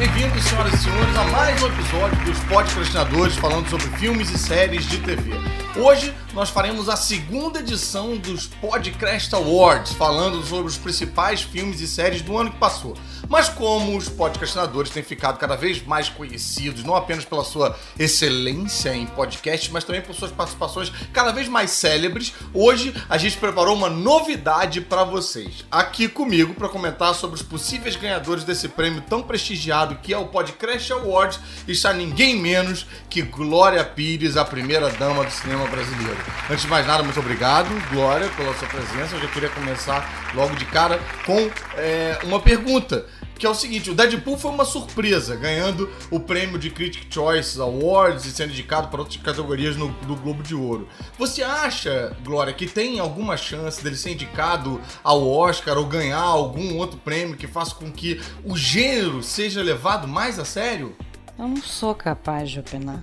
Bem-vindos, senhoras e senhores, a mais um episódio dos Podcastinadores falando sobre filmes e séries de TV. Hoje nós faremos a segunda edição dos Podcast Awards, falando sobre os principais filmes e séries do ano que passou. Mas como os podcastinadores têm ficado cada vez mais conhecidos, não apenas pela sua excelência em podcast, mas também por suas participações cada vez mais célebres, hoje a gente preparou uma novidade para vocês. Aqui comigo para comentar sobre os possíveis ganhadores desse prêmio tão prestigiado que é o Podcast Awards está ninguém menos que Glória Pires, a primeira dama do cinema brasileiro. Antes de mais nada, muito obrigado, Glória, pela sua presença. Eu já queria começar logo de cara com é, uma pergunta que é o seguinte: o Deadpool foi uma surpresa, ganhando o prêmio de Critic Choice Awards e sendo indicado para outras categorias no, do Globo de Ouro. Você acha, Glória, que tem alguma chance dele ser indicado ao Oscar ou ganhar algum outro prêmio que faça com que o gênero seja levado mais a sério? Eu não sou capaz de opinar.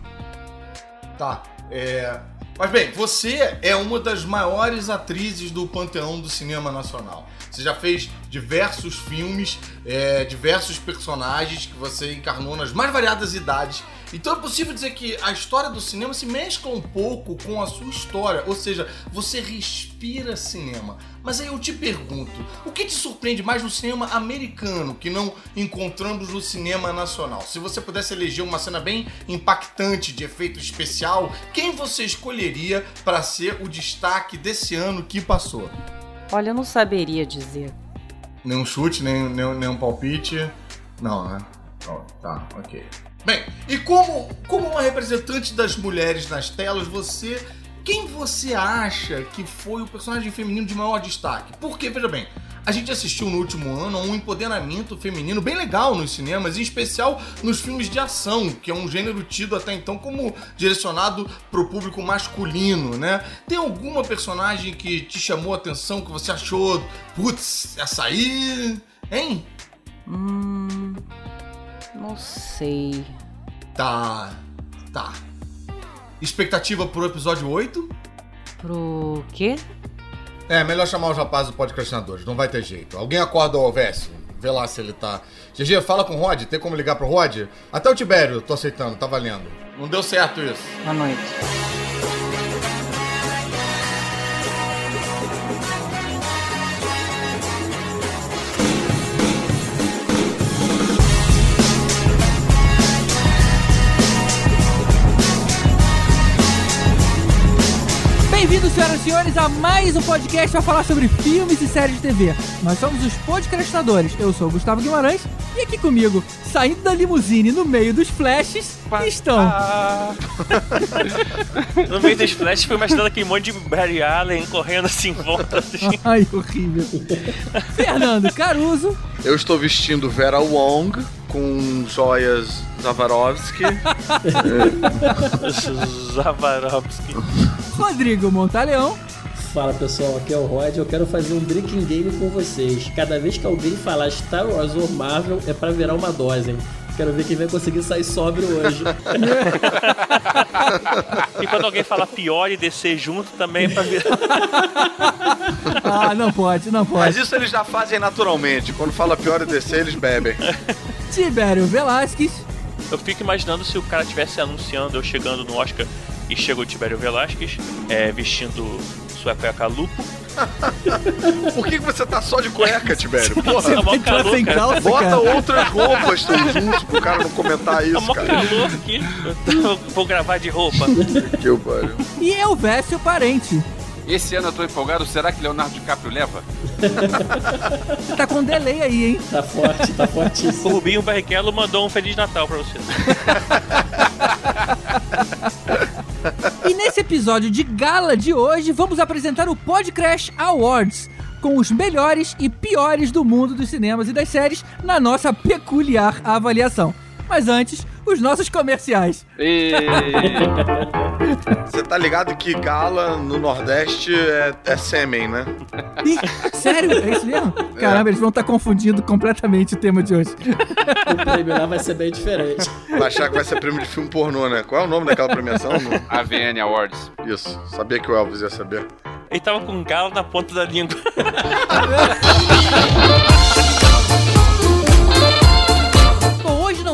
Tá. É, mas bem, você é uma das maiores atrizes do panteão do cinema nacional. Você já fez diversos filmes, é, diversos personagens que você encarnou nas mais variadas idades. Então é possível dizer que a história do cinema se mescla um pouco com a sua história, ou seja, você respira cinema. Mas aí eu te pergunto, o que te surpreende mais no cinema americano que não encontramos no cinema nacional? Se você pudesse eleger uma cena bem impactante de efeito especial, quem você escolheria para ser o destaque desse ano que passou? Olha, eu não saberia dizer. Nenhum chute, nem, nem, nem um palpite? Não, né? Oh, tá, ok. Bem, e como, como uma representante das mulheres nas telas, você. Quem você acha que foi o personagem feminino de maior destaque? Porque, veja bem, a gente assistiu no último ano a um empoderamento feminino bem legal nos cinemas, em especial nos filmes de ação, que é um gênero tido até então como direcionado para o público masculino, né? Tem alguma personagem que te chamou a atenção, que você achou, putz, essa aí, hein? Hum. Não sei. Tá. Tá. Expectativa pro episódio 8? Pro quê? É, melhor chamar os rapazes do podcastinadores, não vai ter jeito. Alguém acorda o Alvécio, vê lá se ele tá. GG, fala com o Rod, tem como ligar pro Rod? Até o Tibério, tô aceitando, tá valendo. Não deu certo isso. Boa noite. Bem-vindos, senhoras e senhores, a mais um podcast para falar sobre filmes e séries de TV. Nós somos os podcastadores. Eu sou o Gustavo Guimarães e aqui comigo, saindo da limusine no meio dos flashes, estão. no meio dos flashes foi mostrando aquele monte de Barry Allen correndo assim em volta. Assim. Ai, horrível. Fernando Caruso. Eu estou vestindo Vera Wong com joias Zavarovski. Zavarovski. Rodrigo Montaleão. Fala pessoal, aqui é o Rod. Eu quero fazer um drinking game com vocês. Cada vez que alguém falar Star Wars ou Marvel, é pra virar uma dose, hein? Quero ver quem vai conseguir sair sóbrio hoje. e quando alguém fala pior e descer junto também é pra virar. ah, não pode, não pode. Mas isso eles já fazem naturalmente. Quando fala pior e descer, eles bebem. Tibério Velasquez. Eu fico imaginando se o cara estivesse anunciando eu chegando no Oscar e chega o Tibério Velasquez é, vestindo sua cueca lupo. Por que, que você tá só de cueca, Tibério? Porra, você tá calor, sem calça, Bota cara. outras roupas juntos pro cara não comentar isso, tá mó cara. calor aqui. Vou gravar de roupa. Que o pariu. E eu, Vécio Parente. Esse ano eu tô empolgado, será que Leonardo DiCaprio leva? Tá com delay aí, hein? Tá forte, tá O fortíssimo. Rubinho Barrichello mandou um Feliz Natal pra você. E nesse episódio de gala de hoje, vamos apresentar o Podcrash Awards, com os melhores e piores do mundo dos cinemas e das séries na nossa peculiar avaliação. Mas antes, os nossos comerciais. E... Você tá ligado que gala no Nordeste é, é sêmen, né? Ih, sério? É isso mesmo? Caramba, eles vão estar confundindo completamente o tema de hoje. O prêmio lá vai ser bem diferente. Vai achar que vai ser prêmio de filme pornô, né? Qual é o nome daquela premiação? AVN Awards. Isso, sabia que o Elvis ia saber. Ele tava com galo na ponta da língua.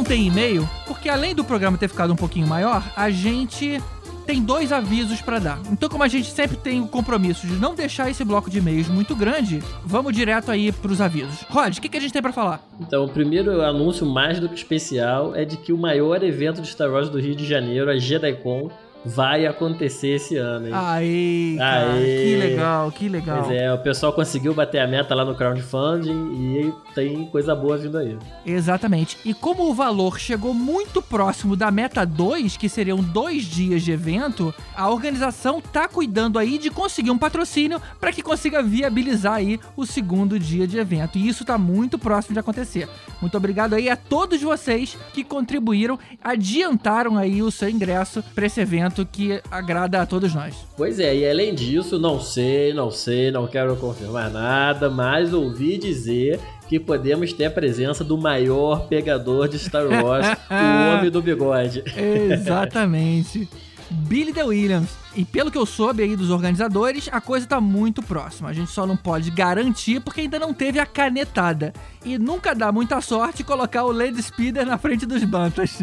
Não sorteio, porque além do programa ter ficado um pouquinho maior, a gente tem dois avisos pra dar. Então, como a gente sempre tem o compromisso de não deixar esse bloco de e-mails muito grande, vamos direto aí pros avisos. Rod, o que, que a gente tem pra falar? Então, o primeiro anúncio mais do que especial é de que o maior evento de Star Wars do Rio de Janeiro, a JediCon, vai acontecer esse ano, hein? Cara, Aê. que legal, que legal. Pois é, o pessoal conseguiu bater a meta lá no crowdfunding e tem coisa boa vindo aí. Exatamente. E como o valor chegou muito próximo da meta 2, que seriam dois dias de evento, a organização tá cuidando aí de conseguir um patrocínio para que consiga viabilizar aí o segundo dia de evento. E isso tá muito próximo de acontecer. Muito obrigado aí a todos vocês que contribuíram, adiantaram aí o seu ingresso para esse evento que agrada a todos nós. Pois é, e além disso, não sei, não sei, não quero confirmar nada, mas ouvi dizer que podemos ter a presença do maior pegador de Star Wars, o Homem do Bigode. Exatamente. Billy The Williams. E pelo que eu soube aí dos organizadores, a coisa tá muito próxima. A gente só não pode garantir porque ainda não teve a canetada. E nunca dá muita sorte colocar o Lady Speeder na frente dos Bantas.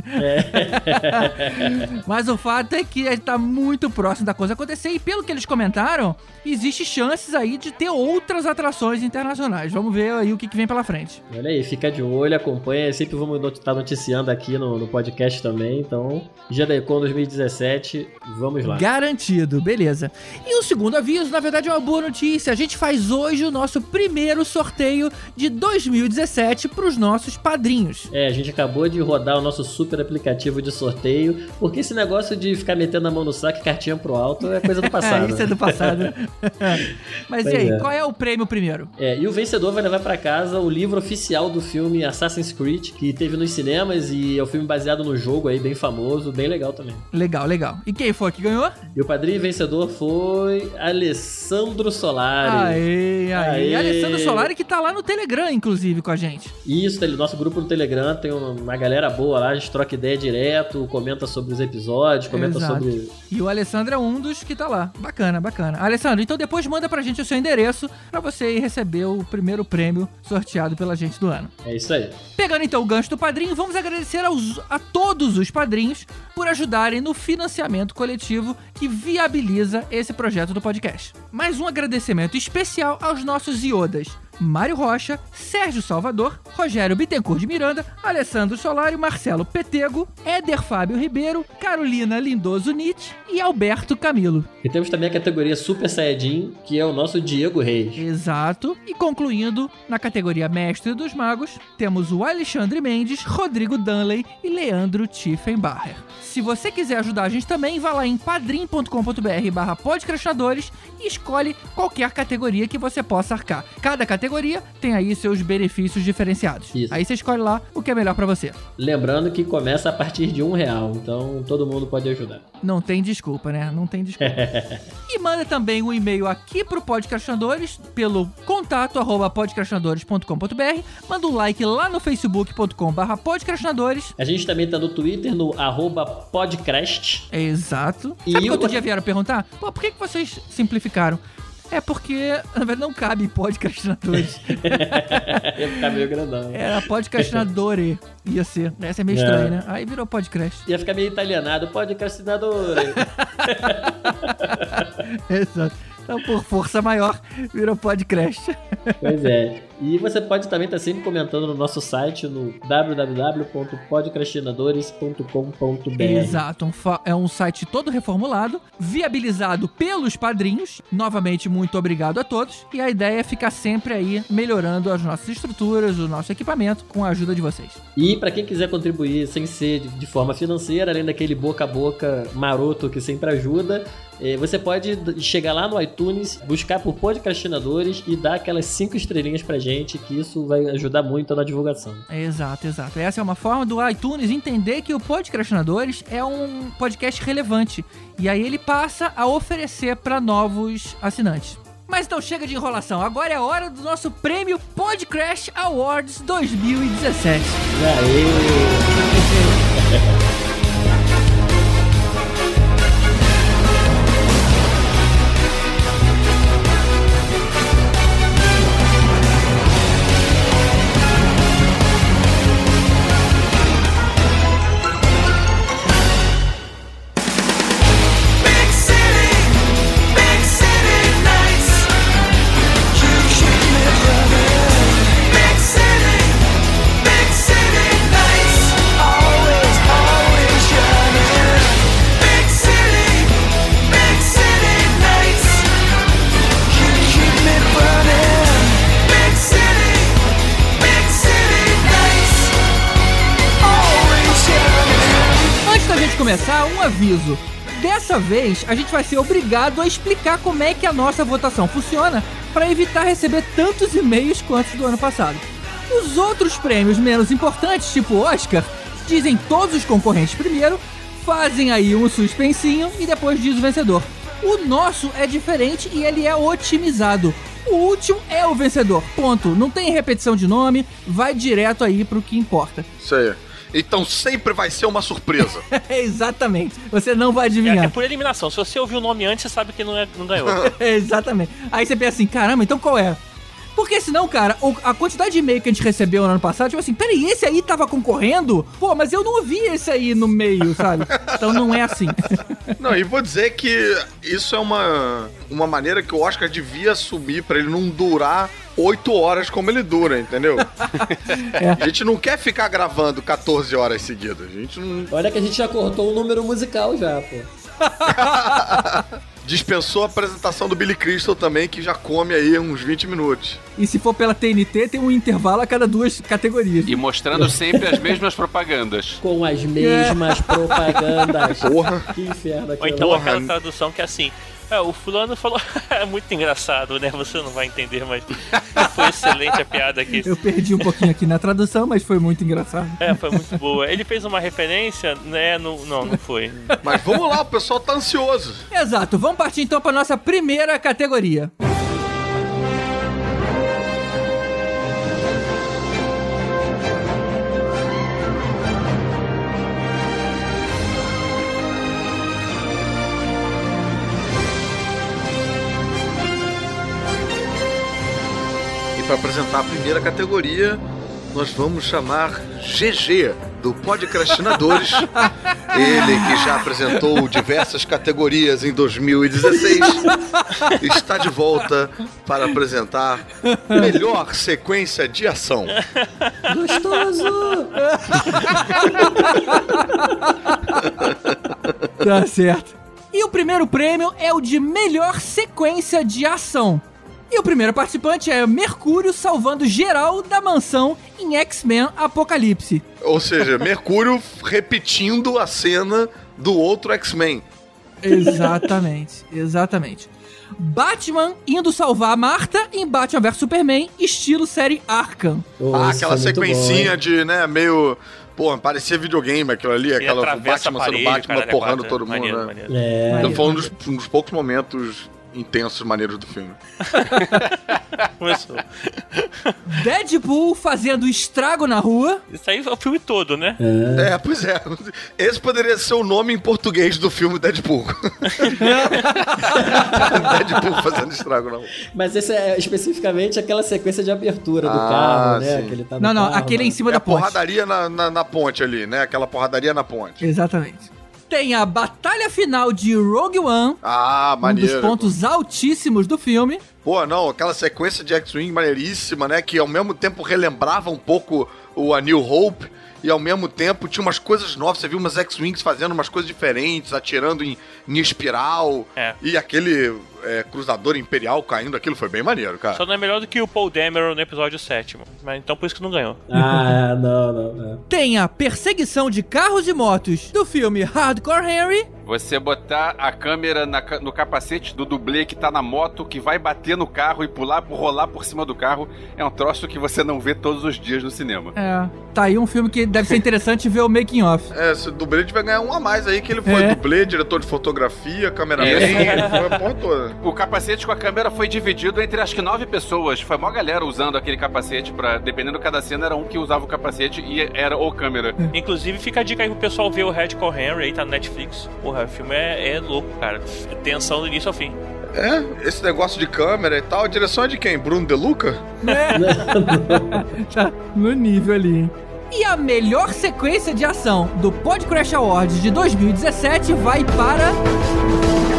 Mas o fato é que tá muito próximo da coisa acontecer. E pelo que eles comentaram, existe chances aí de ter outras atrações internacionais. Vamos ver aí o que, que vem pela frente. Olha aí, fica de olho, acompanha. Sempre vamos estar noticiando aqui no, no podcast também. Então, JediCon 2017, vamos lá. Garantido, beleza. E o segundo aviso, na verdade, é uma boa notícia. A gente faz hoje o nosso primeiro sorteio de 2017 para os nossos padrinhos. É, a gente acabou de rodar o nosso super aplicativo de sorteio, porque esse negócio de ficar metendo a mão no saco e cartinha pro alto é coisa do passado. É, isso é do passado. Mas Pois e aí, é. qual é o prêmio primeiro? É, e o vencedor vai levar pra casa o livro oficial do filme Assassin's Creed, que teve nos cinemas e é um filme baseado no jogo aí, bem famoso, bem legal também. Legal, legal. E quem foi que ganhou? Padrinho vencedor foi Alessandro Solari. Aê, aê. Aê. Alessandro Solari que tá lá no Telegram, inclusive, com a gente. Isso, nosso grupo no Telegram tem uma galera boa lá, a gente troca ideia direto, comenta sobre os episódios, comenta Exato. sobre. E o Alessandro é um dos que tá lá. Bacana, bacana. Alessandro, então depois manda pra gente o seu endereço pra você ir receber o primeiro prêmio sorteado pela gente do ano. É isso aí. Pegando então o gancho do padrinho, vamos agradecer aos- a todos os padrinhos por ajudarem no financiamento coletivo que viabiliza esse projeto do podcast. Mais um agradecimento especial aos nossos iodas. Mário Rocha, Sérgio Salvador, Rogério Bittencourt de Miranda, Alessandro Solari, Marcelo Petego, Éder Fábio Ribeiro, Carolina Lindoso Nietzsche e Alberto Camilo. E temos também a categoria Super Saiyajin, que é o nosso Diego Reis. Exato. E concluindo, na categoria Mestre dos Magos, temos o Alexandre Mendes, Rodrigo Dunley e Leandro Tiffenbacher. Se você quiser ajudar a gente também, vá lá em padrim.com.br barra e escolhe qualquer categoria que você possa arcar. Cada categoria tem aí seus benefícios diferenciados. Isso. Aí você escolhe lá o que é melhor pra você. Lembrando que começa a partir de um real, então todo mundo pode ajudar. Não tem desculpa, né? Não tem desculpa. e manda também um e-mail aqui pro Podcastinadores pelo contato arroba podcastinadores.com.br. Manda um like lá no facebook.com barra. A gente também tá no Twitter, no arroba podcast. Exato. E Sabe que o- outro dia vieram perguntar? Pô, por que, que vocês simplificaram? É porque, na verdade, não cabe podcastinadores. Ia ficar meio grandão. Era podcastinadore. Ia ser. Essa é meio É. estranha, né? Aí virou podcast. Ia ficar meio italianado, podcastinador. Exato. Então, por força maior, virou podcast. pois é. E você pode também estar sempre comentando no nosso site no www.podcastinadores.com.br. Exato, é um site todo reformulado, viabilizado pelos padrinhos. Novamente, muito obrigado a todos. E a ideia é ficar sempre aí melhorando as nossas estruturas, o nosso equipamento, com a ajuda de vocês. E para quem quiser contribuir sem ser de, forma financeira, além daquele boca a boca maroto que sempre ajuda, eh, você pode chegar lá no iTunes, buscar por podcastinadores e dar aquelas cinco estrelinhas pra gente, que isso vai ajudar muito na divulgação. Exato, exato. Essa é uma forma do iTunes entender que o Podcastinadores é um podcast relevante. E aí ele passa a oferecer para novos assinantes. Mas então chega de enrolação. Agora é a hora do nosso prêmio Podcrash Awards 2017. Aê! vez, a gente vai ser obrigado a explicar como é que a nossa votação funciona para evitar receber tantos e-mails quanto do ano passado. Os outros prêmios menos importantes, tipo Oscar, dizem todos os concorrentes primeiro, fazem aí um suspensinho e depois diz o vencedor. O nosso é diferente e ele é otimizado. O último é o vencedor. Ponto. Não tem repetição de nome, vai direto aí pro que importa. Isso aí. Então sempre vai ser uma surpresa. Exatamente. Você não vai É, adivinhar. é por eliminação. Se você ouviu o nome antes, você sabe que não, é, não ganhou. Exatamente. Aí você pensa assim, caramba, então qual é? Porque senão, cara, o- a quantidade de e-mail que a gente recebeu no ano passado, tipo assim, peraí, esse aí tava concorrendo? Pô, mas eu não vi esse aí no meio, sabe? Então não é assim. Não, e vou dizer que isso é uma, uma maneira que o Oscar devia assumir pra ele não durar oito horas como ele dura, entendeu? A gente não quer ficar gravando 14 horas seguidas. A gente não Olha que a gente já cortou um número musical já, pô. Dispensou a apresentação do Billy Crystal também, que já come aí uns 20 minutos. E se for pela TNT, tem um intervalo a cada duas categorias. E mostrando sempre as mesmas propagandas. Com as mesmas propagandas. Porra. Que inferno Ou então Porra. aquela tradução que é assim. É, o fulano falou. é muito engraçado, né? Você não vai entender, mas foi excelente a piada aqui. Eu perdi um pouquinho aqui na tradução, mas foi muito engraçado. É, foi muito boa. Ele fez uma referência, né? No, não, não foi. Mas vamos lá, o pessoal tá ansioso. Exato, vamos partir então para nossa primeira categoria. E para apresentar a primeira categoria, nós vamos chamar GG, do Podcrastinadores. Ele que já apresentou diversas categorias em 2016, está de volta para apresentar melhor sequência de ação. Gostoso! Tá certo. E o primeiro prêmio é o de melhor sequência de ação. E o primeiro participante é Mercúrio salvando geral da mansão em X-Men Apocalipse. Ou seja, Mercúrio repetindo a cena do outro X-Men. Exatamente, exatamente. Batman indo salvar a Marta em Batman vs Superman, estilo série Arkham. Ah, aquela foi sequencinha bom, de, né, meio. Pô, parecia videogame aquilo ali, aquela Batman sendo parede, Batman caralho, é porrando todo mundo, maneiro, né? maneiro. É. Eu tô falando dos, um dos poucos momentos intensos, maneiros do filme. Começou. Deadpool fazendo estrago na rua. Isso aí é o filme todo, né? É, pois é. Esse poderia ser o nome em português do filme Deadpool. Deadpool fazendo estrago, não. Mas esse é especificamente aquela sequência de abertura do Ah, carro, né? tá Não, não, carro, aquele é em cima É da a ponte. porradaria na, na, na ponte ali, né? Aquela porradaria na ponte. Exatamente. Tem a batalha final de Rogue One, Ah, um maneiro. dos pontos altíssimos do filme. Pô, não, aquela sequência de X-Wing maneiríssima, né? Que ao mesmo tempo relembrava um pouco o A New Hope e ao mesmo tempo tinha umas coisas novas. Você viu umas X-Wings fazendo umas coisas diferentes, atirando em, em espiral. É. E aquele é, cruzador imperial caindo, aquilo foi bem maneiro, cara. Só não é melhor do que o Paul Dameron no episódio 7. Mas então por isso que não ganhou. Ah, não, não, não. Tem a perseguição de carros e motos do filme Hardcore Henry. Você botar a câmera na no capacete do dublê que tá na moto, que vai bater no carro e pular, rolar por cima do carro, é um troço que você não vê todos os dias no cinema. É, tá aí um filme que deve ser interessante ver o making off. É, esse dublê vai ganhar um a mais aí, que ele foi É. dublê, diretor de fotografia, cameraman, É. ele foi a porra toda. O capacete com a câmera foi dividido entre acho que nove pessoas. Foi mó galera usando aquele capacete pra, dependendo de cada cena, era um que usava o capacete e era o câmera. Inclusive, fica a dica aí pro pessoal ver o Hardcore Henry aí, tá no Netflix. Porra, o filme é, é louco, cara. Tensão do início ao fim. É, esse negócio de câmera e tal, a direção é de quem? Bruno De Luca? Tá no nível ali, hein? E a melhor sequência de ação do Podcrash Awards de 2017 vai para.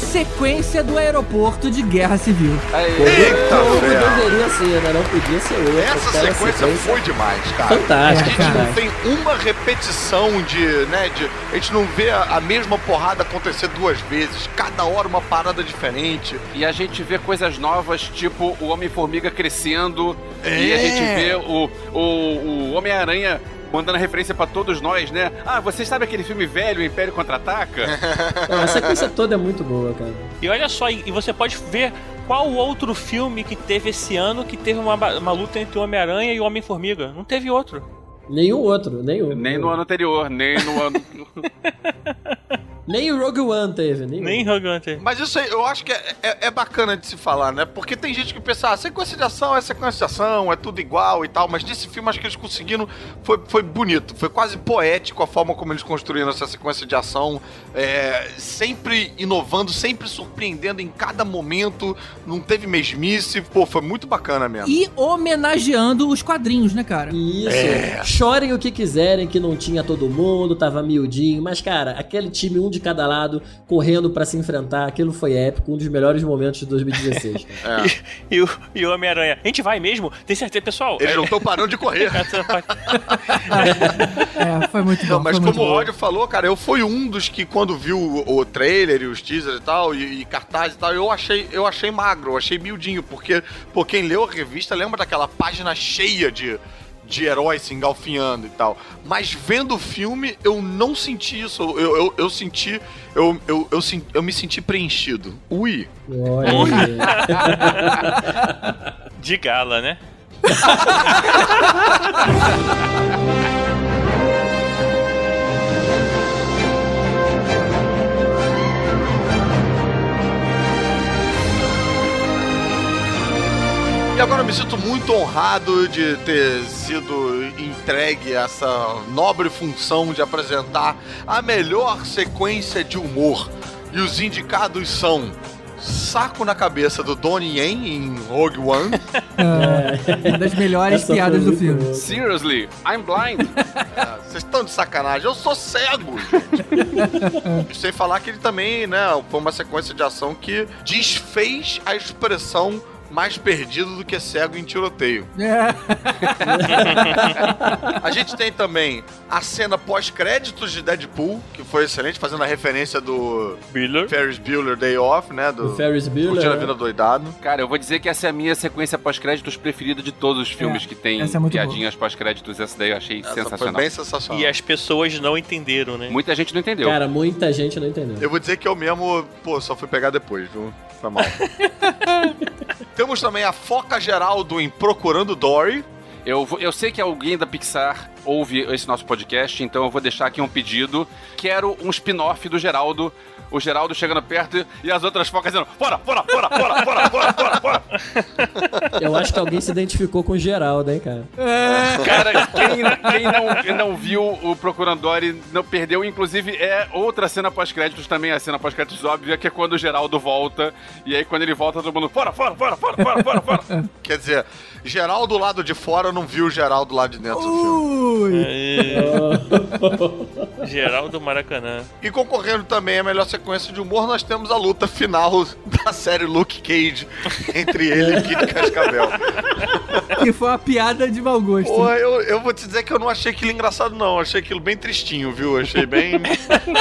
Sequência do aeroporto de Guerra Civil. Eita, Como velho! deveria ser, né? Não podia ser outra. Essa Aquela sequência foi demais, cara. Fantástica, A gente cara. não tem uma repetição de, né, de... A gente não vê a, a mesma porrada acontecer duas vezes. Cada hora uma parada diferente. E a gente vê coisas novas, tipo o Homem-Formiga crescendo. E É. a gente vê o, o, o Homem-Aranha mandando referência pra todos nós, né? Ah, vocês sabem aquele filme velho, o Império Contra-Ataca? Não, a sequência toda é muito boa, cara. E olha só, e você pode ver qual outro filme que teve esse ano que teve uma, uma luta entre o Homem-Aranha e o Homem-Formiga. Não teve outro. Nenhum outro, nenhum. nem no ano anterior, nem no ano. Nem o Rogue One teve, nenhum. Nem Rogue One teve. Mas isso aí, eu acho que é, é- é bacana de se falar, né? Porque tem gente que pensa, ah, sequência de ação é sequência de ação, é tudo igual e tal, mas nesse filme acho que eles conseguiram, foi, foi bonito, foi quase poético a forma como eles construíram essa sequência de ação, é, sempre inovando, sempre surpreendendo em cada momento, não teve mesmice, pô, foi muito bacana mesmo. E homenageando os quadrinhos, né, cara? Isso. É. Chorem o que quiserem, que não tinha todo mundo, tava miudinho. Mas, cara, aquele time, um de cada lado, correndo pra se enfrentar, aquilo foi épico, um dos melhores momentos de 2016. cara. É. E o, e o Homem-Aranha. A gente vai mesmo? Tem certeza, pessoal? Eles não estão parando de correr. É, foi muito bom. Não, mas como o. Roger falou, cara, eu fui um dos que quando viu o, o trailer e os teasers e tal, e, e cartaz e tal, eu achei, eu achei magro, eu achei miudinho, porque, pô, quem leu a revista lembra daquela página cheia de, de heróis se engalfinhando e tal. Mas vendo o filme, eu não senti isso. Eu, eu, eu senti. Eu, eu, eu, eu me senti preenchido. Ui. Aí. De gala, né? E agora eu me sinto muito honrado de ter sido entregue essa nobre função de apresentar a melhor sequência de humor. E os indicados são Saco na cabeça do Donnie Yen em Rogue One. É, uma das melhores Essa piadas do filme. boa. Seriously, I'm blind. É, Vocês estão de sacanagem, eu sou cego, gente. Sem falar que ele também, né, foi uma sequência de ação que desfez a expressão mais perdido do que cego em tiroteio. É. A gente tem também a cena pós-créditos de Deadpool, que foi excelente, fazendo a referência do Miller. Ferris Bueller Day Off, né? Do O Ferris Curtindo a Bueller. Vida Doidado. Cara, eu vou dizer que essa é a minha sequência pós-créditos preferida de todos os filmes É, que tem essa é muito piadinhas pós-créditos. Essa daí eu achei Essa foi sensacional. bem sensacional. E as pessoas não entenderam, né? Muita gente não entendeu. Cara, muita gente não entendeu. Eu vou dizer que eu mesmo, pô, só fui pegar depois, viu? Foi mal. Temos também a foca Geraldo em Procurando Dory. Eu, eu sei que alguém da Pixar ouve esse nosso podcast, então eu vou deixar aqui um pedido. Quero um spin-off do Geraldo. O Geraldo chegando perto e as outras focas dizendo: Fora, fora, fora, fora, fora, fora, fora, fora. Eu acho que alguém se identificou com o Geraldo, hein, cara. Cara, quem, quem não, quem não viu o Procurando Dory não perdeu. Inclusive, é outra cena pós-créditos também, a cena pós-créditos óbvia, que é quando o Geraldo volta. E aí, quando ele volta, todo mundo: Fora, fora, fora, fora, fora, fora, fora. Quer dizer, geral do lado de fora não viu o geral do lado de dentro do filme. Ui. É, Geral do Maracanã. E concorrendo também a melhor sequência de humor, nós temos a luta final da série Luke Cage entre ele e Kid Cascavel. Que foi uma piada de mau gosto. Pô, eu, eu vou te dizer que eu não achei aquilo engraçado, não. Eu achei aquilo bem tristinho, viu? Eu achei bem.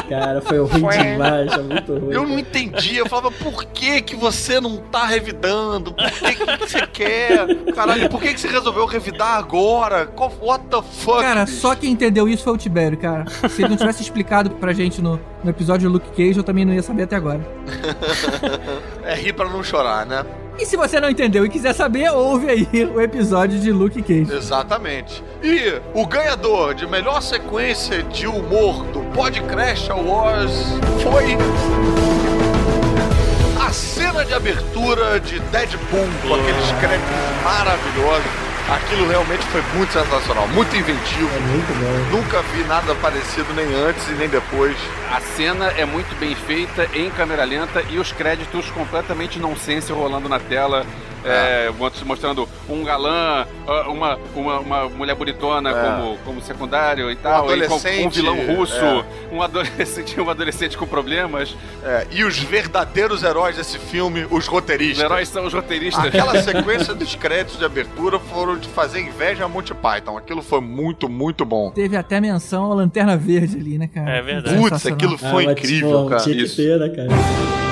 Cara, foi ruim demais, foi muito ruim. Eu não entendi. Eu falava, por que que você não tá revidando? Por que que você quer? Caralho, por que que você resolveu revidar agora? What the fuck? Cara, bicho? só quem entendeu isso foi o Tibério, cara. Se ele não tivesse explicado pra gente no, no episódio do Luke Cage, eu também não ia saber até agora. É rir pra não chorar, né? E se você não entendeu e quiser saber, ouve aí o episódio de Luke Cage. Exatamente. E o ganhador de melhor sequência de humor do Podcrash Awards foi. A cena de abertura de Deadpool com aqueles créditos maravilhosos. Aquilo realmente foi muito sensacional, muito inventivo. É muito bom. Nunca vi nada parecido nem antes e nem depois. A cena é muito bem feita, em câmera lenta, e os créditos completamente nonsense rolando na tela. É, mostrando um galã, ah, uma, uma, uma mulher bonitona É. como, como secundário e tal, e com, com um adolescente, vilão russo, é. um adolescente, um adolescente com problemas. É, e os verdadeiros heróis desse filme, os Os roteiristas. heróis são os roteiristas. Aquela sequência dos créditos de abertura foram de fazer inveja a Monty Python. Aquilo foi muito, muito bom. Teve até menção à Lanterna Verde ali, né, cara? É verdade. Putz, aquilo foi Ah, incrível, cara. Tinha que ter, né, cara?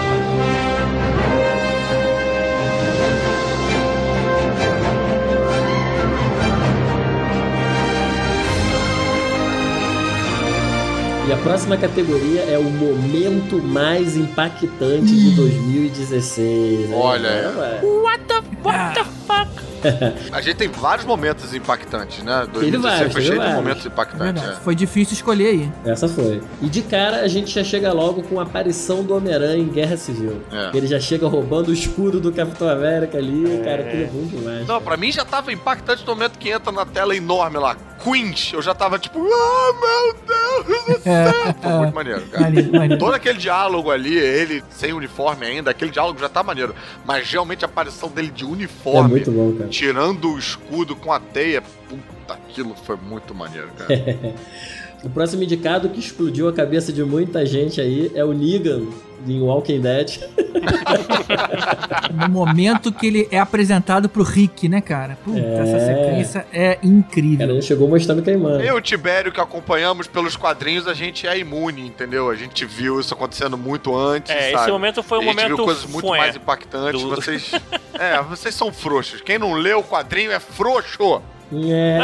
E a próxima categoria é o momento mais impactante de 2016. Olha, é, é. What the, what the fuck? A gente tem vários momentos impactantes, né? Teve 2016 vários, foi cheio de momentos É impactantes. é. Foi difícil escolher aí. Essa foi. E de cara a gente já chega logo com a aparição do Homem-Aranha em Guerra Civil. É. Ele já chega roubando o escudo do Capitão América ali. Cara, aquilo é bom demais. Não, pra mim já tava impactante no momento que entra na tela enorme lá. Queens, eu já tava tipo, ah, meu Deus do céu. Foi muito maneiro, cara. Maneiro, maneiro. Todo aquele diálogo ali, ele sem uniforme ainda, aquele diálogo já tá maneiro. Mas realmente a aparição dele de É uniforme, muito bom, tirando o escudo com a teia, puta, aquilo foi muito maneiro, cara. O próximo indicado que explodiu a cabeça de muita gente aí é o Negan em Walking Dead. No momento que ele é apresentado pro Rick, né, cara? Puta, É. essa sequência é Cara, incrível. ele chegou mostrando queimando. Eu e o Tibério, que acompanhamos pelos quadrinhos, a gente é imune, entendeu? A gente viu isso acontecendo muito antes, É, sabe? esse momento foi um a gente momento viu coisas muito mais impactantes. do- Vocês. É, vocês são frouxos. Quem não lê o quadrinho é frouxo. É.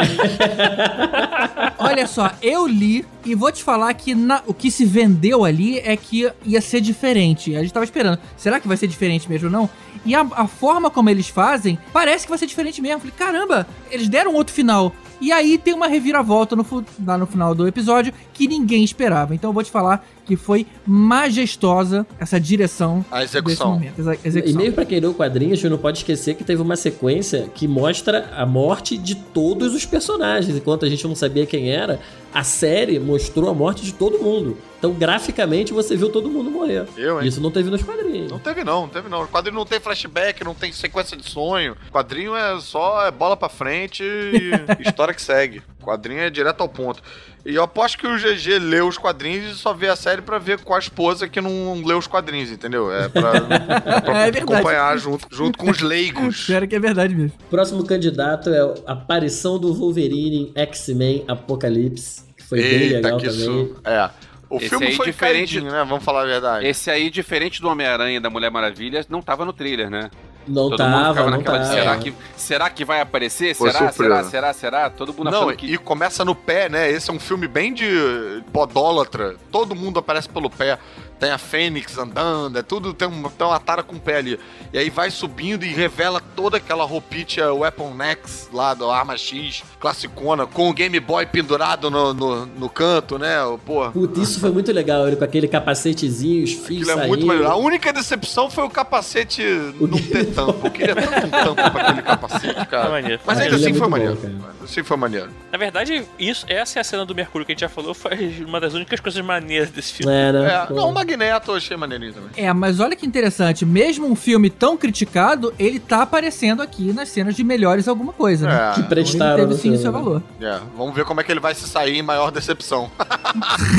Olha só, eu li e vou te falar que na- o que se vendeu ali é que ia ser diferente. A gente tava esperando. Será que vai ser diferente mesmo ou não? E a, a forma como eles fazem parece que vai ser diferente mesmo. Falei, caramba, eles deram outro final. E aí tem uma reviravolta no, lá no final do episódio que ninguém esperava. Então eu vou te falar que foi majestosa essa direção A desse execução. momento. Exa- E execução. meio pra quem leu quadrinhos, não pode esquecer que teve uma sequência que mostra a morte de todos os personagens. Enquanto a gente não sabia quem era, a série mostrou a morte de todo mundo. Então, graficamente, você viu todo mundo morrer. Eu, hein? Isso não teve nos quadrinhos. Não teve não, não teve não. O quadrinho não tem flashback, não tem sequência de sonho. O quadrinho é só é bola pra frente e história que segue. O quadrinho é direto ao ponto. E eu aposto que o GG leu os quadrinhos e só vê a série pra ver com a esposa que não leu os quadrinhos, entendeu? É pra, é pra É verdade. acompanhar junto, junto com os leigos. Espero que é verdade mesmo. Próximo candidato é a aparição do Wolverine em X-Men Apocalipse, que foi bem Eita, legal que também. isso. É. O Esse filme aí foi diferente- diferente, né? Vamos falar a verdade. Esse aí, diferente do Homem-Aranha e da Mulher Maravilha, não tava no trailer, né? Não Todo mundo tava, ficava não naquela tava. de será que, será que vai aparecer? Foi será, surpresa. será, será, será? Todo mundo Não, achando que... e começa no pé, né? Esse é um filme bem de podólatra. Todo mundo aparece pelo pé. Tem a Fênix andando, é tudo, tem uma, tem uma tara com o pé ali. E aí vai subindo e revela toda aquela roupinha Weapon X lá do Arma X, classicona, com o Game Boy pendurado no, no, no canto, né? Pô, Puta, isso foi muito legal, ele com aquele capacetezinho, os fios é muito maneiro. A única decepção foi o capacete não ter tampa. Eu queria tanto um tampa pra aquele capacete, cara. É. Mas ainda Ele é assim foi bom, maneiro. cara. Assim foi maneiro. Na verdade, isso, essa é a cena do Mercúrio que a gente já falou, foi uma das únicas coisas maneiras desse filme. É, né? É, não, o Magneto eu achei maneirinho também. É, mas olha que interessante, mesmo um filme tão criticado, ele tá aparecendo aqui nas cenas de melhores alguma coisa, né? É. Que prestaram ele teve sim o seu né? valor. É, vamos ver como é que ele vai se sair em maior decepção.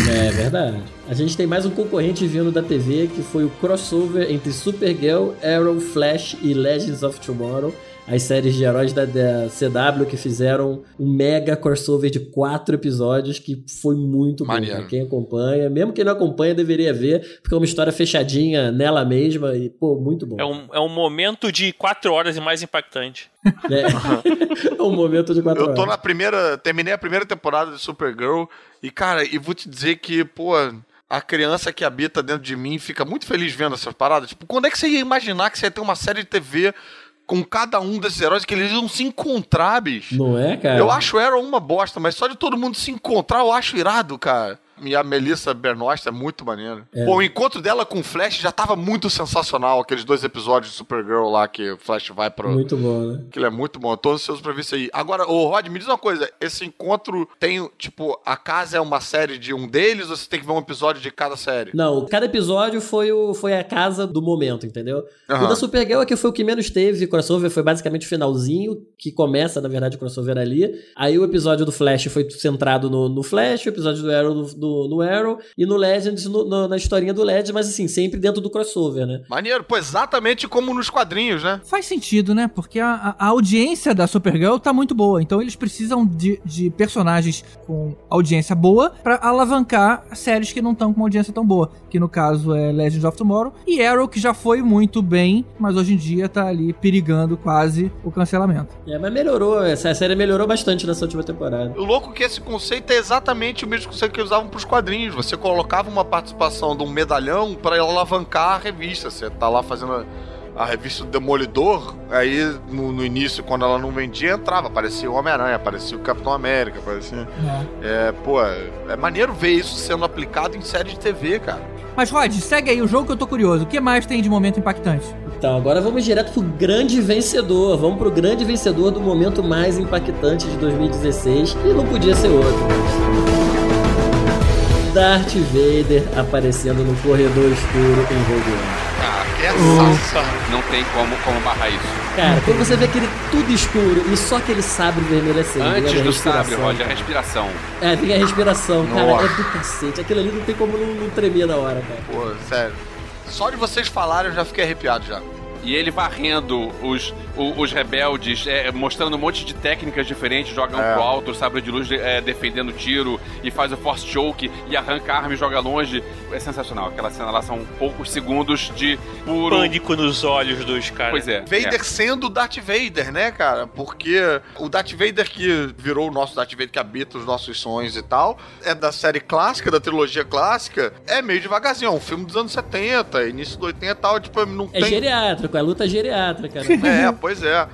É verdade. A gente tem mais um concorrente vindo da TV, que foi o crossover entre Supergirl, Arrow, Flash e Legends of Tomorrow. As séries de heróis da, da CW que fizeram um mega crossover de quatro episódios que foi muito bom. Maneiro. Pra quem acompanha, mesmo quem não acompanha, deveria ver, porque é uma história fechadinha nela mesma e, pô, muito bom. É um, é um momento de quatro horas e mais impactante. É, é um momento de quatro Eu tô horas. na primeira. Terminei a primeira temporada de Supergirl. E, cara, e vou te dizer que, pô. A criança que habita dentro de mim fica muito feliz vendo essas paradas. Tipo, quando é que você ia imaginar que você ia ter uma série de TV com cada um desses heróis que eles iam se encontrar, bicho? Não é, cara? Eu acho Arrow uma bosta, mas só de todo mundo se encontrar eu acho irado, cara. E a Melissa Bernosta é muito maneira. É. Pô, o encontro dela com o Flash já tava muito sensacional, aqueles dois episódios de Supergirl lá que o Flash vai pro. Muito bom, né? Aquilo é muito bom, eu tô ansioso pra ver isso aí. Agora, ô Rod, me diz uma coisa: esse encontro tem, tipo, a casa é uma série de um deles ou você tem que ver um episódio de cada série? Não, cada episódio foi, o, foi a casa do momento, entendeu? Aham. O da Supergirl é que foi o que menos teve crossover, foi basicamente o finalzinho, que começa, na verdade, o crossover ali. Aí o episódio do Flash foi centrado no, no Flash, o episódio do Arrow no, no- no Arrow, e no Legends no- no- na historinha do Legends, mas assim, sempre dentro do crossover, né? Maneiro, pô, exatamente como nos quadrinhos, né? Faz sentido, né? Porque a, a- audiência da Supergirl tá muito boa. Então eles precisam de, de personagens com audiência boa pra alavancar séries que não estão com uma audiência tão boa. Que no caso é Legends of Tomorrow. E Arrow, que já foi muito bem, mas hoje em dia tá ali perigando quase o cancelamento. É, mas melhorou, essa série melhorou bastante nessa última temporada. O louco é que esse conceito é exatamente o mesmo conceito que eles usavam próprios quadrinhos. Você colocava uma participação de um medalhão para alavancar a revista. Você tá lá fazendo a, a revista do Demolidor, aí no, no início, quando ela não vendia, entrava. Aparecia o Homem-Aranha, aparecia o Capitão América, aparecia. É, pô, é maneiro ver isso sendo aplicado em série de TV, cara. Mas, Rod, segue aí o jogo que eu tô curioso. O que mais tem de momento impactante? Então, agora vamos direto pro grande vencedor. Vamos pro grande vencedor do momento mais impactante de 2016. E não podia ser outro. Darth Vader aparecendo no corredor escuro em Rogue One. Ah, essa não tem como, como barrar isso. Cara, quando você vê aquele tudo escuro e só aquele sabre vermelho acendendo. Antes a do sabre. Roger, a respiração. É, tem a respiração, cara, Nossa. é do cacete. Aquilo ali não tem como não, não tremer na hora, cara. Pô, sério. Só de vocês falarem eu já fiquei arrepiado já. E ele varrendo os, o- os rebeldes, é, mostrando um monte de técnicas diferentes, joga um É. pro alto, sabre de luz é, defendendo o tiro, e faz o force choke, e arranca a arma e joga longe. É sensacional. Aquela cena lá são poucos segundos de puro... Pânico nos olhos dos caras. Pois é. Vader sendo o Darth Vader, né, cara? Porque o Darth Vader que virou o nosso Darth Vader que habita os nossos sonhos e tal, é da série clássica, da trilogia clássica, é meio devagarzinho, é um filme dos anos 70, início do 80 e tal, tipo, não É tem... geriátrico, é luta geriátrica. É, pois é.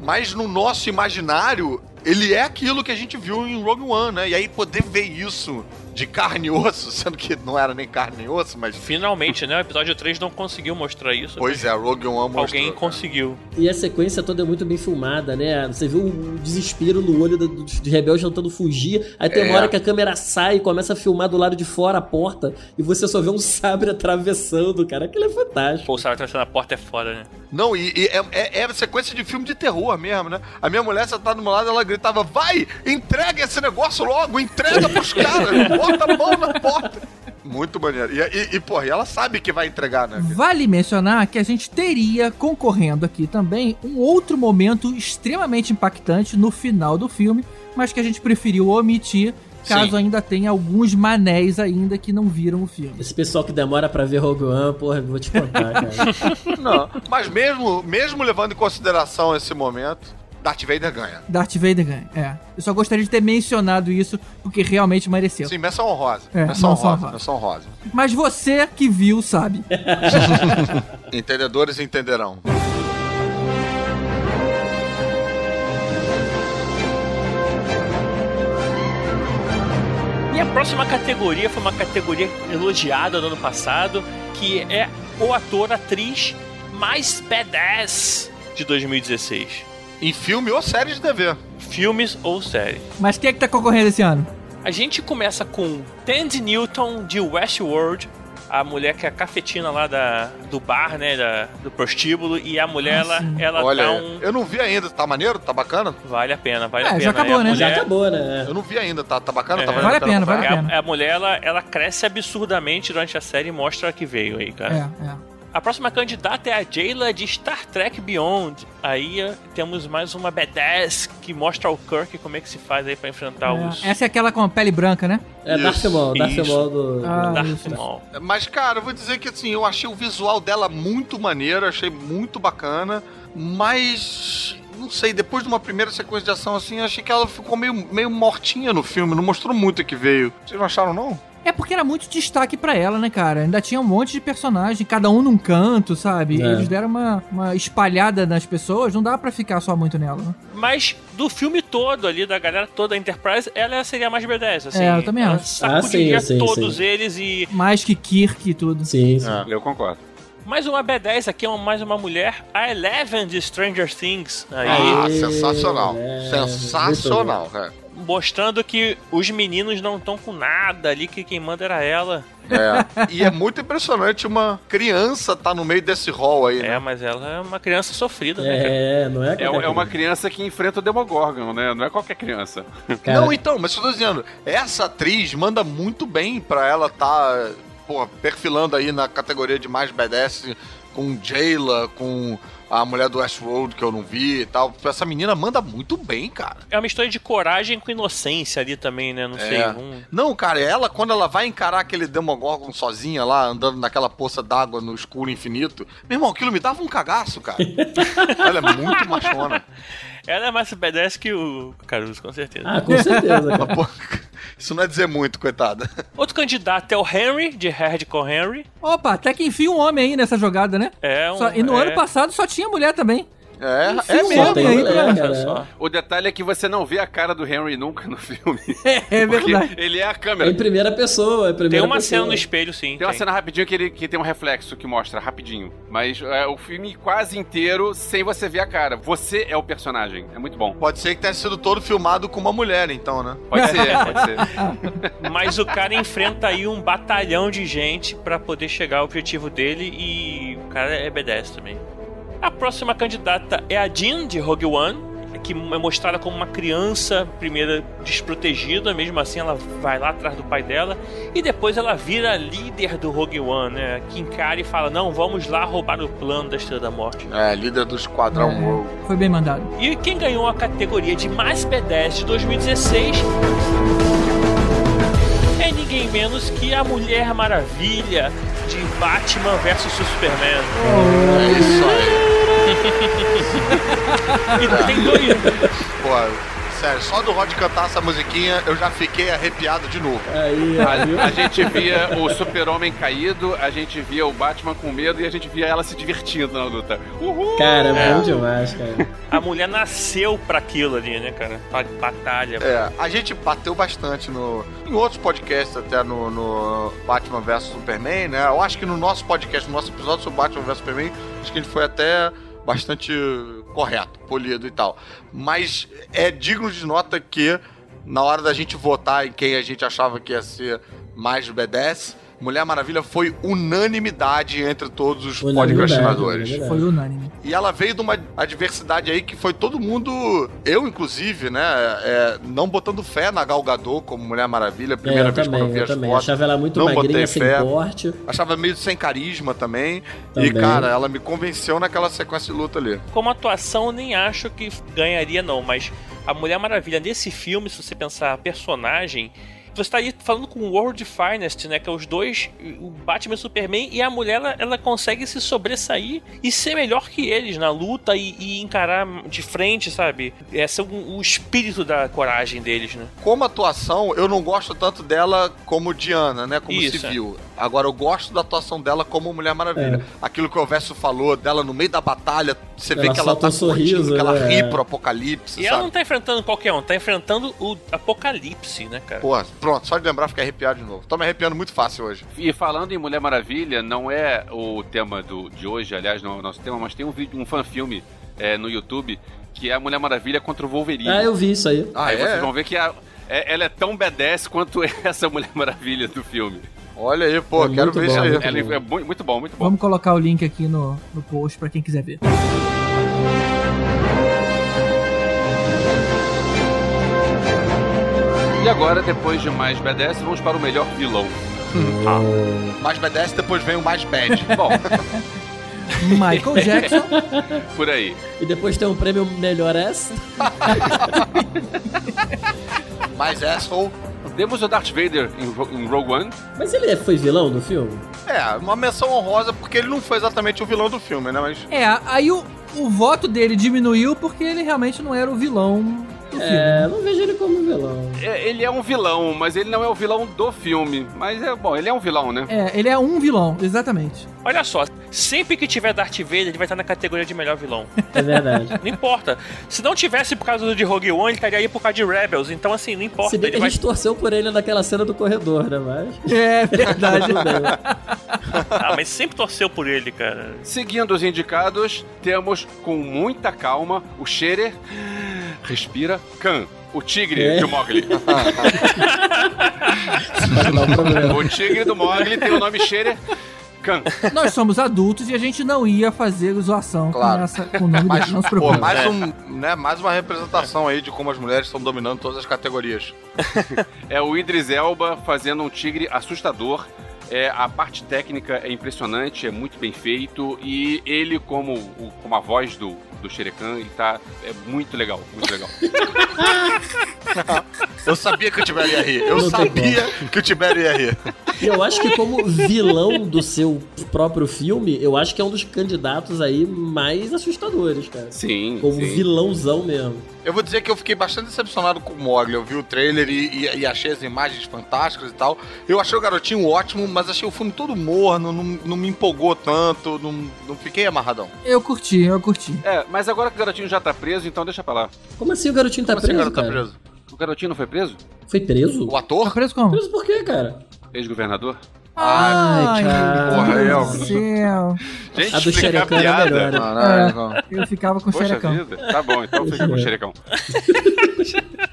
Mas no nosso imaginário, ele é aquilo que a gente viu em Rogue One, né? E aí poder ver isso de carne e osso, sendo que não era nem carne nem osso, mas... Finalmente, né? O episódio 3 não conseguiu mostrar isso. Pois é, Rogue One mostrou. Alguém cara. conseguiu. E a sequência toda é muito bem filmada, né? Você viu o desespero no olho do- dos rebeldes tentando fugir. Aí tem uma É. hora que a câmera sai e começa a filmar do lado de fora a porta e você só vê um sabre atravessando, cara. Aquilo é fantástico. Pô, o Sarah atravessando a porta é foda, né? Não, e, e é, é, é sequência de filme de terror mesmo, né? A minha mulher sentada do meu lado, ela gritava: Vai, entrega esse negócio logo, entrega pros caras, bota a mão na porta. Muito maneiro. E, e, e porra, e ela sabe que vai entregar, né? Vale mencionar que a gente teria concorrendo aqui também um outro momento extremamente impactante no final do filme, mas que a gente preferiu omitir, caso Sim. ainda tenha alguns manéis ainda que não viram o filme. Esse pessoal que demora pra ver Rogue One, porra, vou te contar, cara. Não. Mas mesmo, mesmo levando em consideração esse momento, Darth Vader ganha. Darth Vader ganha, é. Eu só gostaria de ter mencionado isso, porque realmente mereceu. Sim, menção honrosa. É, menção honrosa. honrosa. Menção honrosa. Mas você que viu sabe. Entendedores entenderão. E a próxima categoria foi uma categoria elogiada no ano passado, que é o ator, atriz mais badass de 2016. Em filme ou série de TV. Filmes ou série. Mas quem é que tá concorrendo esse ano? A gente começa com Tandy Newton de Westworld, a mulher que é a cafetina lá da, do bar, né, da, do prostíbulo, e a mulher, Ah, ela, ela Olha, dá um... eu não vi ainda. Tá maneiro? Tá bacana? Vale a pena, vale É, a pena. já acabou, E a né? Já mulher- acabou, né? Eu não vi ainda. Tá, tá bacana? É. Tá Vale a pena, vale a É, pena. a, a mulher, ela, ela cresce absurdamente durante a série e mostra que veio aí, cara. É, é. A próxima candidata é a Jayla de Star Trek Beyond. Aí eh, temos mais uma badass que mostra ao Kirk como é que se faz aí pra enfrentar É. os Essa é aquela com a pele branca, né? É Darth Maul, Darth isso. Maul do... Ah, Darth isso. Maul. Mas, cara, eu vou dizer que assim, eu achei o visual dela muito maneiro, achei muito bacana, mas. Não sei, depois de uma primeira sequência de ação assim, eu achei que ela ficou meio, meio mortinha no filme, não mostrou muito o que veio. Vocês não acharam, não? É porque era muito destaque pra ela, né, cara? Ainda tinha um monte de personagem, cada um num canto, sabe? É. Eles deram uma, uma espalhada nas pessoas, não dá pra ficar só muito nela, né? Mas do filme todo ali, da galera toda da Enterprise, ela seria mais badass, assim. É, eu também ela acho. Sacudiria Ah, sim, sim, todos sim. eles e... Mais que Kirk e tudo. Sim, sim. Eu concordo. Mais uma badass aqui, é uma- mais uma mulher, a Eleven de Stranger Things. Aí, Ah, sensacional. é, sensacional, cara. Mostrando que os meninos não estão com nada ali, que quem manda era ela. É. e é muito impressionante uma criança tá no meio desse hall aí, É, né? mas ela é uma criança sofrida, né? É, não é É, é uma criança que enfrenta o Demogorgon, né? Não é qualquer criança. Cara, Não, então, mas eu tô dizendo, essa atriz manda muito bem pra ela tá, pô, perfilando aí na categoria de mais badass com Jayla, com a mulher do Westworld que eu não vi e tal. Essa menina manda muito bem, cara. É uma história de coragem com inocência ali também, né? Não sei. É. Um... Não, cara, ela, quando ela vai encarar aquele Demogorgon sozinha lá, andando naquela poça d'água no escuro infinito, meu irmão, aquilo me dava um cagaço, cara. ela é muito machona. Ela é mais badass que o Caruso, com certeza. Ah, com certeza, cara. Isso não é dizer muito, coitada. Outro candidato é o Henry, de Hardcore Henry. Opa, até que enfim um homem aí nessa jogada, né? É um, Só- e no é, ano passado só tinha mulher também. É, Enfim, é mesmo. homem aí, cara. O detalhe é que você não vê a cara do Henry nunca no filme. É, Porque verdade. ele é a É câmera. em primeira pessoa, é em primeira Tem uma pessoa. cena no espelho, sim. Tem uma cena rapidinho que, ele, que tem um reflexo que mostra rapidinho. Mas é, o filme quase inteiro sem você ver a cara. Você é o personagem. É muito bom. Pode ser que tenha sido todo filmado com uma mulher, então, né? Pode ser, pode ser. Mas o cara enfrenta aí um batalhão de gente pra poder chegar ao objetivo dele e o cara é B10 também. A próxima candidata é a Jean, de Rogue One, que é mostrada como uma criança, primeira desprotegida, mesmo assim ela vai lá atrás do pai dela, e depois ela vira líder do Rogue One, né? Que encara e fala: Não, vamos lá roubar o plano da Estrela da Morte. É, líder do Esquadrão É. Rogue. Foi bem mandado. E quem ganhou a categoria de mais B10 de 2016 é ninguém menos que a Mulher Maravilha de Batman vs Superman. É isso aí. E tem dois. Pô, sério, só do Rod cantar essa musiquinha eu já fiquei arrepiado de novo. Aí? A, a gente via o super-homem caído, a gente via o Batman com medo e a gente via ela se divertindo na luta. Uhul! Cara, É. bom demais, cara. A mulher nasceu pra aquilo ali, né, cara? Pra batalha. É, a gente bateu bastante no, em outros podcasts, até no, no Batman vs Superman, né? Eu acho que no nosso podcast, no nosso episódio sobre Batman vs Superman, acho que a gente foi até bastante correto, polido e tal. Mas é digno de nota que, na hora da gente votar em quem a gente achava que ia ser mais B10, Mulher Maravilha foi unanimidade entre todos os podcastinadores. Foi unânime. E ela veio de uma adversidade aí que foi todo mundo, eu inclusive, né, é, não botando fé na Gal Gadot como Mulher Maravilha, a primeira é, eu vez também, quando eu vi eu as também. fotos. Achava ela muito não magrinha, botei sem fé. porte. Achava meio sem carisma também. Também. E, cara, ela me convenceu naquela sequência de luta ali. Como atuação, eu nem acho que ganharia, não. Mas a Mulher Maravilha nesse filme, se você pensar personagem. Você tá aí falando com o World Finest, né? Que é os dois, o Batman e o Superman, e a mulher ela, ela consegue se sobressair e ser melhor que eles na luta e, e encarar de frente, sabe? Esse é o, o espírito da coragem deles, né? Como atuação, eu não gosto tanto dela como Diana, né, como Isso, civil. Agora, eu gosto da atuação dela como Mulher Maravilha. Aquilo que o Verso falou dela no meio da batalha, você vê Ela que ela tá um curtindo, sorriso, que ela né? ri pro apocalipse, E ela sabe? não tá enfrentando qualquer um, tá enfrentando o apocalipse, né, cara? Pô, pronto, só de lembrar fiquei arrepiado de novo. Tô me arrepiando muito fácil hoje. E falando em Mulher Maravilha, não é o tema do, de hoje, aliás, não é o nosso tema, mas tem um vídeo, um fanfilme é, no YouTube que é a Mulher Maravilha contra o Wolverine. Ah, eu vi isso aí. Ah, Aí é? vocês vão ver que a- é- ela é tão badass quanto essa Mulher Maravilha do filme. Olha aí, pô, É quero ver bom, isso aí. muito Ela bom. é mu- muito bom, muito bom. Vamos colocar o link aqui no, no post pra quem quiser ver. E agora, depois de mais badass, vamos para o melhor vilão. Mais B10, depois vem o mais bad. Bom, Michael Jackson. por aí. E depois tem um prêmio melhor essa. Mais asshole. Temos o Darth Vader em, Ro- em Rogue One. Mas ele foi vilão do filme? É, uma menção honrosa porque ele não foi exatamente o vilão do filme, né? Mas É, aí o, o voto dele diminuiu porque ele realmente não era o vilão filme. É, eu não vejo ele como vilão. É, ele é um vilão, mas ele não é o vilão do filme. Mas é bom, ele é um vilão, né? É, ele é um vilão, exatamente. Olha só, sempre que tiver Darth Vader, ele vai estar na categoria de melhor vilão. É verdade. Não importa. Se não tivesse por causa do de Rogue One, ele estaria aí por causa de Rebels. Então, assim, não importa. Se bem que Ele a vai... gente torceu por ele naquela cena do corredor, né? Mas. É verdade. Tudo bem. Ah, mas sempre torceu por ele, cara. Seguindo os indicados, temos com muita calma o Shere. Respira. Khan. O tigre É. de Mogli. Um. O tigre do Mogli tem o nome Shere Khan. Nós somos adultos e a gente não ia fazer zoação Claro. com, essa, com o nome Mas, dele, não se pô, mais, um, né, mais uma representação aí de como as mulheres estão dominando todas as categorias. É o Idris Elba fazendo um tigre assustador. É, a parte técnica é impressionante, é muito bem feito. E ele, como, o- como a voz do, do Shere Khan, ele tá é muito legal, muito legal. Eu sabia que o Tibério ia rir. Eu Não sabia que o Tibério ia rir. E eu acho que como vilão do seu próprio filme, eu acho que é um dos candidatos aí mais assustadores, cara. Sim, Como sim. vilãozão mesmo. Eu vou dizer que eu fiquei bastante decepcionado com o Mogli. Eu vi o trailer e, e- e achei as imagens fantásticas e tal. Eu achei o garotinho ótimo, mas achei o filme todo morno, não, não me empolgou tanto, não, não fiquei amarradão. Eu curti, eu curti. É, mas agora que o garotinho já tá preso, então deixa pra lá. Como assim o garotinho tá Como assim, preso, o garoto cara? tá preso? O garotinho não foi preso? Foi preso? O Tá ator? preso como? Preso por quê, cara? Ex-governador? Ai, cara. Porra, meu eu- céu. Gente, A do Xerecão era melhor, né? Caralho, não. Eu ficava com o xerecão. vida. Tá bom, então fica com o xerecão.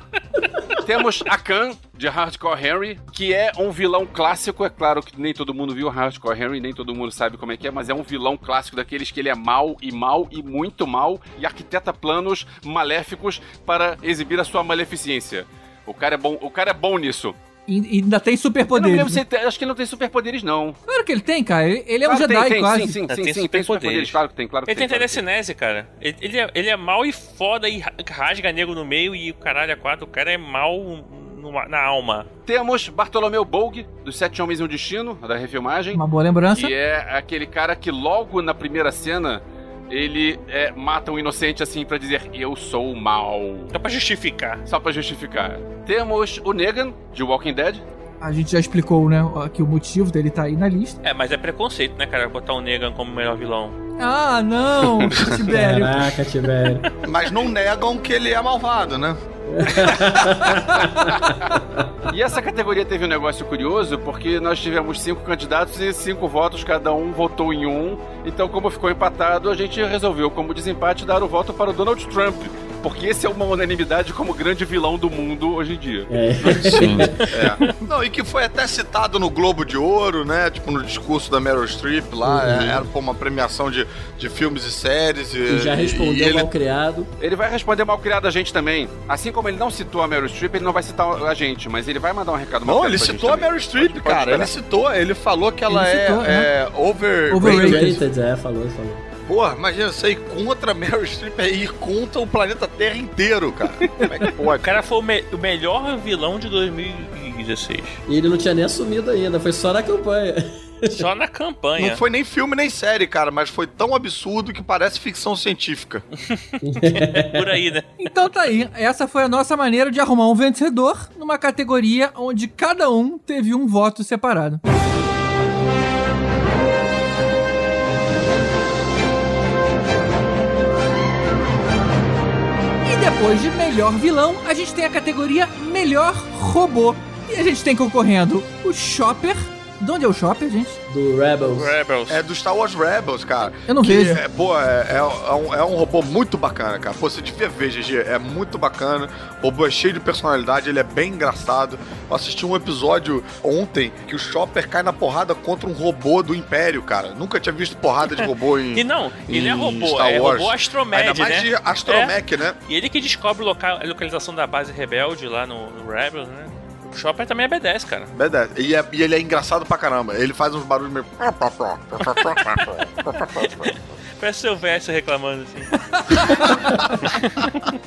Temos a Khan, de Hardcore Henry, que é um vilão clássico. É claro que nem todo mundo viu Hardcore Henry, nem todo mundo sabe como é que é, mas é um vilão clássico daqueles que ele é mal e mal e muito mal e arquiteta planos maléficos para exibir a sua maleficência. O cara é bom, o cara é bom nisso. E, e ainda tem Eu não superpoderes. lembro se né? ele tem, acho que ele não tem superpoderes, não. Claro que ele tem, cara. Ele, ele é um Claro, tem, Jedi tem, quase. Sim, sim, Tem sim, sim, tem superpoderes. superpoderes, claro que tem, claro que Ele tem tem. claro que telecinese, cara. Ele, ele é, ele é mal e foda e ra- rasga nego no meio e o caralho é quatro. O cara é mal numa- na alma. Temos Bartolomeu Bogue, dos Sete Homens e um Destino, da refilmagem. Uma boa lembrança. Que é aquele cara que logo na primeira cena ele é, mata um inocente assim pra dizer eu sou mal. Só pra justificar. Só pra justificar. Temos o Negan, de Walking Dead. A gente já explicou, né, aqui o motivo dele tá aí na lista. É, mas é preconceito, né, cara? Botar o Negan como melhor vilão. Ah, não, Tibério. Caraca, Tibério. Mas não negam que ele é malvado, né? E essa categoria teve um negócio curioso, porque nós tivemos cinco candidatos e cinco votos, cada um votou em um. Então, como ficou empatado, a gente resolveu, como desempate, dar o voto para o Donald Trump. Porque esse é uma unanimidade como grande vilão do mundo hoje em dia. É. É. Não, e que foi até citado no Globo de Ouro, né? Tipo, no discurso da Meryl Streep lá. Uhum. é, Era pô, uma premiação de, de filmes e séries. E, E já respondeu e ele mal criado. Ele vai responder mal criado a gente também. Assim como ele não citou a Meryl Streep, ele não vai citar a gente, mas ele vai mandar um recado mal Não, ele citou a também. Meryl Streep, cara. Ele esperar. citou, ele falou que ela Ele é, citou, é over... Overrated. Overrated, é, falou, falou. Porra, imagina, você ir contra a Meryl Streep é ir contra o planeta Terra inteiro, cara. Como é que O pode? cara foi o, me- o melhor vilão de 2016. E ele não tinha nem assumido ainda, foi só na campanha. Só na campanha. Não foi nem filme nem série, cara, mas foi tão absurdo que parece ficção científica. Por aí, né? Então tá aí. Essa foi a nossa maneira de arrumar um vencedor numa categoria onde cada um teve um voto separado. E de melhor vilão, a gente tem a categoria melhor robô. E a gente tem concorrendo o Chopper. De onde é o Chopper, gente? Do Rebels. Rebels. É do Star Wars Rebels, cara. Eu não que vejo. É, pô, é, é- é um, é um robô muito bacana, cara. Pô, você devia ver, GG. É muito bacana. O robô é cheio de personalidade, ele é bem engraçado. Eu assisti um episódio ontem que o Chopper cai na porrada contra um robô do Império, cara. Nunca tinha visto porrada de robô em. E não, ele é robô, Star é Wars. robô Astromed, Ainda mais né? de Astromech, né? E ele que descobre a localização da base rebelde lá no, no Rebels, né? O Chopper também é B10, cara. Verdade. E, é- e ele é engraçado pra caramba. Ele faz uns barulhos meio. Parece seu verso reclamando assim.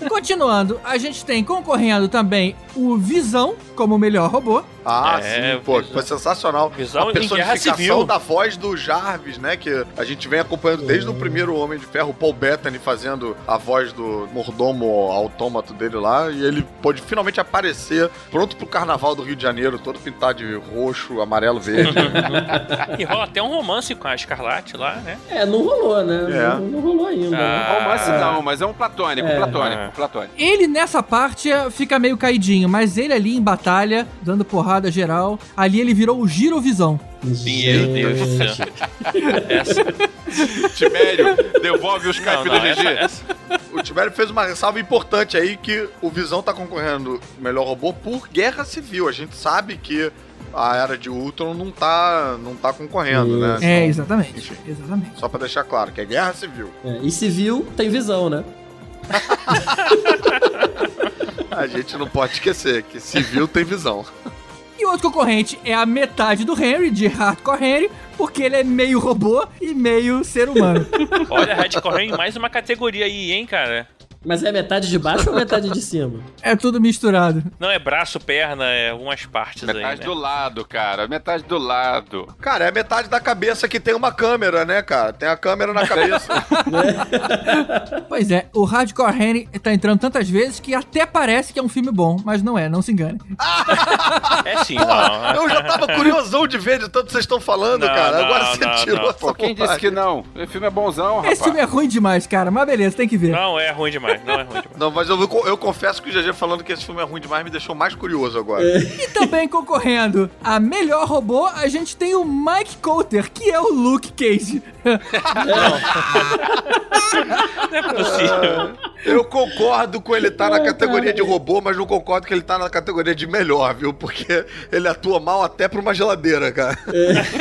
Continuando, a gente tem concorrendo também o Visão como melhor robô. Ah, É, sim, pô, visão- foi sensacional. visão a personificação da voz do Jarvis, né? Que a gente vem acompanhando desde o primeiro Homem de Ferro, o Paul Bettany fazendo a voz do mordomo autômato dele lá. E ele pôde finalmente aparecer pronto pro carnaval do Rio de Janeiro, todo pintado de roxo, amarelo, verde. E rola até um romance com a Escarlate lá, né? É, não rolou, né? É. Não, não rolou ainda. né? Ah. Romance não, mas é um platônico, É. platônico, Ah. platônico. Ele nessa parte fica meio caidinho, mas ele ali em batalha, dando porrada geral, ali ele virou o Girovisão. Meu Deus do céu. Essa, Tibério, devolve os não, Skype não, do essa, GG. essa, o Tibério fez uma ressalva importante aí que o Visão tá concorrendo melhor robô por guerra civil. A gente sabe que a era de Ultron não tá, não tá concorrendo, né? Isso. É, Então, exatamente. enfim. Exatamente. Só pra deixar claro, que é guerra civil. É, e civil tem visão, né? A gente não pode esquecer que civil tem visão. E outro concorrente é a metade do Henry, de Hardcore Henry, porque ele é meio robô e meio ser humano. olha, correndo em mais uma categoria aí, hein, cara? Mas é metade de baixo ou metade de cima? É tudo misturado. Não é braço, perna, é algumas partes aí, Metade né? do lado, cara. Metade do lado. Cara, é metade da cabeça que tem uma câmera, né, cara? Tem a câmera na cabeça. Pois é, o Hardcore Henry tá entrando tantas vezes que até parece que é um filme bom, mas não é, não se engane. É sim, não. Eu já tava curiosão de ver de tanto que vocês estão falando, Não, cara. não, Agora você não, tirou não. essa Pô, quem disse que não? Esse filme é bonzão, rapaz. Esse filme é ruim demais, cara, mas beleza, tem que ver. Não é ruim demais, não é ruim demais. Não, mas eu, eu confesso que o GG falando que esse filme é ruim demais me deixou mais curioso agora. E também concorrendo a melhor robô, a gente tem o Mike Coulter, que é o Luke Cage. Não é possível. Eu concordo com ele estar na categoria de robô, mas não concordo que ele tá na categoria de melhor, viu? Porque ele atua mal até pra uma geladeira, cara.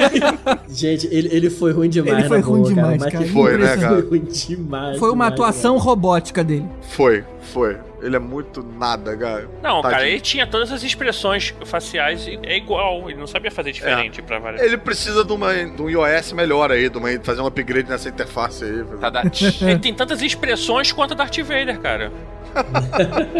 Gente, ele, ele foi ruim demais. Ele foi na ruim boa, demais, cara. que Foi, né, foi cara? ruim demais. Foi uma demais, atuação robótica dele. Foi, foi. Ele é muito nada, cara. Não, cara, Tadinho. ele tinha todas as expressões faciais e é igual. Ele não sabia fazer diferente pra várias. Ele precisa de, uma, de um iOS melhor aí, de uma, fazer um upgrade nessa interface aí. Tá da... Ele tem tantas expressões quanto Darth Vader, cara.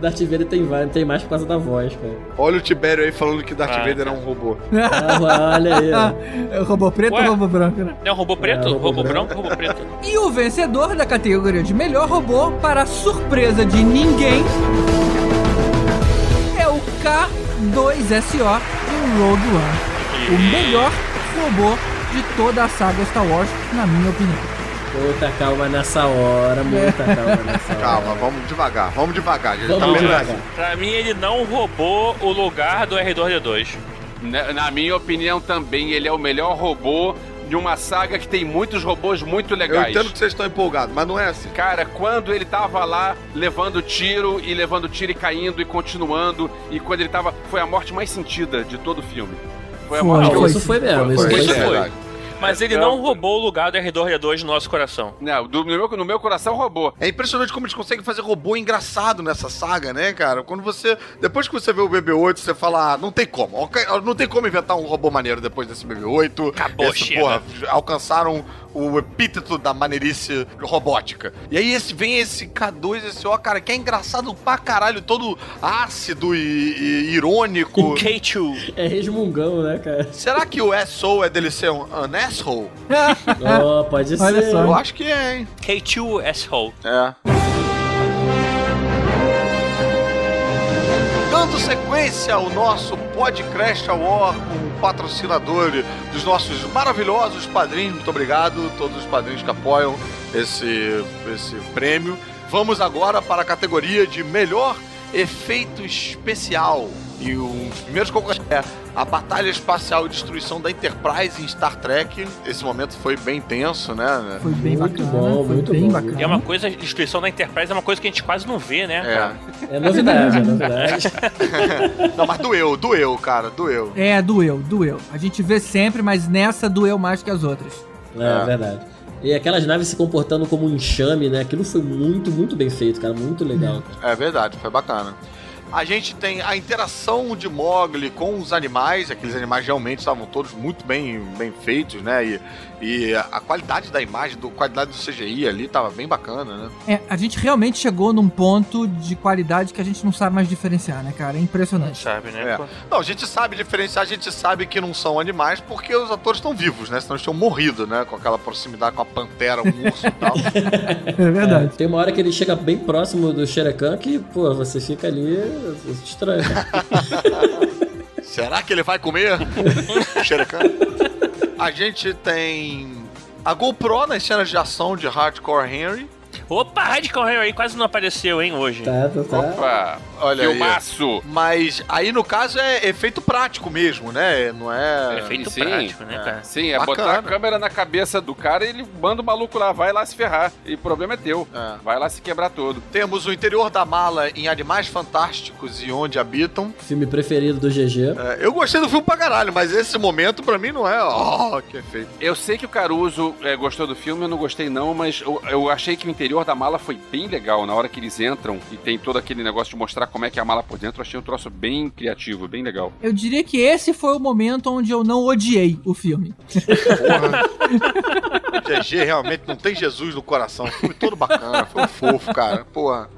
Darth Vader tem, tem mais por causa da voz, cara. Olha o Tibério aí falando que Darth Ah, Vader é um robô. Ah, olha aí. ó. É o robô preto Ué? ou robô branco, né? É um robô preto? É, robô robô branco. branco, robô preto. E o vencedor da categoria de melhor robô, para a surpresa de ninguém, é o K2SO em Rogue One. O melhor robô de toda a saga Star Wars, na minha opinião. Muita calma nessa hora, muita calma nessa hora. Calma, vamos devagar, vamos devagar. gente. Vamos Tá devagar. Pra mim, ele não roubou o lugar do R2D2. Na, na minha opinião também, ele é o melhor robô de uma saga que tem muitos robôs muito Eu legais. entendo que vocês estão empolgados, mas não é assim. Cara, quando ele tava lá levando tiro e levando tiro e caindo e continuando, e quando ele tava. Foi a morte mais sentida de todo o filme. Foi a Foi, morte que eu. foi. isso foi mesmo. Foi, Isso foi, foi, Mas ele não roubou o lugar do R2D2 no nosso coração. Não, do- no, meu, no meu coração roubou. É impressionante como eles conseguem fazer robô engraçado nessa saga, né, cara? Quando você. Depois que você vê o BB-8, você fala, ah, não tem como. ok, Não tem como inventar um robô maneiro depois desse BB-8. Acabou, Esse, chega. porra, alcançaram o epíteto da maneirice robótica. E aí esse, vem esse K2, esse O, cara, que é engraçado pra caralho, todo ácido e, e irônico. O K2. É resmungão, né, cara? Será que o SO é dele ser um, um asshole? Ó, pode ser. Olha só. Eu acho que é, hein? K2 asshole. É. Dando sequência ao nosso Podcast Award com o patrocinador dos nossos maravilhosos padrinhos. Muito obrigado, todos os padrinhos que apoiam esse, esse prêmio. Vamos agora para a categoria de melhor efeito especial. E o primeiro concorrente é a Batalha Espacial e Destruição da Enterprise em Star Trek. Esse momento foi bem tenso, né? Foi bem Muito bacana, bom, foi muito bem bom. bacana. E é uma coisa, destruição da Enterprise é uma coisa que a gente quase não vê, né? É. cara? É novidade, é novidade. Não, mas doeu, doeu, cara, doeu. É, doeu, doeu. A gente vê sempre, mas nessa doeu mais que as outras. É, É. verdade. E aquelas naves se comportando como um enxame, né? Aquilo foi muito, muito bem feito, cara. Muito legal, cara. É verdade, foi bacana. A gente tem a interação de Mogli com os animais, aqueles animais realmente estavam todos muito bem, bem feitos, né? E, e a qualidade da imagem, do, a qualidade do CGI ali tava bem bacana, né? É, a gente realmente chegou num ponto de qualidade que a gente não sabe mais diferenciar, né, cara? É impressionante. Sabe, né? É. Não, a gente sabe diferenciar, a gente sabe que não são animais porque os atores estão vivos, né? Senão eles tinham morrido, né? Com aquela proximidade com a pantera, o urso e tal. É verdade. É, tem uma hora que ele chega bem próximo do Shere que, pô, você fica ali estranho. Será que ele vai comer? Xerecan? A gente tem a GoPro nas cenas de ação de Hardcore Henry. Opa, Radical Henry quase não apareceu, hein, hoje. Tá, tá, tá. Opa! Olha aí. Filmaço! Mas aí no caso é efeito prático mesmo, né? Não é. Efeito sim, prático, né, é. cara? Sim, é Bacana. botar a câmera na cabeça do cara e ele manda o maluco lá, vai lá se ferrar. E o problema é teu. É. Vai lá se quebrar todo. Temos o interior da mala em Animais Fantásticos e Onde Habitam. Filme preferido do GG. É, eu gostei do filme pra caralho, mas esse momento pra mim não é. Oh, que efeito. Eu sei que o Caruso é, gostou do filme, eu não gostei não, mas eu, eu achei que o interior da mala foi bem legal. Na hora que eles entram e tem todo aquele negócio de mostrar como é que é a mala por dentro, eu achei um troço bem criativo, bem legal. Eu diria que esse foi o momento onde eu não odiei o filme. Porra. GG realmente não tem Jesus no coração. Foi todo bacana, foi um fofo, cara. Porra.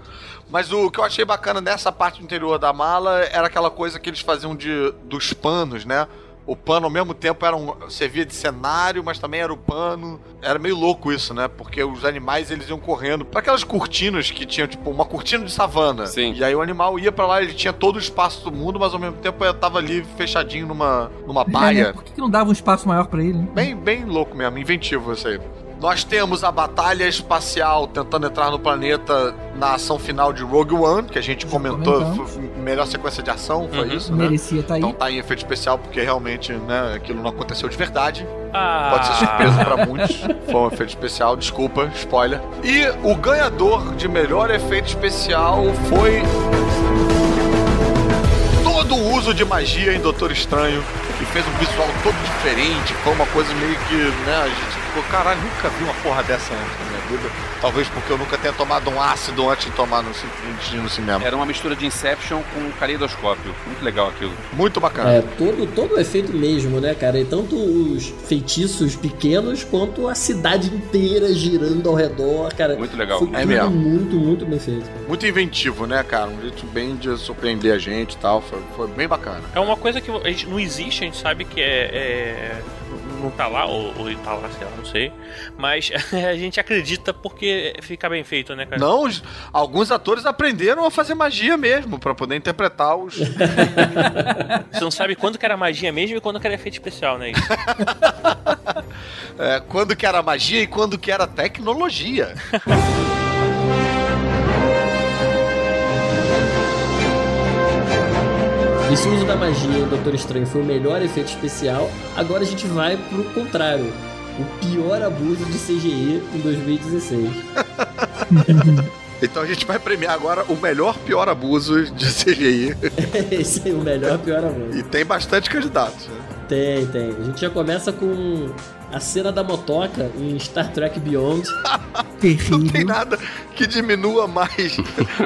Mas o que eu achei bacana nessa parte interior da mala era aquela coisa que eles faziam de, dos panos, né? O pano ao mesmo tempo era um, servia de cenário, mas também era o pano. Era meio louco isso, né? Porque os animais eles iam correndo para aquelas cortinas que tinham tipo uma cortina de savana. Sim. E aí o animal ia para lá, ele tinha todo o espaço do mundo, mas ao mesmo tempo ele tava ali fechadinho numa numa É, né? baia. Por que, que não dava um espaço maior pra ele? né? Bem, bem louco mesmo, inventivo isso aí. Nós temos a batalha espacial tentando entrar no planeta na ação final de Rogue One, que a gente Já comentou, comentamos. Melhor sequência de ação, foi Uhum. isso, né? Merecia estar aí. Então tá em efeito especial, porque realmente, né, aquilo não aconteceu de verdade. Ah, Pode ser surpresa pra muitos. Foi um efeito especial, desculpa, spoiler. E o ganhador de melhor efeito especial foi. Todo o uso de magia em Doutor Estranho, que fez um visual todo diferente. Foi uma coisa meio que, né, a gente ficou, caralho, nunca vi uma porra dessa antes minha vida. Talvez porque eu nunca tenha tomado um ácido antes de tomar no, antes no cinema. Era uma mistura de Inception com caleidoscópio. Muito legal aquilo. Muito bacana. É, todo, todo o efeito mesmo, né, cara? E tanto os feitiços pequenos quanto a cidade inteira girando ao redor, cara. Muito legal. Foi É mesmo. muito, muito bem feito. cara. Muito inventivo, né, cara? Um jeito bem de surpreender a gente e tal. Foi, foi bem bacana. É uma coisa que a gente não existe, a gente sabe que é. é- não tá lá, ou, ou tá lá, sei lá, não sei. Mas a gente acredita porque fica bem feito, né, cara? Não, os- alguns atores aprenderam a fazer magia mesmo, pra poder interpretar os. Você não sabe quando que era magia mesmo e quando que era efeito especial, né? É, quando que era magia e quando que era tecnologia. E se o uso da magia em Doutor Estranho foi o melhor efeito especial, agora a gente vai pro contrário. O pior abuso de CGI em 2016. Então a gente vai premiar agora o melhor pior abuso de CGI. Esse é o melhor pior abuso. E tem bastante candidatos. né? Tem, tem. A gente já começa com a cena da motoca em Star Trek Beyond. Não tem Terrível. nada que diminua mais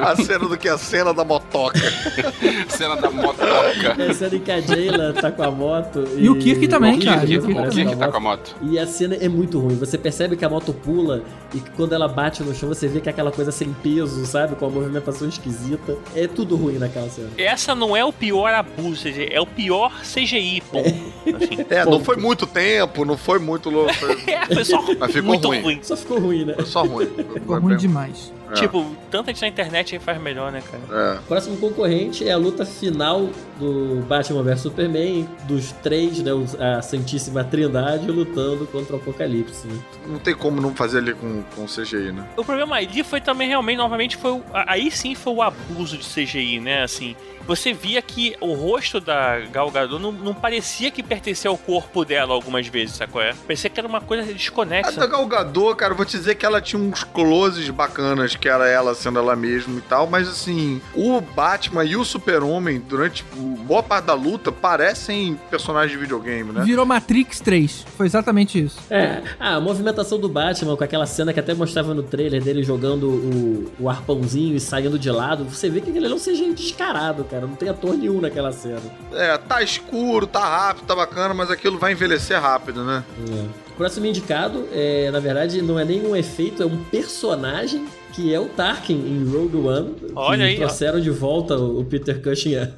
a cena do que a cena da motoca. Cena da motoca. É a cena em que a Jayla tá com a moto. E o Kirk também, o cara, Kirk e o Kirk a tá com a moto? E a cena é muito ruim. Você percebe que a moto pula e que quando ela bate no chão, você vê que é aquela coisa sem peso, sabe? Com a movimentação esquisita. É tudo ruim naquela cena. Essa não é o pior abuso, é o pior CGI, ponto. Assim. É, não Ponto. foi muito tempo, não foi muito louco. Foi, É, foi só Mas ficou muito ruim. ruim. Só ficou ruim, né? foi só ruim. Ficou ruim demais. É. Tipo, tanta gente na internet aí faz melhor, né, cara? É. Próximo concorrente é a luta final do Batman vs Superman, dos três, né, a Santíssima Trindade lutando contra o Apocalipse. né? Não tem como não fazer ali com, com CGI, né? O problema ali foi também realmente, novamente, foi o- aí sim foi o abuso de CGI, né? Assim, você via que o rosto da Gal Gadot não, não parecia que pertencia ao corpo dela algumas vezes, sacou? É? Parecia que era uma coisa A da desconexa. Gal Gadot, cara, eu vou te dizer que ela tinha uns closes bacanas, que era ela sendo ela mesma e tal, mas assim, o Batman e o Super-Homem, durante boa parte da luta, parecem personagens de videogame, né? Virou Matrix 3. Foi exatamente isso. É, ah, a movimentação do Batman com aquela cena que até mostrava no trailer dele jogando o, o arpãozinho e saindo de lado, você vê que ele um CGI descarado, cara. Não tem ator nenhum naquela cena. É, tá escuro, tá rápido, tá bacana, mas aquilo vai envelhecer rápido, né? É. Próximo indicado, é, na verdade, não é nenhum efeito, é um personagem que é o Tarkin em Rogue One. Olha aí, ó. trouxeram de volta o Peter Cushing à,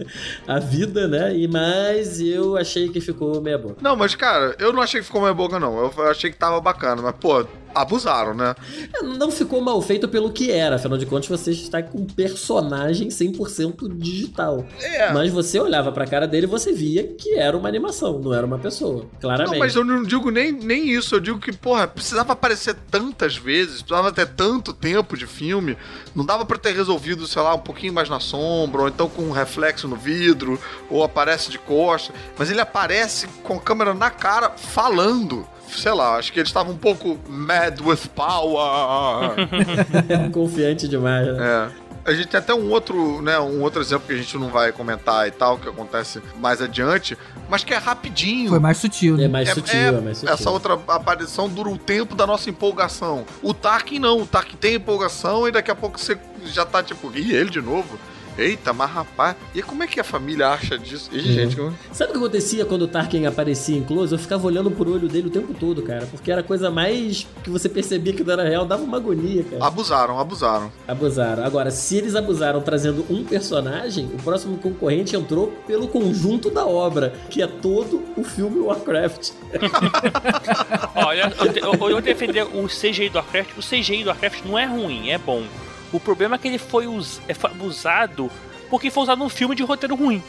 à vida, né? E, mas eu achei que ficou meia boca. Não, mas cara, eu não achei que ficou meia boca, não. Eu achei que tava bacana, mas, pô, abusaram, né? É, Não ficou mal feito pelo que era, afinal de contas você está com um personagem 100% digital. É. Mas você olhava pra cara dele e você via que era uma animação, não era uma pessoa, claramente. Não, mas eu não digo nem, nem isso. Eu digo que, porra, precisava aparecer tantas vezes, precisava ter tanto tempo de filme. Não dava pra ter resolvido, sei lá, um pouquinho mais na sombra, ou então com um reflexo no vidro, ou aparece de costa. Mas ele aparece com a câmera na cara, falando. Sei lá, acho que eles estavam um pouco mad with power. Confiante demais, né? É. A gente tem até um outro, né, um outro exemplo que a gente não vai comentar e tal, que acontece mais adiante, mas que é rapidinho. Foi mais sutil, né? É mais É- sutil, é- é, mais sutil. Essa outra aparição dura o tempo da nossa empolgação. O Tarkin não, o Tarkin tem empolgação e daqui a pouco você já tá tipo, ih, ele de novo. Eita, mas rapaz, e como é que a família acha disso? Ih, gente, como- Sabe o que acontecia quando o Tarkin aparecia em close? Eu ficava olhando pro olho dele o tempo todo, cara. Porque era a coisa mais que você percebia que não era real, dava uma agonia, cara. abusaram, abusaram. Abusaram. Agora, se eles abusaram trazendo um personagem, o próximo concorrente entrou pelo conjunto da obra, que é todo o filme Warcraft. Olha, eu, eu, eu defender o CGI do Warcraft. O CGI do Warcraft não é ruim, é bom. O problema é que ele foi, us- é, foi abusado porque foi usado num filme de roteiro ruim.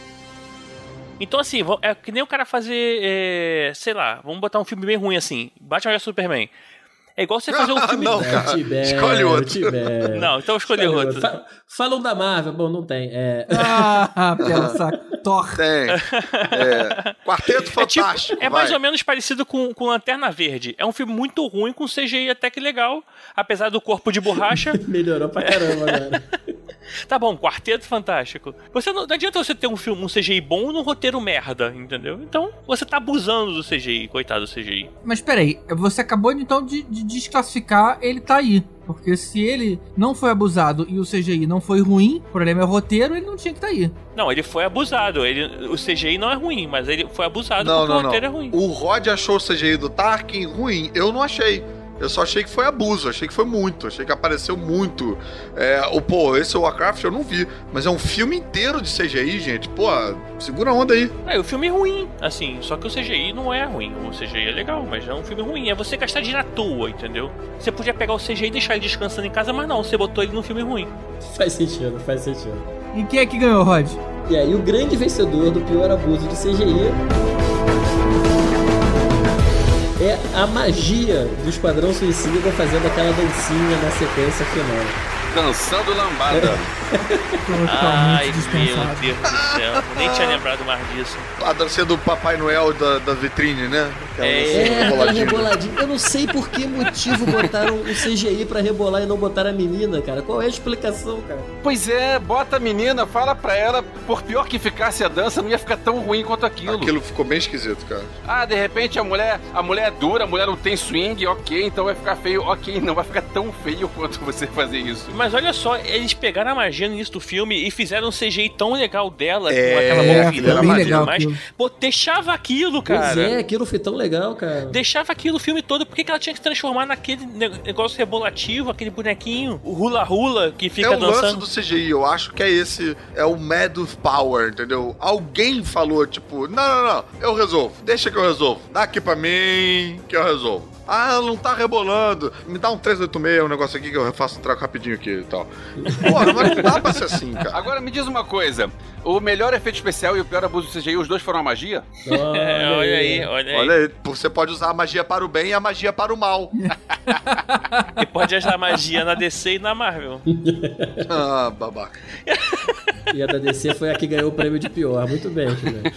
Então, assim, é que nem o cara fazer, é, sei lá, vamos botar um filme bem ruim assim, Batman vs Superman. É igual você fazer um filme... Não, cara, Tibério, escolhe outro. Tibério. Não, então eu escolhi Escolhe outro. Fa- falam da Marvel. Bom, não tem. É... Ah, pela saco. Thor. Tem. É, Quarteto É, tipo, Fantástico. é mais vai. ou menos parecido com, com Lanterna Verde. É um filme muito ruim, com CGI até que legal, apesar do corpo de borracha. Melhorou pra caramba, cara. Tá bom, Quarteto Fantástico. Você não, não adianta você ter um filme, um CGI bom num roteiro merda, entendeu? Então você tá abusando do CGI, coitado do CGI. Mas peraí, você acabou então de, de desclassificar ele tá aí. Porque se ele não foi abusado e o CGI não foi ruim, o problema é o roteiro, ele não tinha que estar aí. Não, ele foi abusado. Ele, o CGI não é ruim, mas ele foi abusado Não, porque não, o roteiro é não. ruim. O Rod achou o CGI do Tarkin ruim. Eu não achei. Eu só achei que foi abuso, achei que foi muito, achei que apareceu muito. É, o, pô, esse Warcraft eu não vi, mas é um filme inteiro de CGI, gente. Pô, segura a onda aí. É, o filme é ruim, assim, só que o CGI não é ruim. O CGI é legal, mas é um filme ruim. É você gastar dinheiro à toa, entendeu? Você podia pegar o CGI e deixar ele descansando em casa, mas não, você botou ele num filme ruim. Faz sentido, faz sentido. E quem é que ganhou, Rod? E aí, o grande vencedor do pior abuso de CGI é a magia do Esquadrão Suicida fazendo aquela dancinha na sequência final. Dançando lambada. Totalmente Ai, meu. Deus do céu. Nem tinha lembrado mais disso. A dança do Papai Noel da, da vitrine, né? Aquela É, É, reboladinha. Eu não sei por que motivo botaram o CGI pra rebolar e não botaram a menina, cara. Qual é a explicação, cara? Pois é, bota a menina, fala pra ela, por pior que ficasse a dança, não ia ficar tão ruim quanto aquilo. Aquilo ficou bem esquisito, cara. Ah, de repente a mulher, a mulher é dura, a mulher não tem swing, ok, então vai ficar feio, ok, não vai ficar tão feio quanto você fazer isso. Mas olha só, eles pegaram a magia no início do filme e fizeram um CGI tão legal dela, É, com aquela aquilo mão virando era e magia. Aquilo. Pô, deixava aquilo, Pois cara. é, aquilo foi tão legal, cara. Deixava aquilo o filme todo. Por que, ela tinha que se transformar naquele ne- negócio rebolativo, aquele bonequinho, o hula-hula que é fica o lance dançando? do CGI, eu acho que é esse, é o Mad with Power, entendeu? Alguém falou, tipo, não, não, não, eu resolvo, deixa que eu resolvo, dá aqui pra mim que eu resolvo. Ah, não tá rebolando. Me dá um 386, um negócio aqui que eu faço um trago rapidinho aqui e tal. Porra, mas não dá pra ser assim, cara. Agora me diz uma coisa: o melhor efeito especial e o pior abuso do CGI, os dois foram a magia? É, olha aí, olha aí. Olha aí, você pode usar a magia para o bem e a magia para o mal. E pode usar magia na DC e na Marvel. Ah, babaca. E a da DC foi a que ganhou o prêmio de pior. Muito bem, Tibério.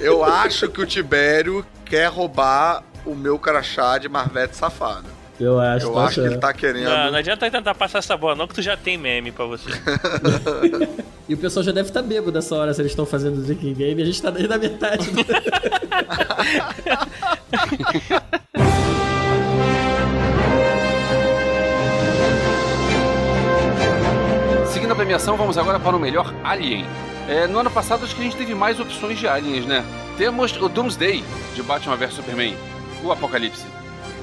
Eu acho que o Tibério quer roubar o meu crachá de Marvete safado. Eu acho, Eu tá acho que ele tá querendo. Não, não adianta tentar passar essa bola, não, que tu já tem meme pra você. E o pessoal já deve estar bêbado dessa hora se eles estão fazendo o Drinking Game e a gente tá aí na metade. do- Seguindo a premiação, vamos agora para o melhor Alien. É, no ano passado, acho que a gente teve mais opções de aliens, né? Temos o Doomsday, de Batman vs Superman. O Apocalipse.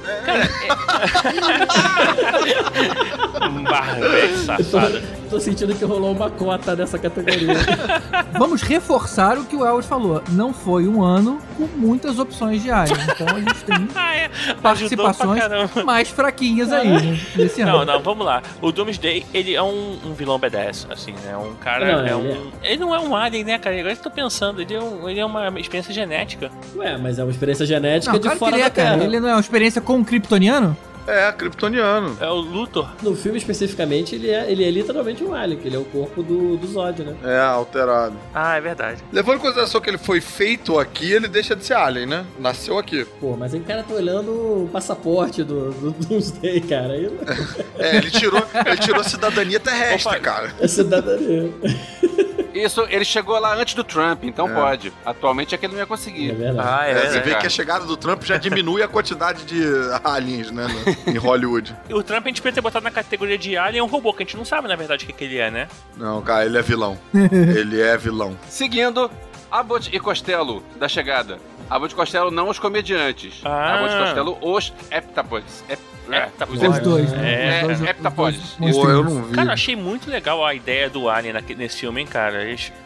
Barbeque safada. Tô sentindo que rolou uma cota nessa categoria. Vamos reforçar o que o Elvis falou. Não foi um ano com muitas opções de área. Então a gente tem Ah, é. Participações mais fraquinhas aí, né, nesse ano. Não, não, vamos lá. O Doomsday, ele é um, um vilão badass, assim, né? Um cara. Não, é ele um, ele não é um alien, né, cara? Agora que eu tô pensando, ele é, um- ele é uma experiência genética. Ué, mas é uma experiência genética Não, de claro que fora ele é, da Terra. cara. Ele não é uma experiência com um kryptoniano? É, kryptoniano. É o Luthor. No filme especificamente, ele é, ele é literalmente um alien, que ele é o corpo do, do Zod, né? É, alterado. Ah, é verdade. Levando em consideração que ele foi feito aqui, ele deixa de ser alien, né? Nasceu aqui. Pô, mas aí o cara tá olhando o passaporte do, do Doomsday, cara. Aí É, ele tirou, ele tirou a cidadania terrestre, Opa. cara. é cidadania. Isso, ele chegou lá antes do Trump, então É. pode. Atualmente é que ele não ia É conseguir. verdade. Ah, é, É, você vê cara? que a chegada do Trump já diminui a quantidade de aliens, né? no- em Hollywood. O Trump a gente podia ter botado na categoria de alien um robô, que a gente não sabe, na verdade, o que, que ele é, né? Não, cara, ele é vilão. ele é vilão. Seguindo, Abbott e Costello, da chegada. Abbott e Costello não os comediantes. Ah. Abbott e Costello os heptapods. Hep... Heptapods. É, Os dois, né? É, Os dois- é, heptapods. os dois Pô, eu não vi. Cara, eu achei muito legal a ideia do Alien nesse filme, hein, cara.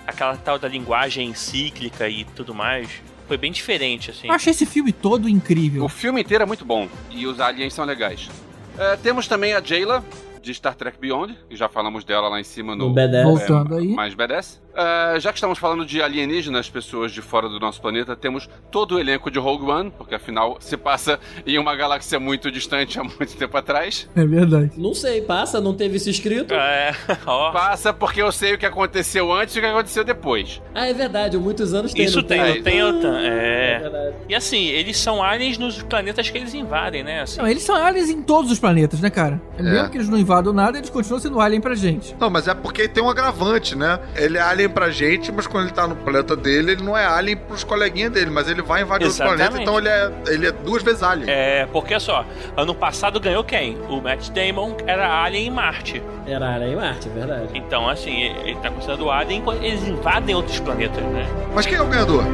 Aquela tal da linguagem cíclica e tudo mais. Foi bem diferente, assim. Eu achei esse filme todo incrível. O filme inteiro é muito bom e os aliens são legais. É, temos também a Jayla, de Star Trek Beyond, que já falamos dela lá em cima no, No B10. Voltando aí. mais badass. É, já que estamos falando de alienígenas, pessoas de fora do nosso planeta, temos todo o elenco de Rogue One, porque afinal se passa em uma galáxia muito distante há muito tempo atrás. É verdade. Não sei, passa, não teve isso escrito. É, ó. Passa porque eu sei o que aconteceu antes e o que aconteceu depois. Ah, é verdade, muitos anos tem. Isso não tem, não tem outra. É É. verdade. E assim, eles são aliens nos planetas que eles invadem, né? Assim. Não, eles são aliens em todos os planetas, né, cara? Mesmo que eles não invadam nada, eles continuam sendo alien pra gente. Não, mas é porque tem um agravante, né? Ele é alien pra gente, mas quando ele tá no planeta dele, ele não é alien pros coleguinhas dele, mas ele vai invadir outro Exatamente. planeta, então ele é, ele é duas vezes alien. É, porque só, ano passado ganhou quem? O Matt Damon era alien em Marte. Era área em Marte, é verdade. Então, assim, ele tá considerado alien quando eles invadem outros planetas, né? Mas quem é o ganhador?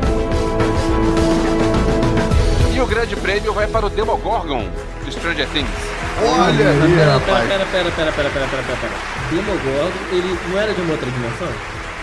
E o grande prêmio vai para o Demogorgon, de Stranger Things. Olha aí, Pera, rapaz. pera, pera, pera, pera, pera, pera, pera, pera. Demogorgon, ele não era de uma outra dimensão?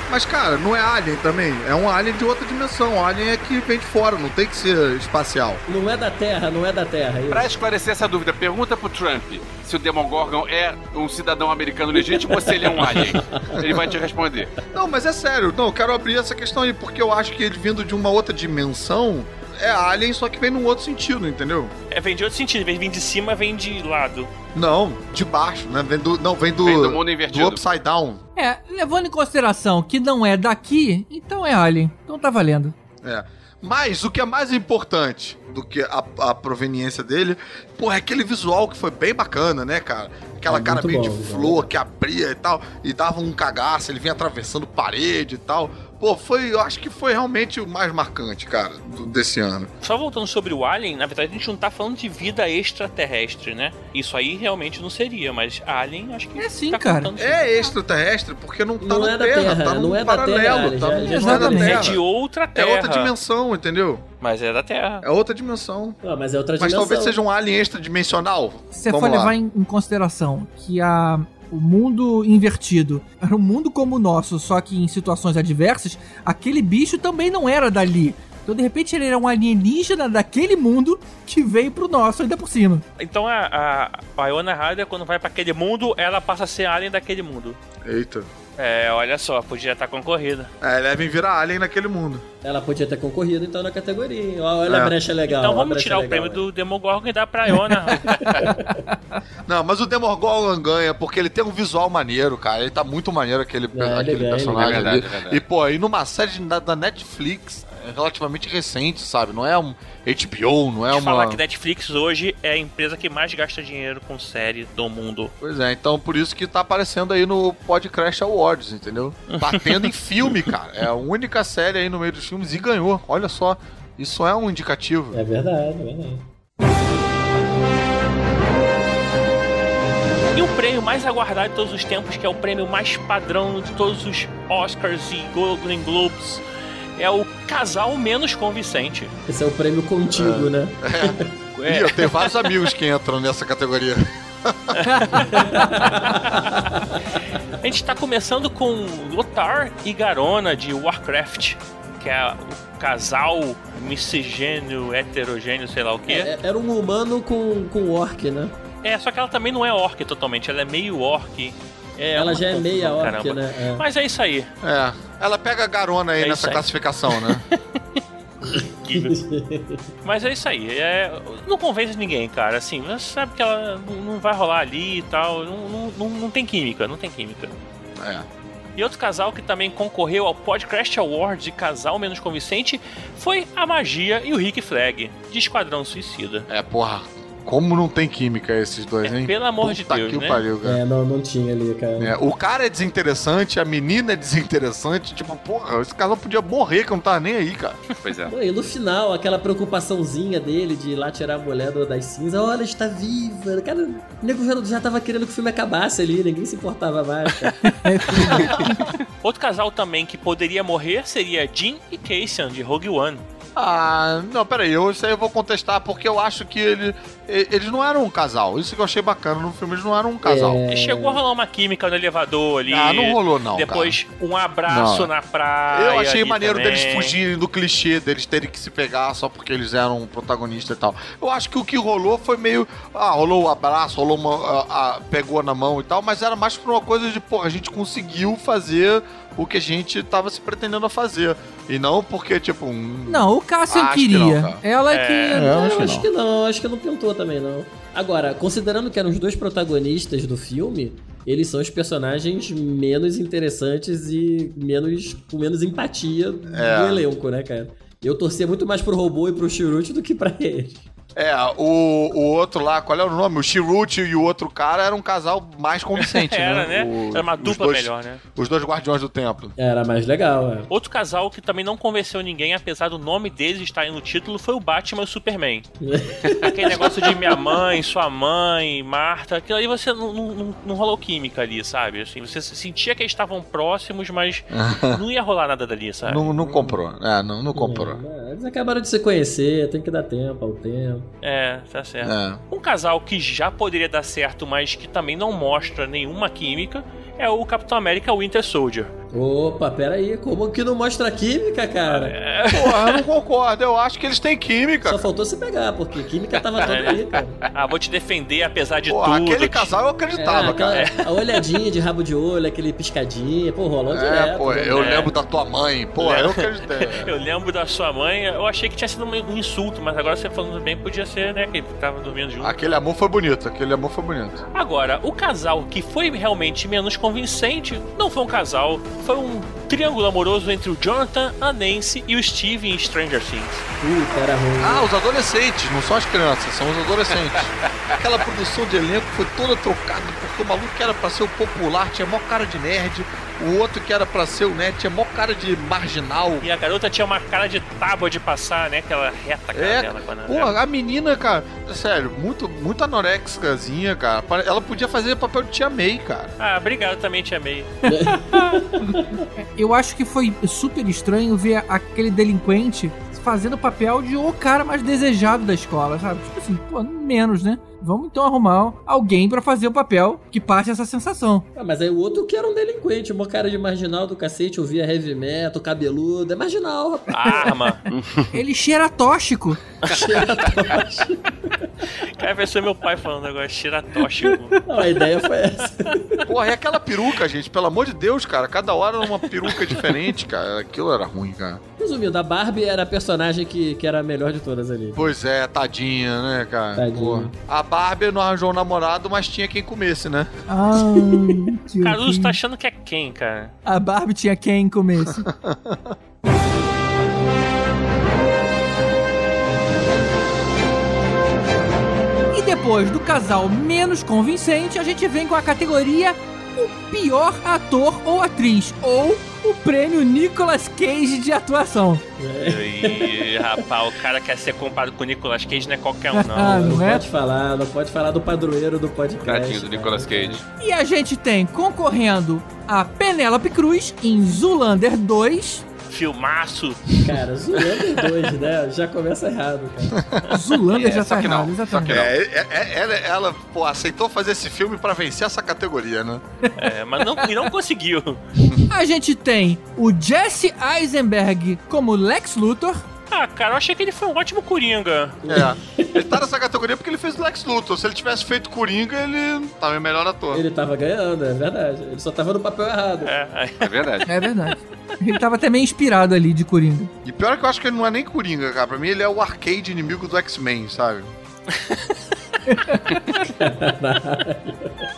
Mas, cara, não é alien também. É um alien de outra dimensão. Alien é que vem de fora, não tem que ser espacial. Não é da Terra, não é da Terra. isso. Pra esclarecer essa dúvida, pergunta pro Trump se o Demogorgon é um cidadão americano legítimo ou se ele é um alien. Ele vai te responder. Não, mas é sério. Não, eu quero abrir essa questão aí, porque eu acho que ele vindo de uma outra dimensão é alien, só que vem num outro sentido, entendeu? É, vem de outro sentido, em vez de vir de cima, vem de lado. Não, de baixo, né? Vem do, não, vem do, Vem do mundo invertido. do upside down. É, levando em consideração que não é daqui, então é alien. Então tá valendo. É. Mas o que é mais importante do que a, a proveniência dele, pô, é aquele visual que foi bem bacana, né, cara? Aquela É cara meio bom, de flor que abria e tal, e dava um cagaço, ele vinha atravessando parede e tal. Pô, foi, eu acho que foi realmente o mais marcante, cara, do- desse ano. Só voltando sobre o Alien, na verdade a gente não tá falando de vida extraterrestre, né? Isso aí realmente não seria, mas Alien acho que É sim, tá cara. É extraterrestre porque não tá Não na é Terra, Terra, tá num não é da paralelo, Terra, tá já- num- já não é da exatamente. Terra. É de outra É terra. outra dimensão, entendeu? Mas é da Terra. É outra dimensão. Ah, mas é outra Mas dimensão. talvez seja um alien extradimensional. Se você for lá. levar em, em consideração que a, o mundo invertido era um mundo como o nosso, só que em situações adversas, aquele bicho também não era dali. Então, de repente, ele era um alienígena daquele mundo que veio pro nosso, ainda por cima. Então a, a Iona Ryder, quando vai pra aquele mundo, ela passa a ser alien daquele mundo. Eita. É, olha só, podia estar concorrida. É, devem virar alien naquele mundo. Ela podia ter concorrido então na categoria. Olha É. a brecha legal. então vamos tirar o legal, prêmio né? do Demogorgon e dar pra Iona. Não, mas o Demogorgon ganha porque ele tem um visual maneiro, cara. Ele tá muito maneiro aquele, É, aquele ele ganha, personagem ali. É verdade, é verdade. E, pô, e numa série da, da Netflix é relativamente recente, sabe? Não é um HBO, não é Deixa eu falar uma. que Netflix hoje é a empresa que mais gasta dinheiro com série do mundo. Pois é, então por isso que tá aparecendo aí no Podcast Awards, entendeu? Tá tendo em filme, cara. É a única série aí no meio dos filmes e ganhou. Olha só. Isso é um indicativo. É verdade, é verdade. E o prêmio mais aguardado de todos os tempos, que é o prêmio mais padrão de todos os Oscars e Golden Globes, é o casal menos convincente. Esse é o prêmio contigo, né? Ih, eu tenho vários amigos que entram nessa categoria. A gente tá começando com Lothar e Garona de Warcraft, que é o casal miscigênio, heterogêneo, sei lá o quê. É, Era um humano com, com orc, né? É, só que ela também não é orc totalmente, ela é meio orc. É Ela já é meia caramba. né? É. Mas é isso aí. É. Ela pega garona aí É nessa aí. classificação, né? Mas é isso aí. É, não convence ninguém, cara. Assim, você sabe que ela não- vai rolar ali e tal. Não, não, não, tem química, não tem química. É. E outro casal que também concorreu ao Podcast Awards de casal menos convincente foi a Magia e o Rick Flag, de Esquadrão Suicida. É, porra. Como não tem química esses dois, É, hein? pelo amor de Puta Deus, que né? pariu, cara. É, não, não tinha ali, cara. É, o cara é desinteressante, a menina é desinteressante. Tipo, porra, esse casal podia morrer que eu não tava nem aí, cara. Pois é. E no final, aquela preocupaçãozinha dele de ir lá tirar a mulher do- das cinzas, olha, está viva. Cara, o nego já, já tava querendo que o filme acabasse ali, ninguém se importava mais, cara. Outro casal também que poderia morrer seria Jin e Cassian, de Rogue One. Ah, não, peraí, eu, isso aí eu vou contestar porque eu acho que ele, eles não eram um casal. Isso que eu achei bacana no filme, eles não eram um casal. É. E chegou a rolar uma química no elevador ali. Ah, não rolou não, Depois um abraço Não. na praia. Eu achei maneiro também. deles fugirem do clichê, deles terem que se pegar só porque eles eram protagonistas e tal. Eu acho que o que rolou foi meio. Ah, rolou o abraço, rolou uma. ah, ah, pegou na mão e tal, mas era mais por uma coisa de, pô, a gente conseguiu fazer o que a gente tava se pretendendo a fazer. E não porque, tipo, um. Não, o Cassian Acho que queria. não. Ela É. que. É, eu acho que acho não. que não, acho que não pintou também, não. Agora, considerando que eram os dois protagonistas do filme, eles são os personagens menos interessantes e menos com menos empatia É. do elenco, né, cara? Eu torcia muito mais pro robô e pro Chirute do que pra ele. É, o, o outro lá, qual é o nome? O Chirute e o outro cara era um casal mais convincente, Era, né? né? O- Era uma os dupla dois- melhor, né? Os dois guardiões do templo. Era mais legal, é. Outro casal que também não convenceu ninguém, apesar do nome deles estar aí no título, foi o Batman e o Superman. Aquele negócio de minha mãe, sua mãe, Marta, aquilo aí você não, não, não- não rolou química ali, sabe? Assim, você sentia que eles estavam próximos, mas não ia rolar nada dali, sabe? Não, não comprou. É, não, não comprou. É, Eles acabaram de se conhecer, tem que dar tempo ao tempo. É, tá certo. É. Um casal que já poderia dar certo, mas que também não mostra nenhuma química, é o Capitão América Winter Soldier. Opa, pera aí, como que não mostra química, cara? Porra, eu não concordo. Eu acho que eles têm química. Só faltou se pegar, porque química tava toda aí, cara. Ah, vou te defender apesar de Porra, tudo. aquele casal eu acreditava, É, aquela- cara. A olhadinha de rabo de olho, aquele piscadinha, pô, rolou É, direto. pô, né? eu É. lembro da tua mãe. Pô, eu acreditei. Eu lembro da sua mãe, eu achei que tinha sido um insulto, mas agora você falando bem, podia ser, né? Que tava dormindo junto. Aquele amor foi bonito, aquele amor foi bonito. Agora, o casal que foi realmente menos convincente não foi um casal, foi um triângulo amoroso entre o Jonathan, a Nancy e o Steve em Stranger Things. Puta, era ruim. Ah, os adolescentes, não são as crianças, são os adolescentes. Aquela produção de elenco foi toda trocada, porque o maluco que era pra ser o popular tinha mó cara de nerd, o outro que era pra ser o nerd tinha mó cara de marginal. E a garota tinha uma cara de tábua de passar, né? Aquela reta cara É, dela. Porra, a menina, cara, sério, muito, muito anorexicazinha, cara. Ela podia fazer papel de tia May, cara. Ah, obrigado, também te amei. Eu acho que foi super estranho ver aquele delinquente fazendo o papel de o cara mais desejado da escola, sabe? Tipo assim, pô, menos, né? Vamos então arrumar alguém pra fazer o papel que passe essa sensação. Ah, mas aí o outro que era um delinquente, uma cara de marginal do cacete, ouvia heavy metal, cabeludo, é marginal, rapaz. Arma. Ele cheira tóxico. Cara, vai ser meu pai falando agora, cheira tóxico. Não, a ideia foi essa. Porra, e aquela peruca, gente, pelo amor de Deus, cara. Cada hora era uma peruca diferente, cara. Aquilo era ruim, cara. Resumindo, a Barbie era a personagem que, que era a melhor de todas ali. Pois é, tadinha, né, cara? Tadinha. Porra. A Barbie não arranjou um namorado, mas tinha quem comesse, né? Ai, que Caruso tá achando que é quem, cara? A Barbie tinha quem em começo? e depois do casal menos convincente, a gente vem com a categoria o pior ator ou atriz, ou o prêmio Nicolas Cage de atuação. Ih, rapaz, o cara quer ser comparado com o Nicolas Cage, não é qualquer um, Ah, não. Não não é? pode falar, não pode falar do padroeiro do podcast. Tadinho do Nicolas Cage. E a gente tem concorrendo a Penélope Cruz em Zulander 2, Filmaço. Cara, Zoolander 2, né? Já começa errado, cara. Zulander É, já tá que não, errado, só exatamente. que não. É, é- é- ela, ela, pô, aceitou fazer esse filme pra vencer essa categoria, né? É, mas não, e não conseguiu. A gente tem o Jesse Eisenberg como Lex Luthor, Ah, cara, eu achei que ele foi um ótimo Coringa. É. Ele tá nessa categoria porque ele fez o Lex Luthor. Se ele tivesse feito Coringa, ele tava em melhor ator. Ele tava ganhando, é verdade. Ele só tava no papel errado. É, aí- É verdade. É verdade. Ele tava até meio inspirado ali de Coringa. E pior é que eu acho que ele não é nem Coringa, cara. Pra mim, ele é o arcade inimigo do X-Men, sabe?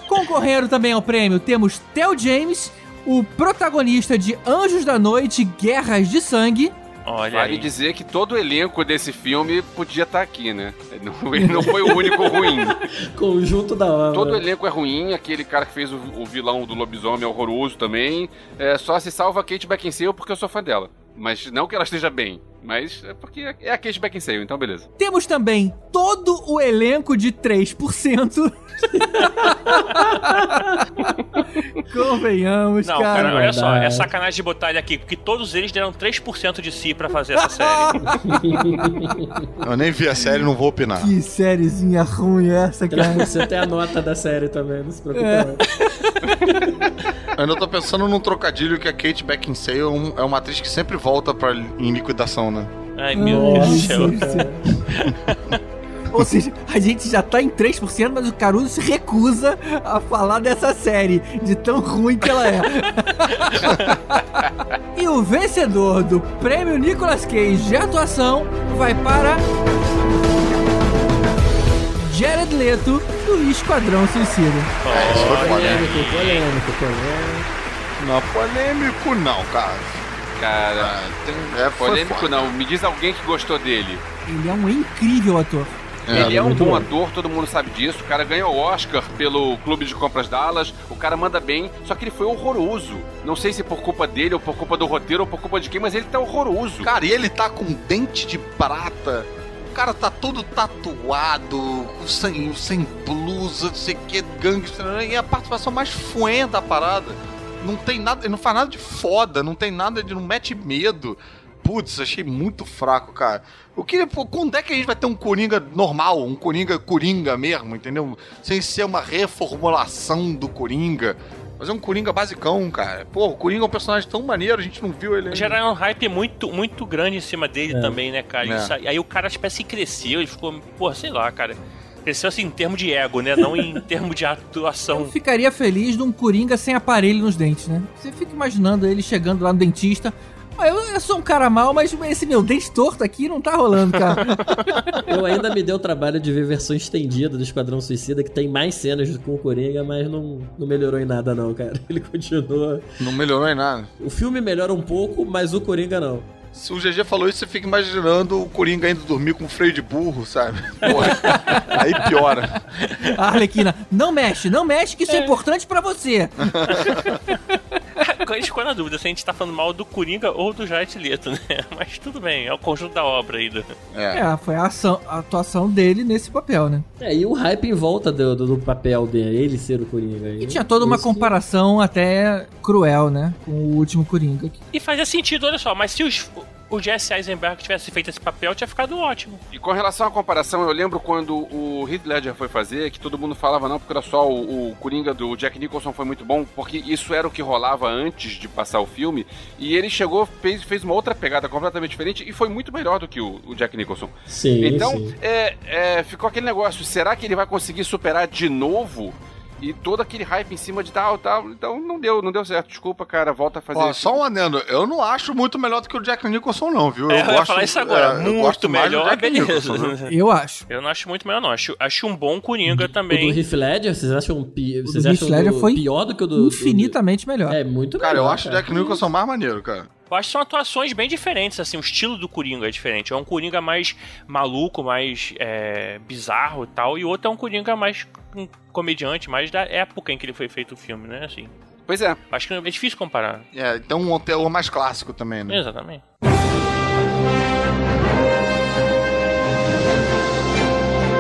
Concorrendo também ao prêmio temos Theo James, o protagonista de Anjos da Noite Guerras de Sangue. Olha Vale aí. dizer que todo o elenco desse filme podia estar aqui, né? Não- Ele não foi o único ruim. Conjunto da obra. Todo o elenco é ruim, aquele cara que fez o, o vilão do lobisomem é horroroso também. É, só se salva a Kate Beckinsale porque eu sou fã dela. Mas não que ela esteja bem, mas é porque é a Kate Beckinsale, então beleza. Temos também todo o elenco de 3%. Convenhamos, Não, cara. cara, olha só, é sacanagem de botar ele aqui, porque todos eles deram 3% de si pra fazer essa série. Eu nem vi a série, não vou opinar. Que sériezinha ruim é essa, cara? Você tem a nota da série também, não se preocupe É. ainda tô pensando num trocadilho que a Kate Beckinsale é é uma atriz que sempre volta pra, em liquidação, né? Ai, meu Deus do céu. Nossa. Ou seja, a gente já tá em 3%, mas o Caruso se recusa a falar dessa série, de tão ruim que ela é. e o vencedor do prêmio Nicolas Cage de atuação vai para. Jared Leto, do Esquadrão Suicida. É, isso foi foda. Polêmico, polêmico, polêmico. Não, polêmico não, cara. Cara, É, foi polêmico foda. não. Me diz alguém que gostou dele. Ele é um incrível ator. ele é um bom bom. ator, todo mundo sabe disso. O cara ganhou o Oscar pelo Clube de Compras Dallas. O cara manda bem, só que ele foi horroroso. Não sei se por culpa dele, ou por culpa do roteiro, ou por culpa de quem, mas ele tá horroroso. Cara, e ele tá com dente de prata. O cara tá todo tatuado, sem, sem blusa, não sei o que, gangster. E a participação mais fuenta da parada. Não tem nada, ele não faz nada de foda, não tem nada de. não mete medo. Putz, achei muito fraco, cara. Queria, pô, quando é que a gente vai ter um Coringa normal, um Coringa Coringa mesmo, entendeu? Sem ser uma reformulação do Coringa. Fazer um Coringa basicão, cara. Pô, o Coringa é um personagem tão maneiro, a gente não viu ele ainda. Geraram um hype muito, muito grande em cima dele É. também, né, cara? É. Isso aí, o cara que cresceu, ele ficou, pô, sei lá, cara. Cresceu assim em termos de ego, né? Não em termos de Eu atuação. ficaria feliz de um Coringa sem aparelho nos dentes, né? Você fica imaginando ele chegando lá no dentista. "Ah, Eu, eu sou um cara mal, mas esse meu dente torto aqui não tá rolando, cara. Eu ainda me dei o trabalho de ver versão estendida do Esquadrão Suicida, que tem mais cenas com o Coringa, mas não, não melhorou em nada não, cara. Ele continua... Não melhorou em nada. O filme melhora um pouco, mas o Coringa não. Se o GG falou isso, você fica imaginando o Coringa indo dormir com freio de burro, sabe? Porra, aí piora. A Arlequina, não mexe, não mexe, que isso é, importante pra você. A gente ficou na dúvida se a gente tá falando mal do Coringa ou do Jared Leto, né? Mas tudo bem, é o conjunto da obra aí. Do... É. É, foi a, ação- a atuação dele nesse papel, né? É, e o hype em volta do, do, do papel dele, ele ser o Coringa. E tinha toda uma que- comparação até cruel, né? Com o último Coringa. E fazia sentido, olha só, mas se os, o Jesse Eisenberg tivesse feito esse papel, tinha ficado ótimo. E com relação à comparação, eu lembro quando o Heath Ledger foi fazer, que todo mundo falava, não, porque era só o, o Coringa do Jack Nicholson foi muito bom, porque isso era o que rolava antes de passar o filme, e ele chegou, fez, fez uma outra pegada completamente diferente e foi muito melhor do que o, o Jack Nicholson. Sim, Então, sim. é, é, ficou aquele negócio, será que ele vai conseguir superar de novo? E todo aquele hype em cima de tal, tal. Então não deu, não deu certo. Desculpa, cara. Volta a fazer Ó, isso. só um adendo, eu não acho muito melhor do que o Jack Nicholson, não, viu? É, eu ia falar isso agora, é, eu muito gosto mais do melhor, Jack beleza. Nicholson, viu? Eu acho. Eu não acho muito melhor, não. Acho, acho um bom Coringa O do também. Heath Ledger, vocês acham, pi... vocês do acham do- foi pior do que o do... Infinitamente melhor. do- É, muito Cara, eu melhor, acho o. Jack Nicholson mais maneiro, cara. Eu acho que são atuações bem diferentes, assim, o estilo do Coringa é diferente. É um Coringa mais maluco, mais é, bizarro e tal, e o outro é um Coringa mais um comediante, mais da época em que ele foi feito o filme, né? Assim, Pois é. acho que é difícil comparar. É, então um teor mais clássico também, né? Exatamente.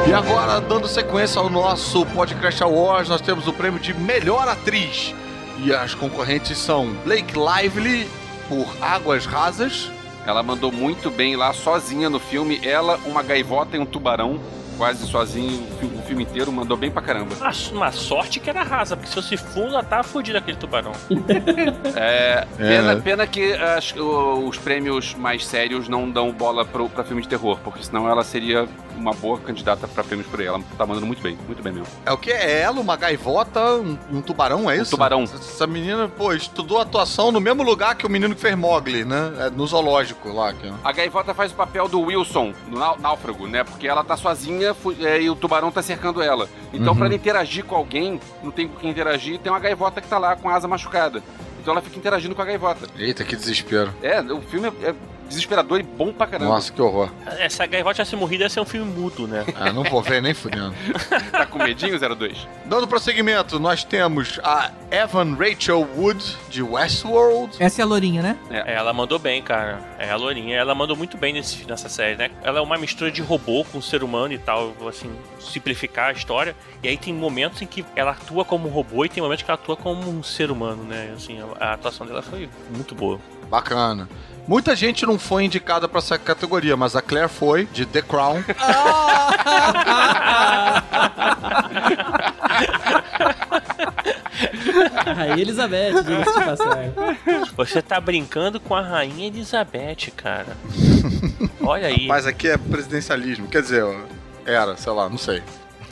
E agora, dando sequência ao nosso Podcast Awards, nós temos o prêmio de melhor atriz. E as concorrentes são Blake Lively, por Águas Rasas. Ela mandou muito bem lá, sozinha no filme. Ela, uma gaivota e um tubarão, quase sozinho o fi- o filme inteiro. Mandou bem pra caramba. Uma sorte que era rasa, porque se fosse fundo, ela tava fudido aquele tubarão. É, pena, É. pena que as- o- os prêmios mais sérios não dão bola pro, pra filme de terror, porque senão ela seria uma boa candidata pra prêmios por aí. Ela tá mandando muito bem, muito bem mesmo. É o que? É ela, uma gaivota, um, um tubarão, é Um isso? tubarão. Essa menina, pô, estudou atuação no mesmo lugar que o menino que fez Mogli, né? É, no zoológico lá. Que... A gaivota faz o papel do Wilson, no nau- náufrago, né? Porque ela tá sozinha é, e o tubarão tá cercando ela. Então, Uhum. pra ela interagir com alguém, não tem com quem interagir, tem uma gaivota que tá lá com a asa machucada. Então ela fica interagindo com a gaivota. Eita, que desespero. É, o filme é, é desesperador e bom pra caramba. Nossa, que horror. É, se a Gaivota tivesse morrido, ia ser um filme mudo, né? Ah, não vou ver nem fudendo. Tá com medinho, 02? Dando prosseguimento, nós temos a Evan Rachel Wood, de Westworld. Essa é a lourinha, né? É, ela mandou bem, cara. É a Lourinha. Ela mandou muito bem nesse, nessa série, né? Ela é uma mistura de robô com ser humano e tal, vou, assim, simplificar a história. E aí tem momentos em que ela atua como um robô e tem momentos que ela atua como um ser humano, né? Assim, a, a atuação dela foi muito boa. Bacana. Muita gente não foi indicada pra essa categoria, mas a Claire foi, de The Crown. Rainha Elizabeth, diga-se de passagem. Você tá brincando com a Rainha Elizabeth, cara. Olha aí. Mas aqui é presidencialismo, quer dizer, era, sei lá, não sei.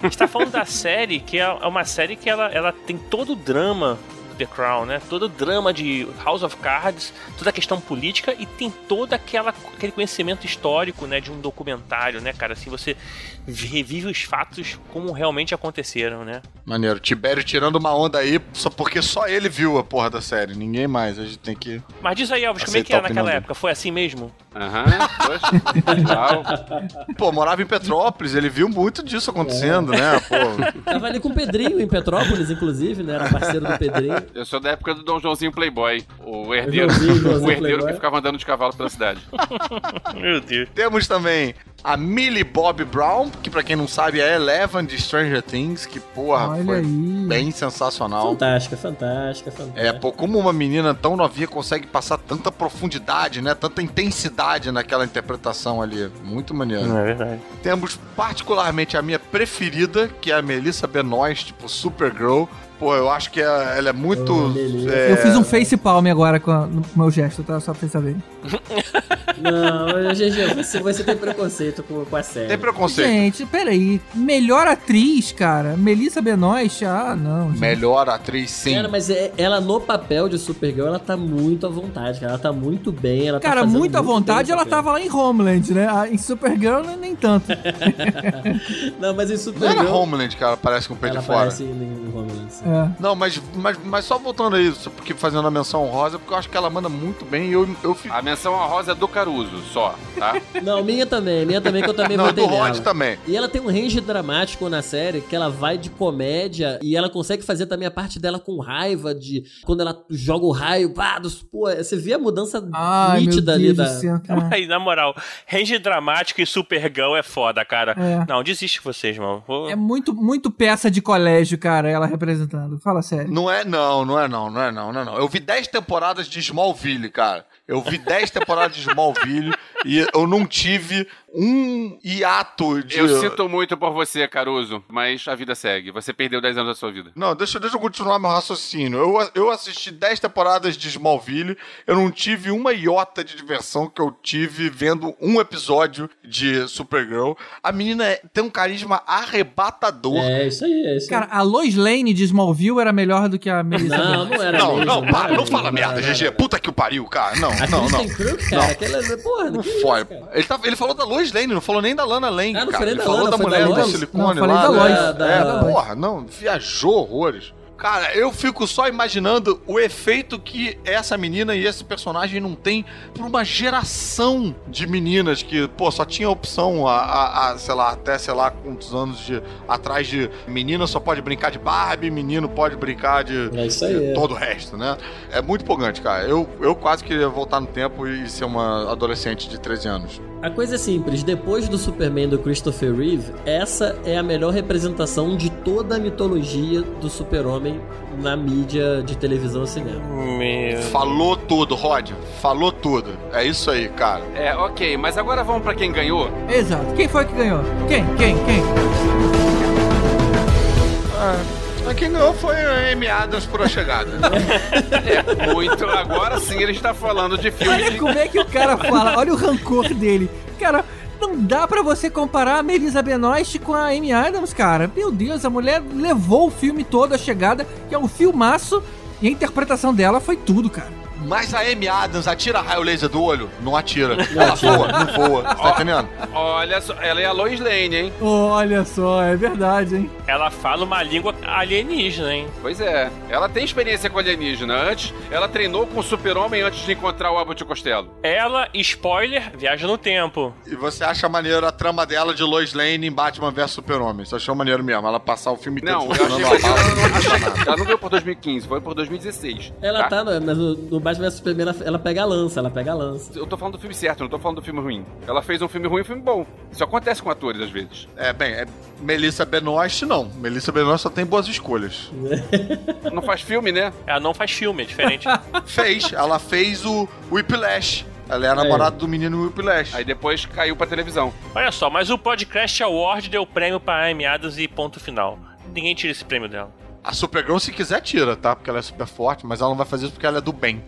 A gente tá falando da série, que é uma série que ela, ela tem todo o drama The Crown, né? Todo o drama de House of Cards, toda a questão política e tem todo aquela, aquele conhecimento histórico, né? De um documentário, né, cara? Assim, você revive os fatos como realmente aconteceram, né? Maneiro. Tibério tirando uma onda aí, só porque só ele viu a porra da série, ninguém mais. A gente tem que. Mas diz aí, Elvis, como é que Aceitar era naquela dele. época? Foi assim mesmo? Aham, poxa. Legal. Pô, morava em Petrópolis, ele viu muito disso acontecendo, né? Pô. Tava ali com o Pedrinho em Petrópolis, inclusive, né? Era parceiro do Pedrinho. Eu sou da época do Dom Joãozinho Playboy, o herdeiro, o herdeiro que ficava andando de cavalo pela cidade. Meu Deus. Temos também a Millie Bob Brown, que pra quem não sabe é Eleven de Stranger Things, que porra, Olha foi aí. bem sensacional. Fantástica, fantástica, fantástica. É, pô, como uma menina tão novinha consegue passar tanta profundidade, né? Tanta intensidade naquela interpretação ali. Muito maneiro. É verdade. Temos particularmente a minha preferida, que é a Melissa Benoist, tipo Supergirl. Pô, eu acho que ela ela é muito. Oh, Melissa. é, Eu fiz um face palm agora com, a- com o meu gesto, tá? Só pra vocês saberem. Não, GG, você, você tem preconceito com, com a série. Tem preconceito. Gente, peraí. Melhor atriz, cara. Melissa Benoist. Ah, não. gente. Melhor atriz, sim. Cara, mas é- ela no papel de Supergirl, ela tá muito à vontade, cara. Ela tá muito bem. Ela tá Cara, fazendo muito à vontade, ela tava lá em Homeland, né? Ah, Em Supergirl, nem- nem tanto. Não, mas em Não Supergirl. era Homeland, cara, parece com o pé de fora. aparece em, em Homeland. sim. É. Não, mas, mas, mas só voltando a isso, porque fazendo a menção honrosa, porque eu acho que ela manda muito bem e eu, eu fico. A menção honrosa é do Caruso, só, tá? Não, minha também. Minha também, que eu também Não, votei do Rod também. E ela tem um range dramático na série que ela vai de comédia e ela consegue fazer também a parte dela com raiva, de quando ela joga o raio, pá, dos, pô, você vê a mudança Ai, meu nítida ali da. céu. Aí, na moral, range dramático e Supergirl é foda, cara. É. Não, desiste vocês, mano. Vou- É muito, muito peça de colégio, cara, ela representando. Fala sério. Não é não, não é não, não é não, não é não. Eu vi 10 temporadas de Smallville, cara. Eu vi 10 temporadas de Smallville e eu não tive um hiato de. Eu sinto muito por você, Caruso, mas a vida segue. Você perdeu 10 anos da sua vida. Não, deixa, deixa eu continuar meu raciocínio. Eu, eu assisti 10 temporadas de Smallville, eu não tive uma iota de diversão que eu tive vendo um episódio de Supergirl. A menina é- tem um carisma arrebatador. É, isso aí, é isso aí. Cara, a Lois Lane de Smallville era melhor do que a Melissa Não, não era Não, mesmo, não, para, era não fala merda, não, GG. não. Puta que o pariu, cara. Não, Não, não. Crook, cara, aquela. Porra, Não isso, foi. cara? Ele, tá, ele falou da Lois Lane, não falou nem da Lana Lang, Ah, não cara. nem Ele da falou Lana, da da mulher do Lois? silicone Não, falei lá. da. Da- da- é, da- porra, não, viajou horrores. Cara, eu fico só imaginando o efeito que essa menina e esse personagem não tem por uma geração de meninas que, pô, só tinha opção a, a- a, sei lá, até, sei lá, quantos anos de, atrás de menina só pode brincar de Barbie, menino pode brincar de, É isso aí, de é. todo o resto, né? É muito empolgante, cara. Eu, eu quase queria voltar no tempo e ser uma adolescente de 13 anos. A coisa é simples, depois do Superman do Christopher Reeve, essa é a melhor representação de toda a mitologia do super-homem na mídia de televisão e cinema. Meu... Falou tudo, Rod. Falou tudo. É isso aí, cara. É, ok, mas agora vamos pra quem ganhou. Exato. Quem foi que ganhou? Quem? Quem? Quem? Ah, quem ganhou foi a Amy Adams por a chegada. É muito. Agora sim ele está falando de filme Olha de. como é que o cara fala. Olha o rancor dele. Cara, não dá pra você comparar a Melissa Benoist com a Amy Adams, cara. Meu Deus, a mulher levou o filme todo a chegada, que é um filmaço, e a interpretação dela foi tudo, cara. Mas a Amy Adams atira raio laser do olho? Não atira. Ela voa, não voa. Você tá entendendo? Olha só, ela é a Lois Lane, hein? Olha só, é verdade, hein? Ela fala uma língua alienígena, hein? Pois é. Ela tem experiência com alienígena. Antes, ela treinou com o super-homem antes de encontrar o Abbott Costello. Ela, spoiler, viaja no tempo. E você acha maneiro a trama dela de Lois Lane em Batman vs Super-Homem? Você achou maneiro mesmo? Ela passar o filme Não, eu achei Ela bala, não, não ela não veio por 2015, foi por 2016. Ela tá no, no, no Batman vs Superman, ela, ela pega a lança, ela pega a lança. Eu tô falando do filme certo, eu não tô falando do filme ruim. Ela fez um filme ruim e um filme bom. Isso acontece com atores às vezes. É, bem, é Melissa Benoist não. Melissa Benoist só tem boas escolhas. Não faz filme, né? Ela não faz filme, é diferente. Fez, ela fez o Whiplash. Ela é a namorada do menino Whiplash. Aí depois caiu pra televisão. Olha só, mas o Podcast Award deu prêmio pra Amy Adams e ponto final. Ninguém tira esse prêmio dela. A Supergirl, se quiser, tira, tá? Porque ela é super forte, mas ela não vai fazer isso porque ela é do bem.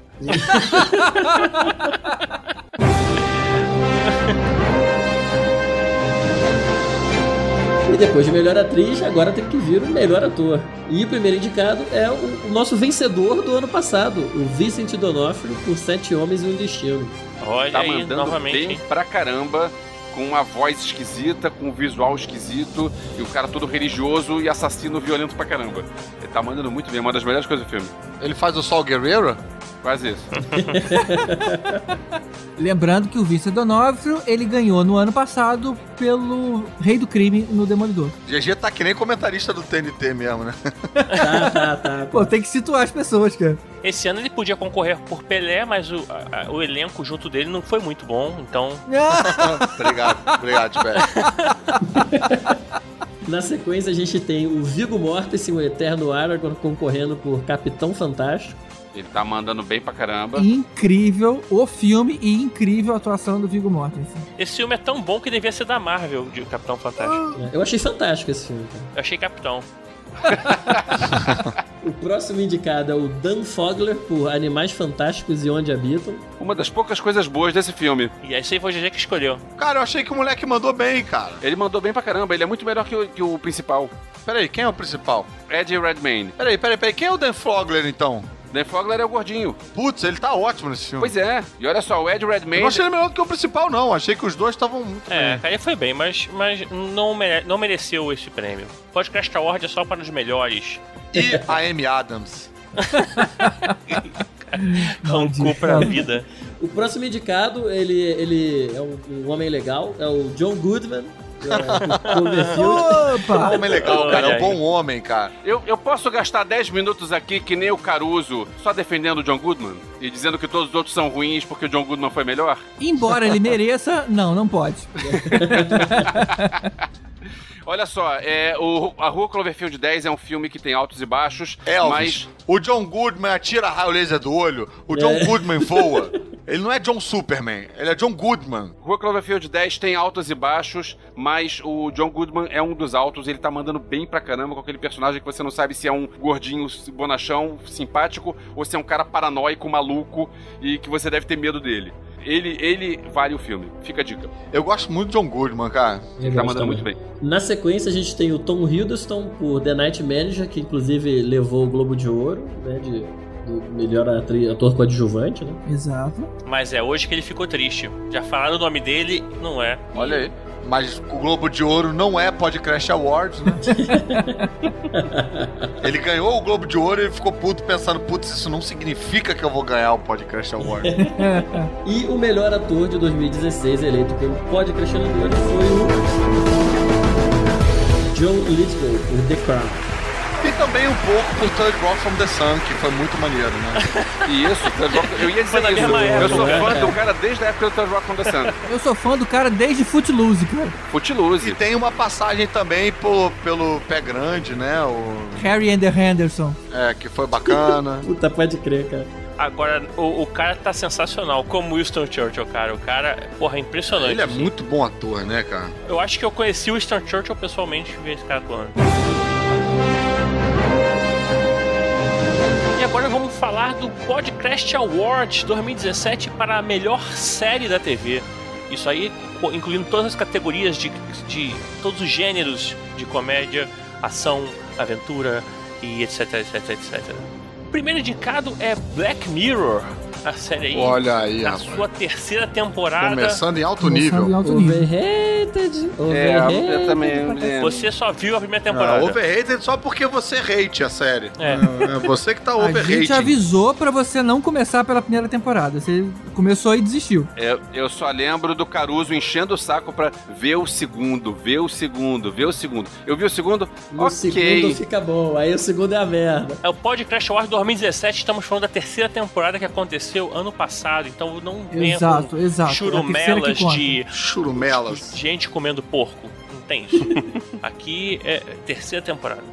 E depois de melhor atriz, agora tem que vir o melhor ator. E o primeiro indicado é o, o nosso vencedor do ano passado, o Vincent D'Onofrio, por Sete Homens e um Destino. Olha Tá aí, mandando novamente. bem pra caramba. Com uma voz esquisita, com um visual esquisito, e o cara todo religioso e assassino violento pra caramba. Ele tá mandando muito bem, é uma das melhores coisas do filme. Ele faz o Sol Guerreiro? Quase isso. Lembrando que o Vincent D'Onofrio, ele ganhou no ano passado pelo Rei do Crime no Demolidor. GG tá que nem comentarista do TNT mesmo, né? Tá, tá, tá. Pô, tem que situar as pessoas, cara. Esse ano ele podia concorrer por Pelé, mas o, a- o elenco junto dele não foi muito bom, então. obrigado, obrigado, Tibete. Na sequência, a gente tem o Viggo Mortensen, o Eterno Aragorn, concorrendo por Capitão Fantástico. Ele tá mandando bem pra caramba. incrível o filme e incrível a atuação do Viggo Mortensen. Esse filme é tão bom que devia ser da Marvel, de Capitão Fantástico. Eu achei fantástico esse filme, cara. Eu achei Capitão. O próximo indicado é o Dan Fogler, por Animais Fantásticos e Onde Habitam. Uma das poucas coisas boas desse filme. E esse aí foi o GG que escolheu. Cara, eu achei que o moleque mandou bem, cara. Ele mandou bem pra caramba, ele é muito melhor que o, que o principal. Peraí, quem é o principal? Ed Redmayne. Peraí, peraí, peraí. Quem é o Dan Fogler, então? Dan Fogler é o gordinho. Putz, ele tá ótimo nesse filme. Pois é. E olha só, o Ed Eu Redmayne... não achei ele melhor do que o principal, não. Achei que os dois estavam muito É, bem. ele foi bem, mas, mas não, mere- não mereceu esse prêmio. Podcast Award é só para os melhores. E a Amy Adams. Rancou pra vida. O próximo indicado, ele, ele é um, um homem legal, é o John Goodman. Opa! Homem legal, cara. É um bom homem, cara. Eu, eu posso gastar 10 minutos aqui, que nem o Caruso, só defendendo o John Goodman? E dizendo que todos os outros são ruins porque o John Goodman foi melhor? Embora ele mereça, não, não pode. Olha só, é, o, a Rua Cloverfield 10 é um filme que tem altos e baixos, Elvis. mas O John Goodman atira raio laser do olho. O John É. Goodman voa. Ele não é John Superman. Ele é John Goodman. Rua Cloverfield 10 tem altos e baixos, mas o John Goodman é um dos altos, ele tá mandando bem pra caramba com aquele personagem que você não sabe se é um gordinho bonachão, simpático, ou se é um cara paranoico, maluco, e que você deve ter medo dele. Ele, ele vale o filme, fica a dica. Eu gosto muito de John Goodman, cara. Ele tá mandando muito bem. Na sequência, a gente tem o Tom Hiddleston por The Night Manager, que inclusive levou o Globo de Ouro, né, de, de melhor atri- ator coadjuvante, né? Exato. Mas é hoje que ele ficou triste. Já falaram o nome dele, não é. Olha aí. Mas o Globo de Ouro não é Podcast Awards, né? ele ganhou o Globo de Ouro e ficou puto pensando, putz, isso não significa que eu vou ganhar o Podcast Award. E o melhor ator de 2016, eleito pelo Podcastinadores, foi o John Lithgow, por The Crown. E também um pouco por Third Rock from the Sun, que foi muito maneiro, né? E isso, Third Rock- eu ia dizer na isso. eu sou fã né? do cara desde a época do Third Rock from the Sun. Eu sou fã do cara desde Footloose, cara. E Footloose. tem uma passagem também por, pelo Pé Grande, né? O, Harry and the Henderson. é, que foi bacana. Puta, pode crer, cara. Agora, o, o cara tá sensacional, como Winston Churchill, cara. O cara, porra, é impressionante. Ele é assim. muito bom ator, né, cara? Eu acho que eu conheci o Winston Churchill pessoalmente, vi esse cara atuando. E agora vamos falar do Podcast Awards 2017 para a melhor série da TV. Isso aí, incluindo todas as categorias de, de todos os gêneros de comédia, ação, aventura e etc, etc, etc. O primeiro indicado é Black Mirror, a série aí. Olha aí, na rapaz. sua terceira temporada. Começando em alto Começando nível. em alto nível. Overrated. É, Overrated. eu também. Você só viu a primeira Ah, temporada. overrated só porque você hate a série. É. É você que tá A overrated. gente avisou pra você não começar pela primeira temporada. Você começou e desistiu. Eu, eu só lembro do Caruso enchendo o saco pra ver o segundo, ver o segundo, ver o segundo. Eu vi o segundo, No ok. segundo fica bom, aí o segundo é a merda. É o Podcast Awards 2017, estamos falando da terceira temporada que aconteceu ano passado, então não Exato, exato. É churumelas de Churumelas. gente comendo porco. Não tem isso. Aqui é terceira temporada.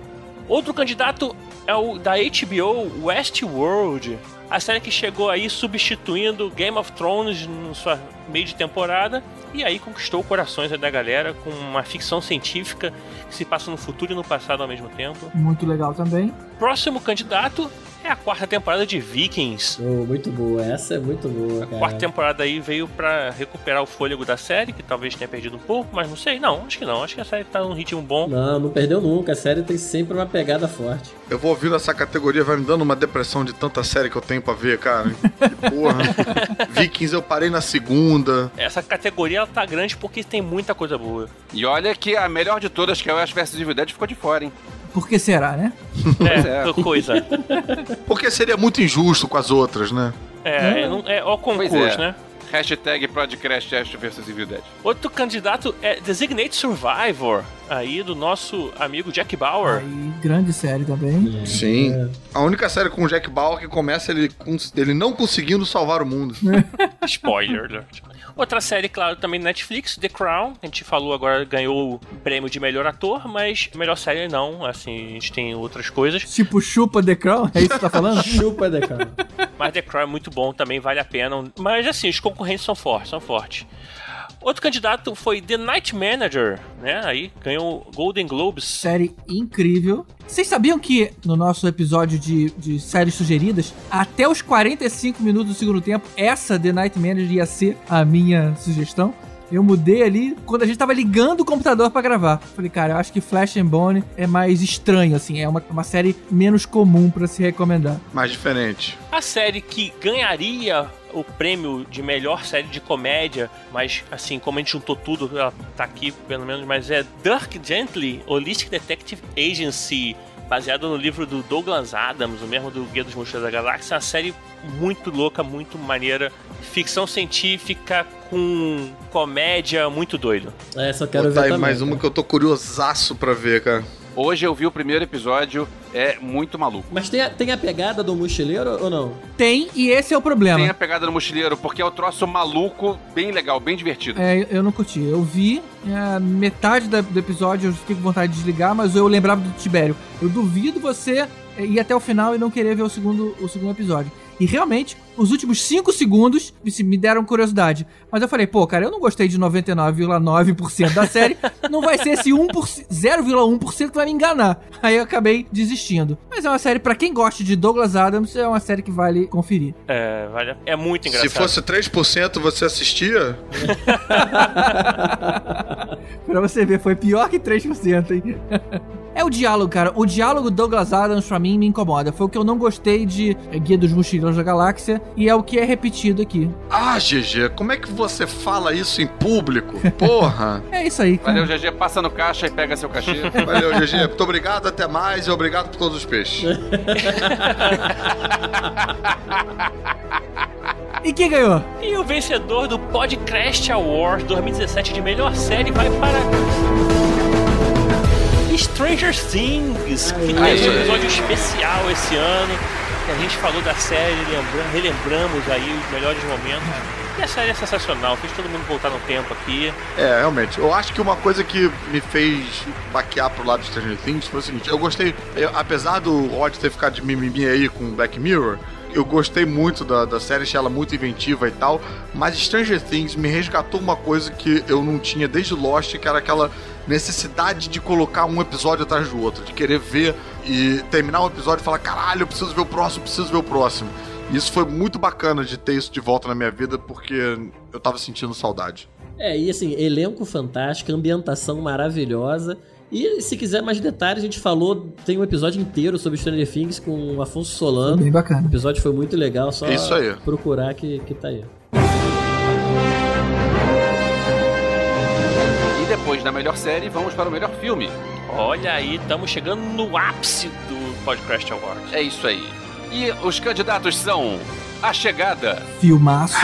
Outro candidato é o da HBO Westworld. A série que chegou aí substituindo Game of Thrones no sua meio de temporada e aí conquistou corações da galera com uma ficção científica que se passa no futuro e no passado ao mesmo tempo. Muito legal também. Próximo candidato é a quarta temporada de Vikings. Oh, muito boa, essa é muito boa, A cara. quarta temporada aí veio pra recuperar o fôlego da série, que talvez tenha perdido um pouco, mas não sei. Não, acho que não. Acho que a série tá num ritmo bom. Não, não perdeu nunca. A série tem sempre uma pegada forte. Eu vou ouvindo essa categoria, vai me dando uma depressão de tanta série que eu tenho pra ver, cara. Que porra. Vikings eu parei na segunda. Essa categoria ela tá grande porque tem muita coisa boa. E olha que a melhor de todas, que é o Ash vs Evil Dead, ficou de fora, hein? Por que será, né? É, é. coisa. Porque seria muito injusto com as outras, né? É, é, não- é ó concurso, é. né? Hashtag Podcast Ash vs Evil Dead. Outro candidato é Designate Survivor, aí do nosso amigo Jack Bauer. Aí, grande série também. Sim. A única série com o Jack Bauer que começa ele, ele não conseguindo salvar o mundo. Spoiler. Outra série, claro, também Netflix, The Crown. A gente falou agora, ganhou o prêmio de melhor ator, mas melhor série não. Assim, a gente tem outras coisas. Tipo, chupa The Crown? É isso que tá falando? Chupa, Decão. Mas The Crown é muito bom, também vale a pena. Mas assim, os concorrentes são fortes, são fortes. Outro candidato foi The Night Manager, né? Aí ganhou o Golden Globes. série incrível. Vocês sabiam que no nosso episódio de, de séries sugeridas, até os 45 minutos do segundo tempo, essa The Night Manager ia ser a minha sugestão? Eu mudei ali quando a gente tava ligando o computador pra gravar. Falei, cara, eu acho que Flash and Bone é mais estranho, assim, é uma, uma série menos comum pra se recomendar. Mais diferente. A série que ganharia o prêmio de melhor série de comédia, mas assim, como a gente juntou tudo, ela tá aqui pelo menos, mas é Dirk Gently, Holistic Detective Agency, baseado no livro do Douglas Adams, o mesmo do Guia dos Mochileiros da Galáxia, uma série muito louca, muito maneira, ficção científica com comédia muito doido. É, só quero Botar ver aí também. mais uma cara. que eu tô curiosaço pra ver, cara. Hoje eu vi o primeiro episódio, é muito maluco. Mas tem a, tem a pegada do mochileiro ou não? Tem, e esse é o problema. Tem a pegada no mochileiro, porque é o troço maluco, bem legal, bem divertido. É, eu não curti. Eu vi é, metade da- do episódio, eu fiquei com vontade de desligar, mas eu lembrava do Tibério. Eu duvido você é, ir até o final e não querer ver o segundo, o segundo episódio. E realmente, os últimos 5 segundos me deram curiosidade. Mas eu falei, pô, cara, eu não gostei de 99,9% da série. não vai ser esse 1%, 0,1% que vai me enganar. Aí eu acabei desistindo. Mas é uma série, pra quem gosta de Douglas Adams, é uma série que vale conferir. É, vale é muito engraçado. Se fosse 3%, você assistia? Pra você ver, foi pior que 3%, hein? É o diálogo, cara. O diálogo Douglas Adams, pra mim, me incomoda. Foi o que eu não gostei de é, Guia dos Mochileiros da Galáxia e é o que é repetido aqui. Ah, GG, como é que você fala isso em público? Porra! É isso aí, cara. Valeu, GG, passa no caixa e pega seu cachê. Valeu, GG. Muito obrigado, até mais e obrigado por todos os peixes. E quem ganhou? E o vencedor do Podcast Award 2017 de melhor série vai para. Stranger Things, que teve um episódio especial esse ano. Que a gente falou da série, lembra- relembramos aí os melhores momentos. E a série é sensacional, fez todo mundo voltar no tempo aqui. É, realmente. Eu acho que uma coisa que me fez baquear pro lado de Stranger Things foi o seguinte: eu gostei, eu- apesar do Rod ter ficado de mimimi aí com Black Mirror. Eu gostei muito da, da série, achei ela muito inventiva e tal, mas Stranger Things me resgatou uma coisa que eu não tinha desde Lost, que era aquela necessidade de colocar um episódio atrás do outro, de querer ver e terminar um episódio e falar: caralho, eu preciso ver o próximo, preciso ver o próximo. E isso foi muito bacana de ter isso de volta na minha vida, porque eu tava sentindo saudade. É, e assim, elenco fantástico, ambientação maravilhosa. E se quiser mais detalhes, a gente falou, tem um episódio inteiro sobre Stranger Things com o Afonso Solano. Bem O bacana. episódio foi muito legal, só Isso aí. procurar que, que tá aí. Depois da melhor série, vamos para o melhor filme. Olha aí, estamos chegando no ápice do Podcast Award. É isso aí. E os candidatos são A Chegada, Filmaço.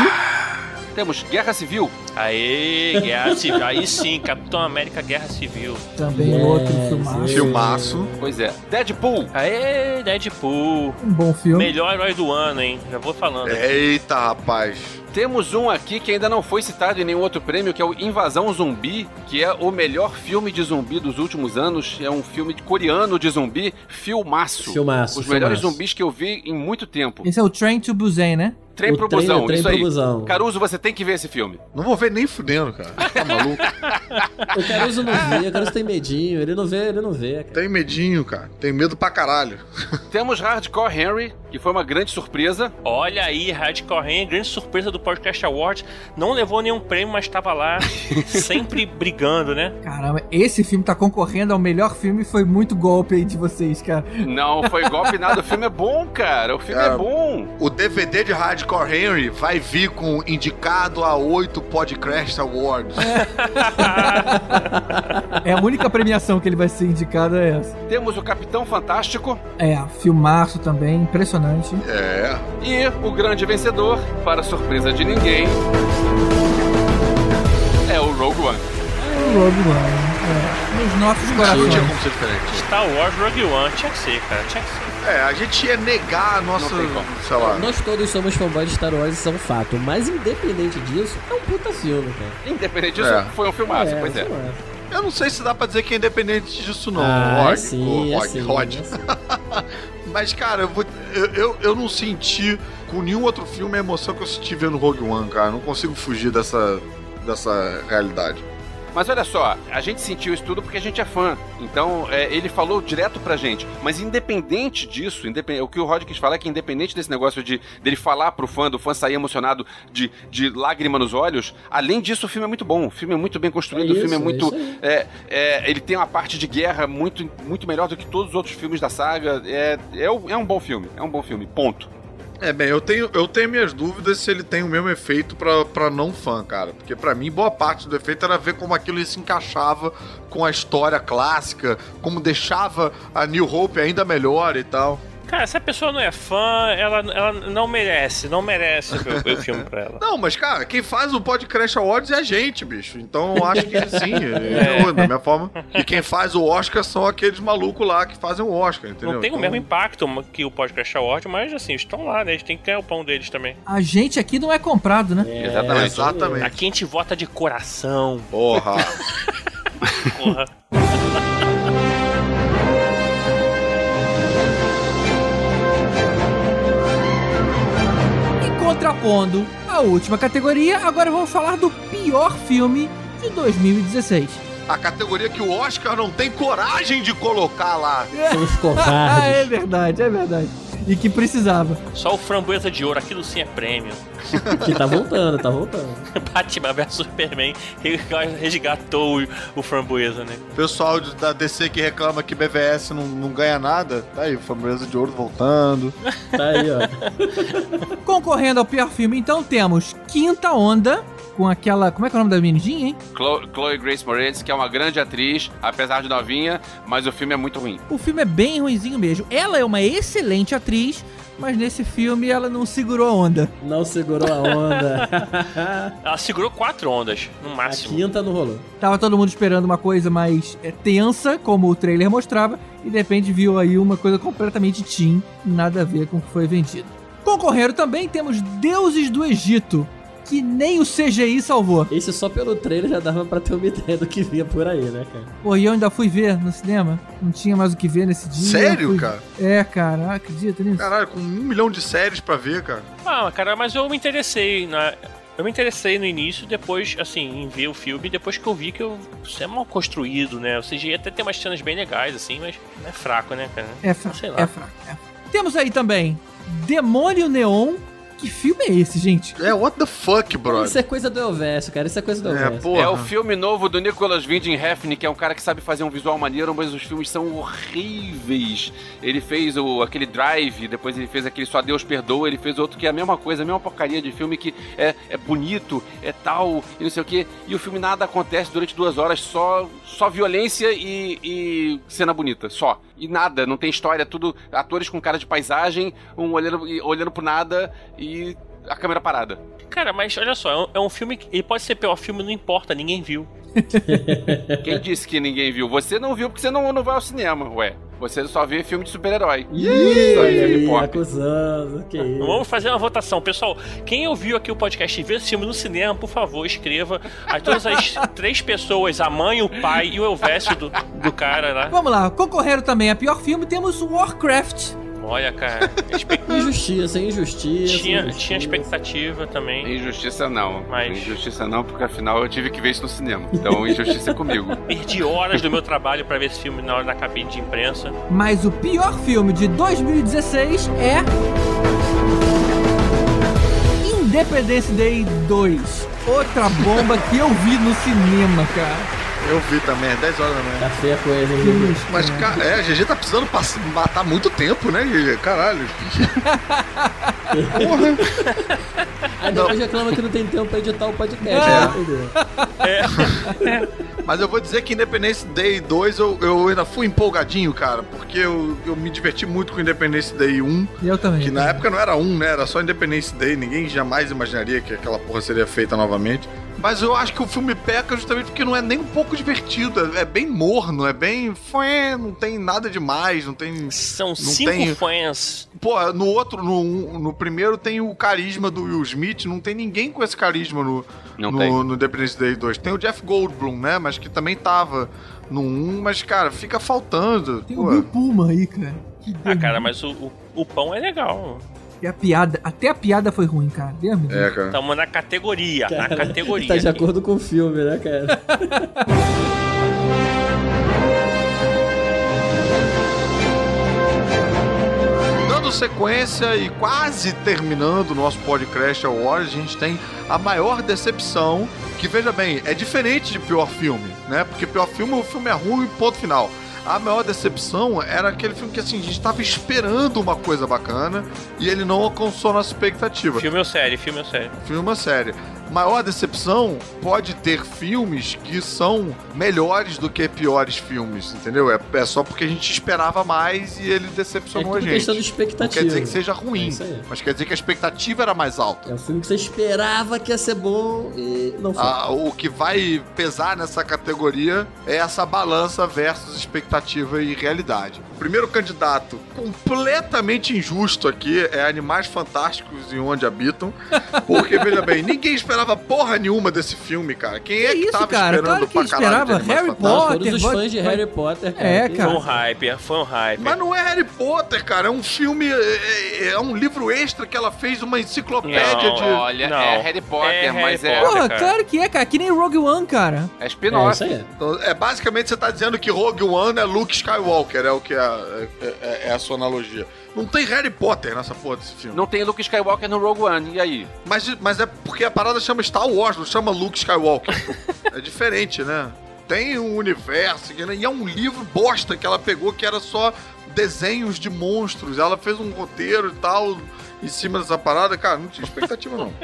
Temos Guerra Civil, Aê, Guerra Civil. Aí sim, Capitão América Guerra Civil. Também Yes. outro filmaço. Filmaço. pois é, Deadpool, Aê, Deadpool. Um bom filme. Melhor herói do ano, hein? Já vou falando. Eita, rapaz. Temos um aqui que ainda não foi citado em nenhum outro prêmio, que é o Invasão Zumbi, que é o melhor filme de zumbi dos últimos anos. É um filme coreano de zumbi, filmaço. Filmaço, Os melhores filmaço. zumbis que eu vi em muito tempo. Esse é o Train to Busan, né? Trem O pro trem- busão, trem isso pro aí. busão. Caruso, você tem que ver esse filme. Não vou ver nem fudendo, cara. Tá maluco? O Caruso não vê, o Caruso tem medinho, ele não vê, ele não vê. cara. Tem medinho, cara. Tem medo pra caralho. Temos Hardcore Henry, que foi uma grande surpresa. Olha aí, Hardcore Henry, grande surpresa do Podcast Award. Não levou nenhum prêmio, mas estava lá, sempre brigando, né? Caramba, esse filme tá concorrendo ao melhor filme. Foi muito golpe aí de vocês, cara. Não foi golpe nada, o filme é bom, cara. O filme é, É. bom. O DVD de Hardcore Henry vai vir com indicado a 8 Podcast Awards. É a única premiação que ele vai ser indicado é essa. Temos o Capitão Fantástico É, filmaço também, impressionante. É. e o grande vencedor, para surpresa de ninguém, é o Rogue One. O Rogue One. É, nos nossos Não tinha corações. como ser diferente. Star Wars Rogue One, tinha que ser, cara, tinha que ser. É, a gente ia negar a nossa. Sei lá. Nós todos somos fanboys de Star Wars, isso é um fato. Mas independente disso, é um puta filme, cara. Independente disso, É. foi um filmaço, pois é. filmaço. Eu não sei se dá pra dizer que é independente disso, não. Ah, Rod, é sim, ô, é Rod, sim, Rod. é sim. Mas, cara, eu, vou- eu, eu, eu não senti com nenhum outro filme a emoção que eu senti vendo Rogue One, cara. Não consigo fugir dessa, dessa realidade. Mas olha só, a gente sentiu isso tudo porque a gente é fã. Então, é, ele falou direto pra gente. Mas independente disso, independ... o que o Rod quis falar é que independente desse negócio de dele falar pro fã, do fã sair emocionado de, de lágrima nos olhos, além disso, o filme é muito bom. O filme é muito bem construído, É o filme é isso, muito. é isso é, é, ele tem uma parte de guerra muito, muito melhor do que todos os outros filmes da saga. É, é, um- é um bom filme. É um bom filme. Ponto. É, bem, eu tenho, eu tenho minhas dúvidas se ele tem o mesmo efeito pra não fã, cara. Porque pra mim, boa parte do efeito era ver como aquilo se encaixava com a história clássica, como deixava a New Hope ainda melhor e tal. Cara, se a pessoa não é fã, ela, ela não merece, não merece o- o filme pra ela. Não, mas, cara, quem faz o Podcast Awards é a gente, bicho. Então eu acho que sim, eu, da minha forma. E quem faz o Oscar são aqueles malucos lá que fazem o Oscar, entendeu? Não tem o Então, mesmo impacto que o Podcast Award, mas assim, estão lá, né? Eles têm que ganhar o pão deles também. A gente aqui não é comprado, né? É, Exatamente. Exatamente. Aqui a gente vota de coração, Porra. porra. Contrapondo a última categoria, agora vamos falar do pior filme de 2016. A categoria que o Oscar não tem coragem de colocar lá. São os Ah, é covardes. verdade, é verdade. E que precisava. Só o framboesa de ouro, aquilo sim é prêmio. que tá voltando, tá voltando. Batman vs Superman resgatou o, o framboesa, né? O pessoal da DC que reclama que BVS não, não ganha nada, tá aí, Framboesa de Ouro voltando. Tá aí, ó. Concorrendo ao pior filme, então temos Quinta Onda, com aquela. Como é que é o nome da menidinha, hein? Chlo- Chloe Grace Moretz, que é uma grande atriz, apesar de novinha, mas o filme é muito ruim. O filme é bem ruinzinho mesmo. Ela é uma excelente atriz, mas nesse filme ela não segurou a onda. Não segurou a onda. Ela segurou quatro ondas, no a máximo. quinta não rolou. Tava todo mundo esperando uma coisa mais é, tensa, como o trailer mostrava, e de repente viu aí uma coisa completamente teen, nada a ver com o que foi vendido. Concorreram também temos Deuses do Egito, que nem o CGI salvou. Esse só pelo trailer já dava pra ter uma ideia do que vinha por aí, né, cara? Pô, e eu ainda fui ver no cinema, não tinha mais o que ver nesse dia. Sério, Fui- cara? É, cara, ah, acredita nisso? Caralho, com um milhão de séries pra ver, cara. Ah, cara, mas eu me interessei na. Eu me interessei no início, depois, assim, em ver o filme, depois que eu vi que eu, isso é mal construído, né? O CGI até tem umas cenas bem legais, assim, mas é fraco, né, cara? É fraco, Sei lá. é fraco, é fraco. Temos aí também Demônio Neon, que filme é esse, gente? É, what the fuck, brother? Isso é coisa do Elvésio, cara. Isso é coisa do É, Elvésio. porra. É o filme novo do Nicholas Winding Refn, que é um cara que sabe fazer um visual maneiro, mas os filmes são horríveis. Ele fez o, aquele Drive, depois ele fez aquele Só Deus Perdoa, ele fez outro que é a mesma coisa, a mesma porcaria de filme que é, é bonito, é tal, e não sei o que. E o filme nada acontece durante duas horas, só, só violência e, e cena bonita, só. E nada, não tem história, tudo atores com cara de paisagem, um olhando, olhando pro nada e a câmera parada. Cara, mas olha só, é um, é um filme que. Ele pode ser pior filme, não importa, ninguém viu. Quem disse que ninguém viu? Você não viu porque você não, não vai ao cinema, ué. Você só vê filme de super-herói. Só vê acusando. Que isso. Vamos fazer uma votação. Pessoal, quem ouviu aqui o podcast e viu esse filme no cinema, por favor, escreva. As todas as três pessoas, a mãe, o pai e o Elvésio do, do cara lá. Vamos lá, concorreram também a pior filme, temos Warcraft. Olha, cara, espe- Injustiça, injustiça. tinha, injustiça. tinha expectativa também. Injustiça não. Mas- Injustiça não, porque afinal eu tive que ver isso no cinema. Então, injustiça é comigo. Perdi horas do meu trabalho pra ver esse filme na hora da cabine de imprensa. Mas o pior filme de 2016 é. Independence Day 2. Outra bomba que eu vi no cinema, cara. Eu vi também, é 10 horas da manhã. Tá feia a coisa, hein? Mas, cara, é, a GG tá precisando matar muito tempo, né, GG? Caralho. Porra. Aí depois reclama que não tem tempo pra editar o podcast. É. né, entendeu? Mas eu vou dizer que Independence Day 2 eu, eu ainda fui empolgadinho, cara, porque eu, eu me diverti muito com Independence Day 1, Eu também. que na época não era 1, né? Era só Independence Day, ninguém jamais imaginaria que aquela porra seria feita novamente. Mas eu acho que o filme peca justamente porque não é nem um pouco divertido, é, é bem morno, é bem. Fué, Não tem nada demais, não tem. São cinco tem- fãs. Pô, no outro, no, no primeiro tem o carisma do Will Smith, não tem ninguém com esse carisma no, Não no, tem. no Independence Day 2. Tem o Jeff Goldblum, né? Mas que também tava no 1, mas, cara, fica faltando. Tem Pô, o Bill Puma aí, cara. Ah, cara, mas o, o, o pão é legal. E a piada, até a piada foi ruim, cara. Deus. É, cara. Estamos na categoria. na Cara, categoria. Tá de acordo com o filme, né, cara? Dando sequência e quase terminando o nosso podcast Awards, a gente tem a maior decepção, que veja bem, é diferente de pior filme, né? Porque pior filme, o filme é ruim, ponto final. A maior decepção era aquele filme que assim, a gente tava esperando uma coisa bacana e ele não alcançou nossa expectativa. Filme ou série, filme ou série. Filme é série. Maior decepção pode ter filmes que são melhores do que piores filmes, entendeu? É, é só porque a gente esperava mais e ele É decepcionou tudo a gente. questão de Não expectativa. quer dizer que seja ruim, É isso aí. mas quer dizer que a expectativa era mais alta. É um filme que você esperava que ia ser bom e não foi. Ah, o que vai pesar nessa categoria é essa balança versus expectativa e realidade. O primeiro candidato completamente injusto aqui é Animais Fantásticos e Onde Habitam, porque, veja bem, ninguém esperava porra nenhuma desse filme, cara. Quem é Que que, isso, tava cara? esperando Claro que pra caralho de esperava. Animais Harry Potter, todos os fãs de Harry Potter, cara. É, que- cara. Foi um hype, foi um hype. Mas não é Harry Potter, cara. É um filme. É, é um livro extra que ela fez uma enciclopédia Não, de. Olha, Não. é Harry Potter, É Harry mas é, Potter. Porra, cara. claro que é, cara. Que nem Rogue One, cara. é É spin-off. aí. Então, é basicamente você tá dizendo que Rogue One é Luke Skywalker, é o que é, é, é- é a sua analogia. Não tem Harry Potter nessa porra desse filme. Não tem Luke Skywalker no Rogue One, e aí? Mas, mas é porque a parada chama Star Wars, não chama Luke Skywalker. é diferente, né? Tem um universo, e é um livro bosta que ela pegou que era só desenhos de monstros. Ela fez um roteiro e tal em cima dessa parada. Cara, não tinha expectativa, não.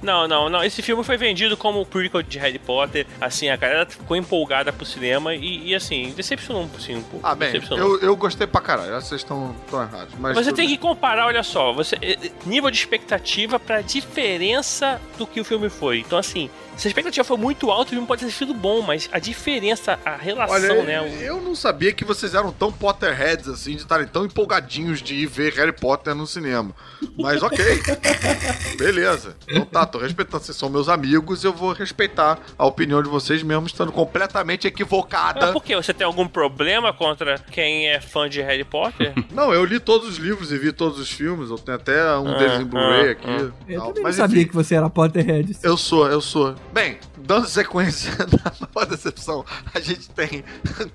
Não, não, não. Esse filme foi vendido como prequel de Harry Potter. Assim, a galera ficou empolgada pro cinema e, e, assim, decepcionou assim, um pouco. Ah, bem, eu, eu gostei pra caralho. Vocês estão errados. Mas Você tem bem. que comparar, olha só, você eh, eh, nível de expectativa pra diferença do que o filme foi. Então, assim, se a expectativa for muito alta, o filme pode ter sido bom, mas a diferença, a relação, Olha, né? o- eu não sabia que vocês eram tão Potterheads assim, de estarem tão empolgadinhos de ir ver Harry Potter no cinema. Mas ok. Beleza. Então tá, tô respeitando. Vocês são meus amigos, eu vou respeitar a opinião de vocês, mesmo estando completamente Mas equivocada. por quê? Você tem algum problema contra quem é fã de Harry Potter? Não, eu li todos os livros e vi todos os filmes. Eu tenho até um Ah, deles em Blu-ray ah, aqui. ah. Eu também Mas não sabia enfim, que você era Potterhead. Eu sou, eu sou. Bem, dando sequência na maior decepção, a gente tem,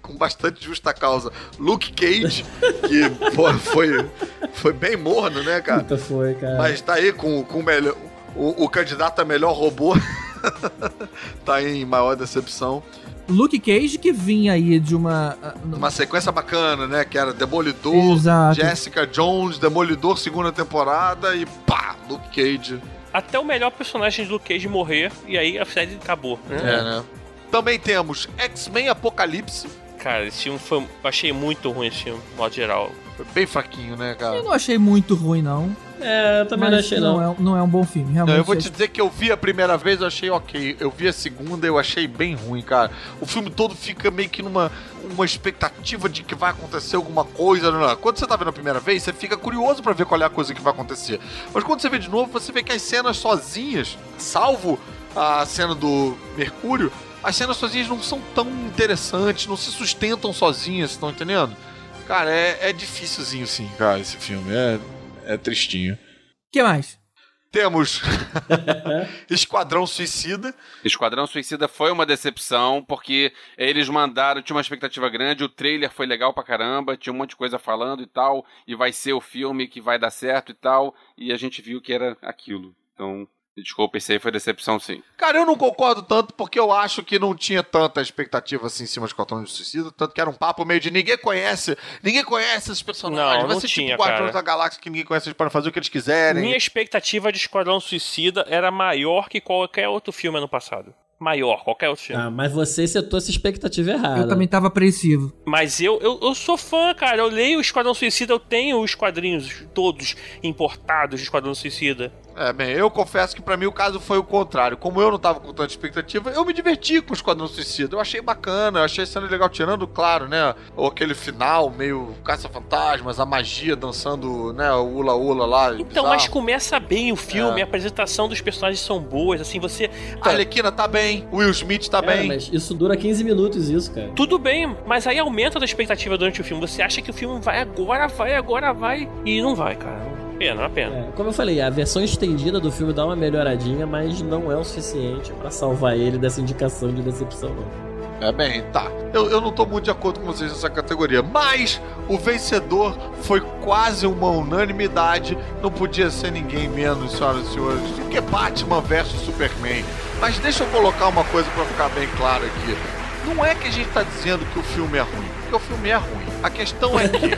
com bastante justa causa, Luke Cage. Que pô, foi, foi bem morno, né, cara? Puta foi, cara. Mas tá aí com, com o melhor. O, o candidato a melhor robô. tá aí em maior decepção. Luke Cage, que vinha aí de uma. ah, Uma sequência bacana, né? Que era Demolidor, Exato. Jessica Jones, Demolidor segunda temporada e pá, Luke Cage. Até o melhor personagem do Cage morrer, e aí a série acabou. né? É, né? Também temos X-Men Apocalipse. Cara, esse filme foi. Eu achei muito ruim esse filme, de modo geral. Foi bem fraquinho, né, cara? Eu não achei muito ruim, não. É, eu também mas não achei, não. É, não é um bom filme, Não, realmente. eu vou te dizer que eu vi a primeira vez, eu achei ok. Eu vi a segunda, eu achei bem ruim, cara. O filme todo fica meio que numa uma expectativa de que vai acontecer alguma coisa. Não, não. Quando você tá vendo a primeira vez, você fica curioso pra ver qual é a coisa que vai acontecer. Mas quando você vê de novo, você vê que as cenas sozinhas, salvo a cena do Mercúrio, as cenas sozinhas não são tão interessantes, não se sustentam sozinhas, estão entendendo? Cara, é, é difícilzinho sim, cara, esse filme. É, é tristinho. O que mais? Temos Esquadrão Suicida. Esquadrão Suicida foi uma decepção, porque eles mandaram, tinha uma expectativa grande, o trailer foi legal pra caramba, tinha um monte de coisa falando e tal, e vai ser o filme que vai dar certo e tal, e a gente viu que era aquilo. Então, desculpa, esse aí foi decepção sim. Cara, eu não concordo tanto porque eu acho que não tinha tanta expectativa assim em cima de Esquadrão Suicida, tanto que era um papo meio de ninguém conhece, ninguém conhece esses personagens. Não, vai não ser tinha, tipo Guardiões cara. da Galáxia que ninguém conhece eles podem fazer o que eles quiserem. Minha expectativa de Esquadrão Suicida era maior que qualquer outro filme ano passado. Maior, qualquer outro filme. Ah, mas você setou essa expectativa errada. Eu também tava apreensivo. Mas eu, eu, eu sou fã, cara. Eu leio o Esquadrão Suicida, eu tenho os quadrinhos todos importados de Esquadrão Suicida. É, bem, eu confesso que pra mim o caso foi o contrário. Como eu não tava com tanta expectativa, eu me diverti com o Esquadrão Suicida. Eu achei bacana, eu achei sendo legal, tirando, claro, né? Ou aquele final meio caça-fantasmas, a magia dançando, né? O ula-ula lá. Então, bizarro. mas começa bem o filme, É. a apresentação dos personagens são boas, assim, você. A Arlequina tá bem, o Will Smith tá Cara, bem. mas isso dura 15 minutos, isso, cara. Tudo bem, mas aí aumenta a expectativa durante o filme. Você acha que o filme vai agora, vai, agora vai. E não vai, cara. Pena, uma pena. É, como eu falei, a versão estendida do filme dá uma melhoradinha, mas não é o suficiente pra salvar ele dessa indicação de decepção, não. É bem, tá. Eu, eu não tô muito de acordo com vocês nessa categoria, mas o vencedor foi quase uma unanimidade. Não podia ser ninguém menos, senhoras e senhores, do que Batman versus Superman. Mas deixa eu colocar uma coisa pra ficar bem claro aqui. Não é que a gente tá dizendo que o filme é ruim, porque o filme é ruim. A questão é que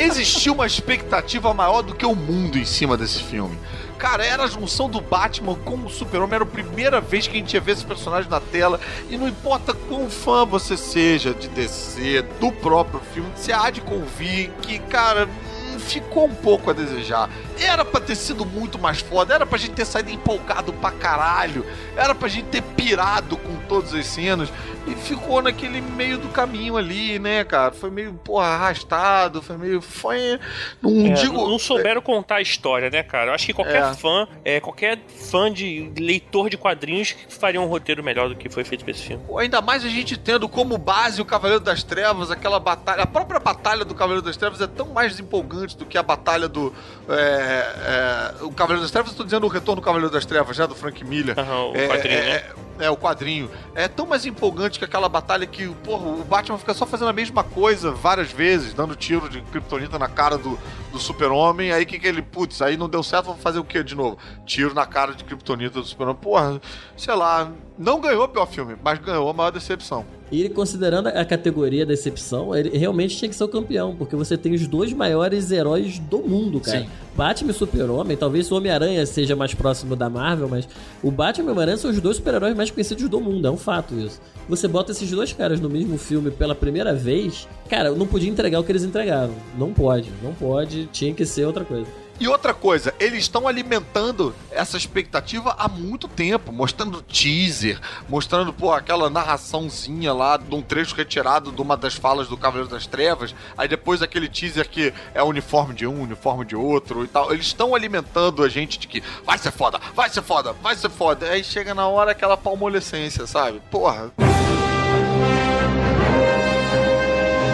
existiu uma expectativa maior do que o mundo em cima desse filme. Cara, era a junção do Batman com o Super-Homem. Era a primeira vez que a gente ia ver esse personagem na tela. E não importa quão fã você seja de DC, do próprio filme, você há de convir que, cara, hum, ficou um pouco a desejar. Era pra ter sido muito mais foda, era pra gente ter saído empolgado pra caralho, era pra gente ter pirado com todas as cenas e ficou naquele meio do caminho ali, né, cara? Foi meio, porra, arrastado, foi meio. Foi. Não É, digo. não souberam contar a história, né, cara? Eu acho que qualquer É. fã, é, qualquer fã de leitor de quadrinhos faria um roteiro melhor do que foi feito pra esse filme. Ainda mais a gente tendo como base o Cavaleiro das Trevas, aquela batalha. A própria batalha do Cavaleiro das Trevas é tão mais empolgante do que a batalha do. é, é, o Cavaleiro das Trevas, eu tô dizendo o retorno do Cavaleiro das Trevas, já do Frank Miller. Aham, o é, quadrinho, é, né? é, é, o quadrinho. É tão mais empolgante que aquela batalha que, porra, o Batman fica só fazendo a mesma coisa várias vezes, dando tiro de kryptonita na cara do, do super-homem. Aí que, que ele, putz, aí não deu certo, vou fazer o que de novo? Tiro na cara de kryptonita do super-homem. Porra, sei lá, não ganhou o pior filme, mas ganhou a maior decepção. E ele, considerando a categoria decepção, ele realmente tinha que ser o campeão, porque você tem os dois maiores heróis do mundo, cara. Sim. Batman e Super-Homem, talvez o Homem-Aranha seja mais próximo da Marvel, mas o Batman e o Homem-Aranha são os dois super-heróis mais conhecidos do mundo, é um fato isso. Você bota esses dois caras no mesmo filme pela primeira vez, cara, não podia entregar o que eles entregaram. Não pode, não pode, tinha que ser outra coisa. E outra coisa, eles estão alimentando essa expectativa há muito tempo, mostrando teaser, mostrando, pô, aquela narraçãozinha lá de um trecho retirado de uma das falas do Cavaleiro das Trevas, aí depois aquele teaser que é uniforme de um, uniforme de outro e tal. Eles estão alimentando a gente de que vai ser foda, vai ser foda, vai ser foda. Aí chega na hora aquela palmolescência, sabe? Porra.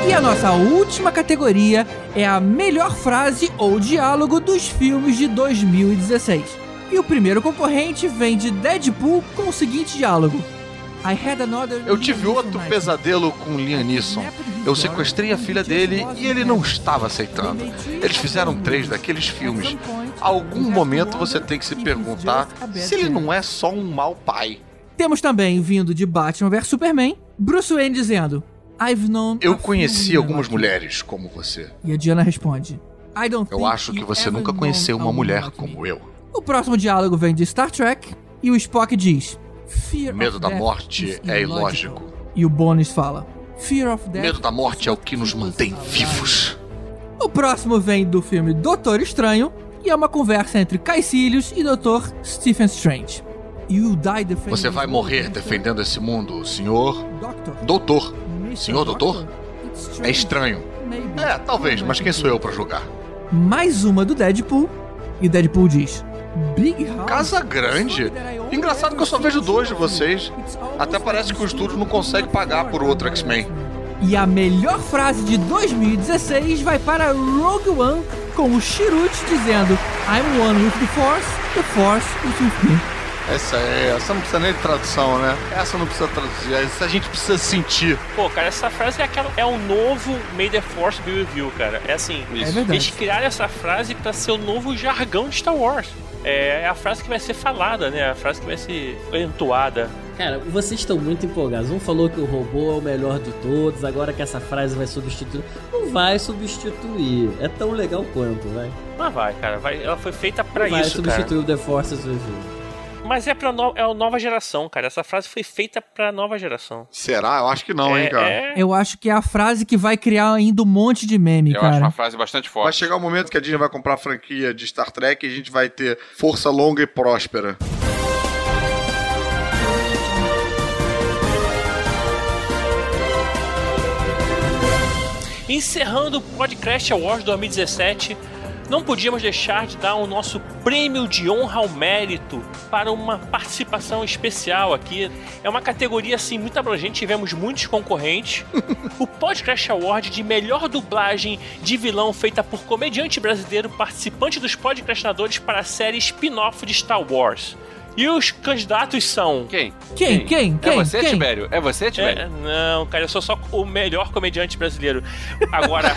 E a nossa última categoria é a melhor frase ou diálogo dos filmes de 2016. E o primeiro concorrente vem de Deadpool com o seguinte diálogo: I had another Eu tive outro pesadelo com Liam Neeson. Eu sequestrei a filha dele e ele não estava aceitando. Eles fizeram três daqueles filmes. A algum momento você tem que se perguntar se ele não é só um mau pai. Temos também, vindo de Batman vs Superman, Bruce Wayne dizendo: I've known. Eu conheci algumas like you." mulheres como você. E a Diana responde: I don't Eu acho que você nunca conheceu uma mulher like me." como eu. O próximo diálogo vem de Star Trek e o Spock diz: Fear medo da morte é illogical." ilógico. E o Bones fala: Fear of death medo da morte é o que nos mantém vivos. O próximo vem do filme Doutor Estranho e é uma conversa entre Caecilius e Dr. Stephen Strange. Você vai morrer defendendo esse mundo, senhor Doctor. doutor. Senhor doutor? É estranho. É, talvez, mas quem sou eu pra julgar? Mais uma do Deadpool. E Deadpool diz: Big House. Casa grande. Engraçado que eu só vejo dois de vocês. Até parece que o estúdio não consegue pagar por outro X-Men. E a melhor frase de 2016 vai para Rogue One com o Chirrut dizendo I'm one with the Force, the Force is with me. Essa é, essa não precisa nem de tradução, né? Essa não precisa traduzir, essa a gente precisa sentir. Pô, cara, essa frase é aquela. É o novo May the Force be with you, cara. É assim. É Eles verdade. criaram essa frase pra ser o novo jargão de Star Wars. É, é a frase que vai ser falada, né? A frase que vai ser entoada. Cara, vocês estão muito empolgados. Um falou que o robô é o melhor de todos, agora que essa frase vai substituir. Não vai substituir. É tão legal quanto, vai. Mas vai, cara. Vai, ela foi feita pra Não vai isso, cara. substituir o The Force as Review. Mas é pra no, é a nova geração, cara. Essa frase foi feita pra nova geração. Será? Eu acho que não, hein, é, cara. é- Eu acho que é a frase que vai criar ainda um monte de meme, Eu acho cara. uma frase bastante Vai forte. chegar o momento que a Disney vai comprar a franquia de Star Trek e a gente vai ter força longa e próspera. Encerrando o Podcast Awards 2017, não podíamos deixar de dar o nosso prêmio de honra ao mérito para uma participação especial aqui. É uma categoria assim muito abrangente, tivemos muitos concorrentes. o Podcast Award de melhor dublagem de vilão feita por comediante brasileiro participante dos podcastinadores para a série spin-off de Star Wars. E os candidatos são Quem? Quem? Quem? É Quem? você, Quem? Tibério? É você, Tibério? É, não, cara, eu sou só o melhor comediante brasileiro. Agora.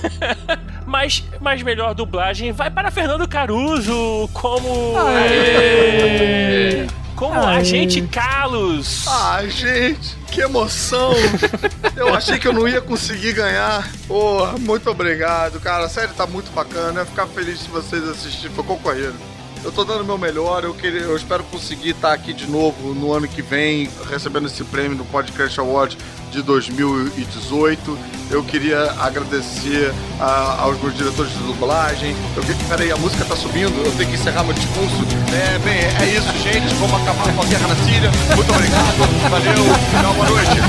mas, mas melhor dublagem vai para Fernando Caruso como. Aê! Como Aê. agente Carlos. Ah, gente, que emoção! Eu achei que eu não ia conseguir ganhar. Porra, muito obrigado, cara. A série tá muito bacana. Eu ia ficar feliz se vocês assistirem. Foi concorrido. Eu tô dando o meu melhor. Eu, queria, eu espero conseguir estar aqui de novo no ano que vem, recebendo esse prêmio no Podcast Award de 2018. Eu queria agradecer a- aos meus diretores de dublagem. Eu vi, peraí, a música tá subindo, eu tenho que encerrar meu discurso. É, bem, é isso, gente. Vamos acabar com a guerra na Síria. Muito obrigado, valeu, tchau, boa noite.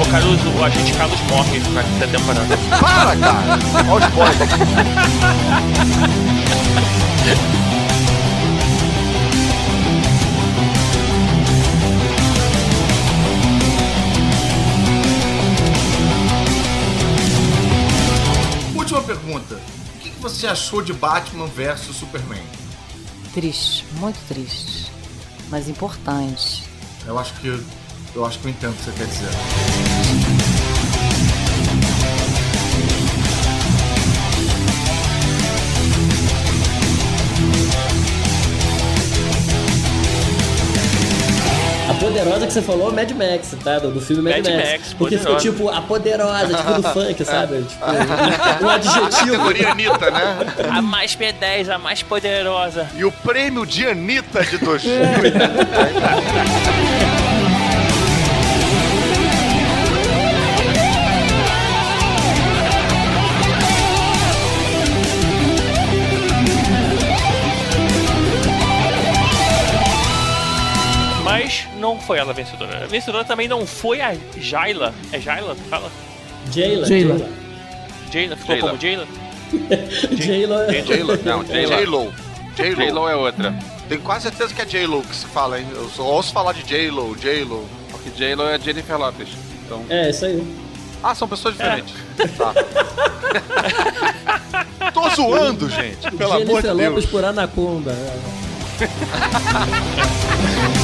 Ô Caruso, o agente Carlos morre na terceira temporada. Para, cara! Olha o spoiler. Última pergunta. O que que você achou de Batman vs Superman? Triste, muito triste. Mas importante. Eu acho que eu acho que eu entendo o que você quer dizer. A poderosa que você falou é Mad Max, tá? Do, do filme Mad, Mad Max. Max, Porque ficou poderosa. tipo a poderosa, tipo do funk, sabe? Tipo, um adjetivo. Categoria Anitta, né? A mais P10, a mais poderosa. E o prêmio de Anitta de 2000. não foi ela a vencedora. A vencedora também não foi a Jayla. É Jayla que fala? Jayla. Jayla. Jayla? Ficou Jayla. como Jayla? Jayla. J-Lo. Não, J-Lo. J-Lo. J-Lo. J-Lo é outra. Tenho quase certeza que é J-Lo que se fala, hein? Eu só ouço falar de J-Lo, J-Lo. Porque J-Lo é Jennifer Lopes. Então, É, isso aí. Ah, são pessoas diferentes. Tá. Tô zoando, gente. Pelo amor de Jennifer Deus. Lopes por Anaconda.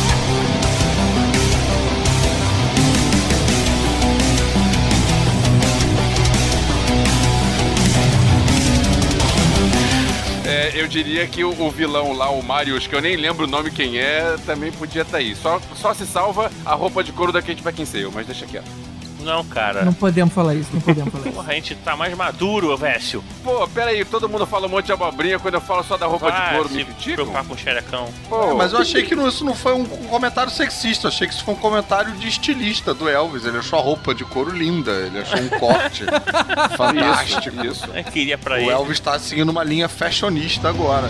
é. eu diria que o, o vilão lá, o Marius, que eu nem lembro o nome quem é, também podia estar aí. Só, só se salva a roupa de couro da Kate Beckinsale, mas deixa quieto. Não, cara. Não podemos falar isso, não podemos falar isso. Porra, a gente tá mais maduro, Vécio. Pô, pera aí, todo mundo fala um monte de abobrinha quando eu falo só da roupa de Vai couro, me criticam? preocupar com o xerecão. Pô, É, mas eu achei que não- isso não foi um comentário sexista, achei que isso foi um comentário de estilista do Elvis. Ele achou a roupa de couro linda, ele achou um corte fantástico. isso, isso. Eu queria pra O ele. Elvis tá seguindo uma linha fashionista agora.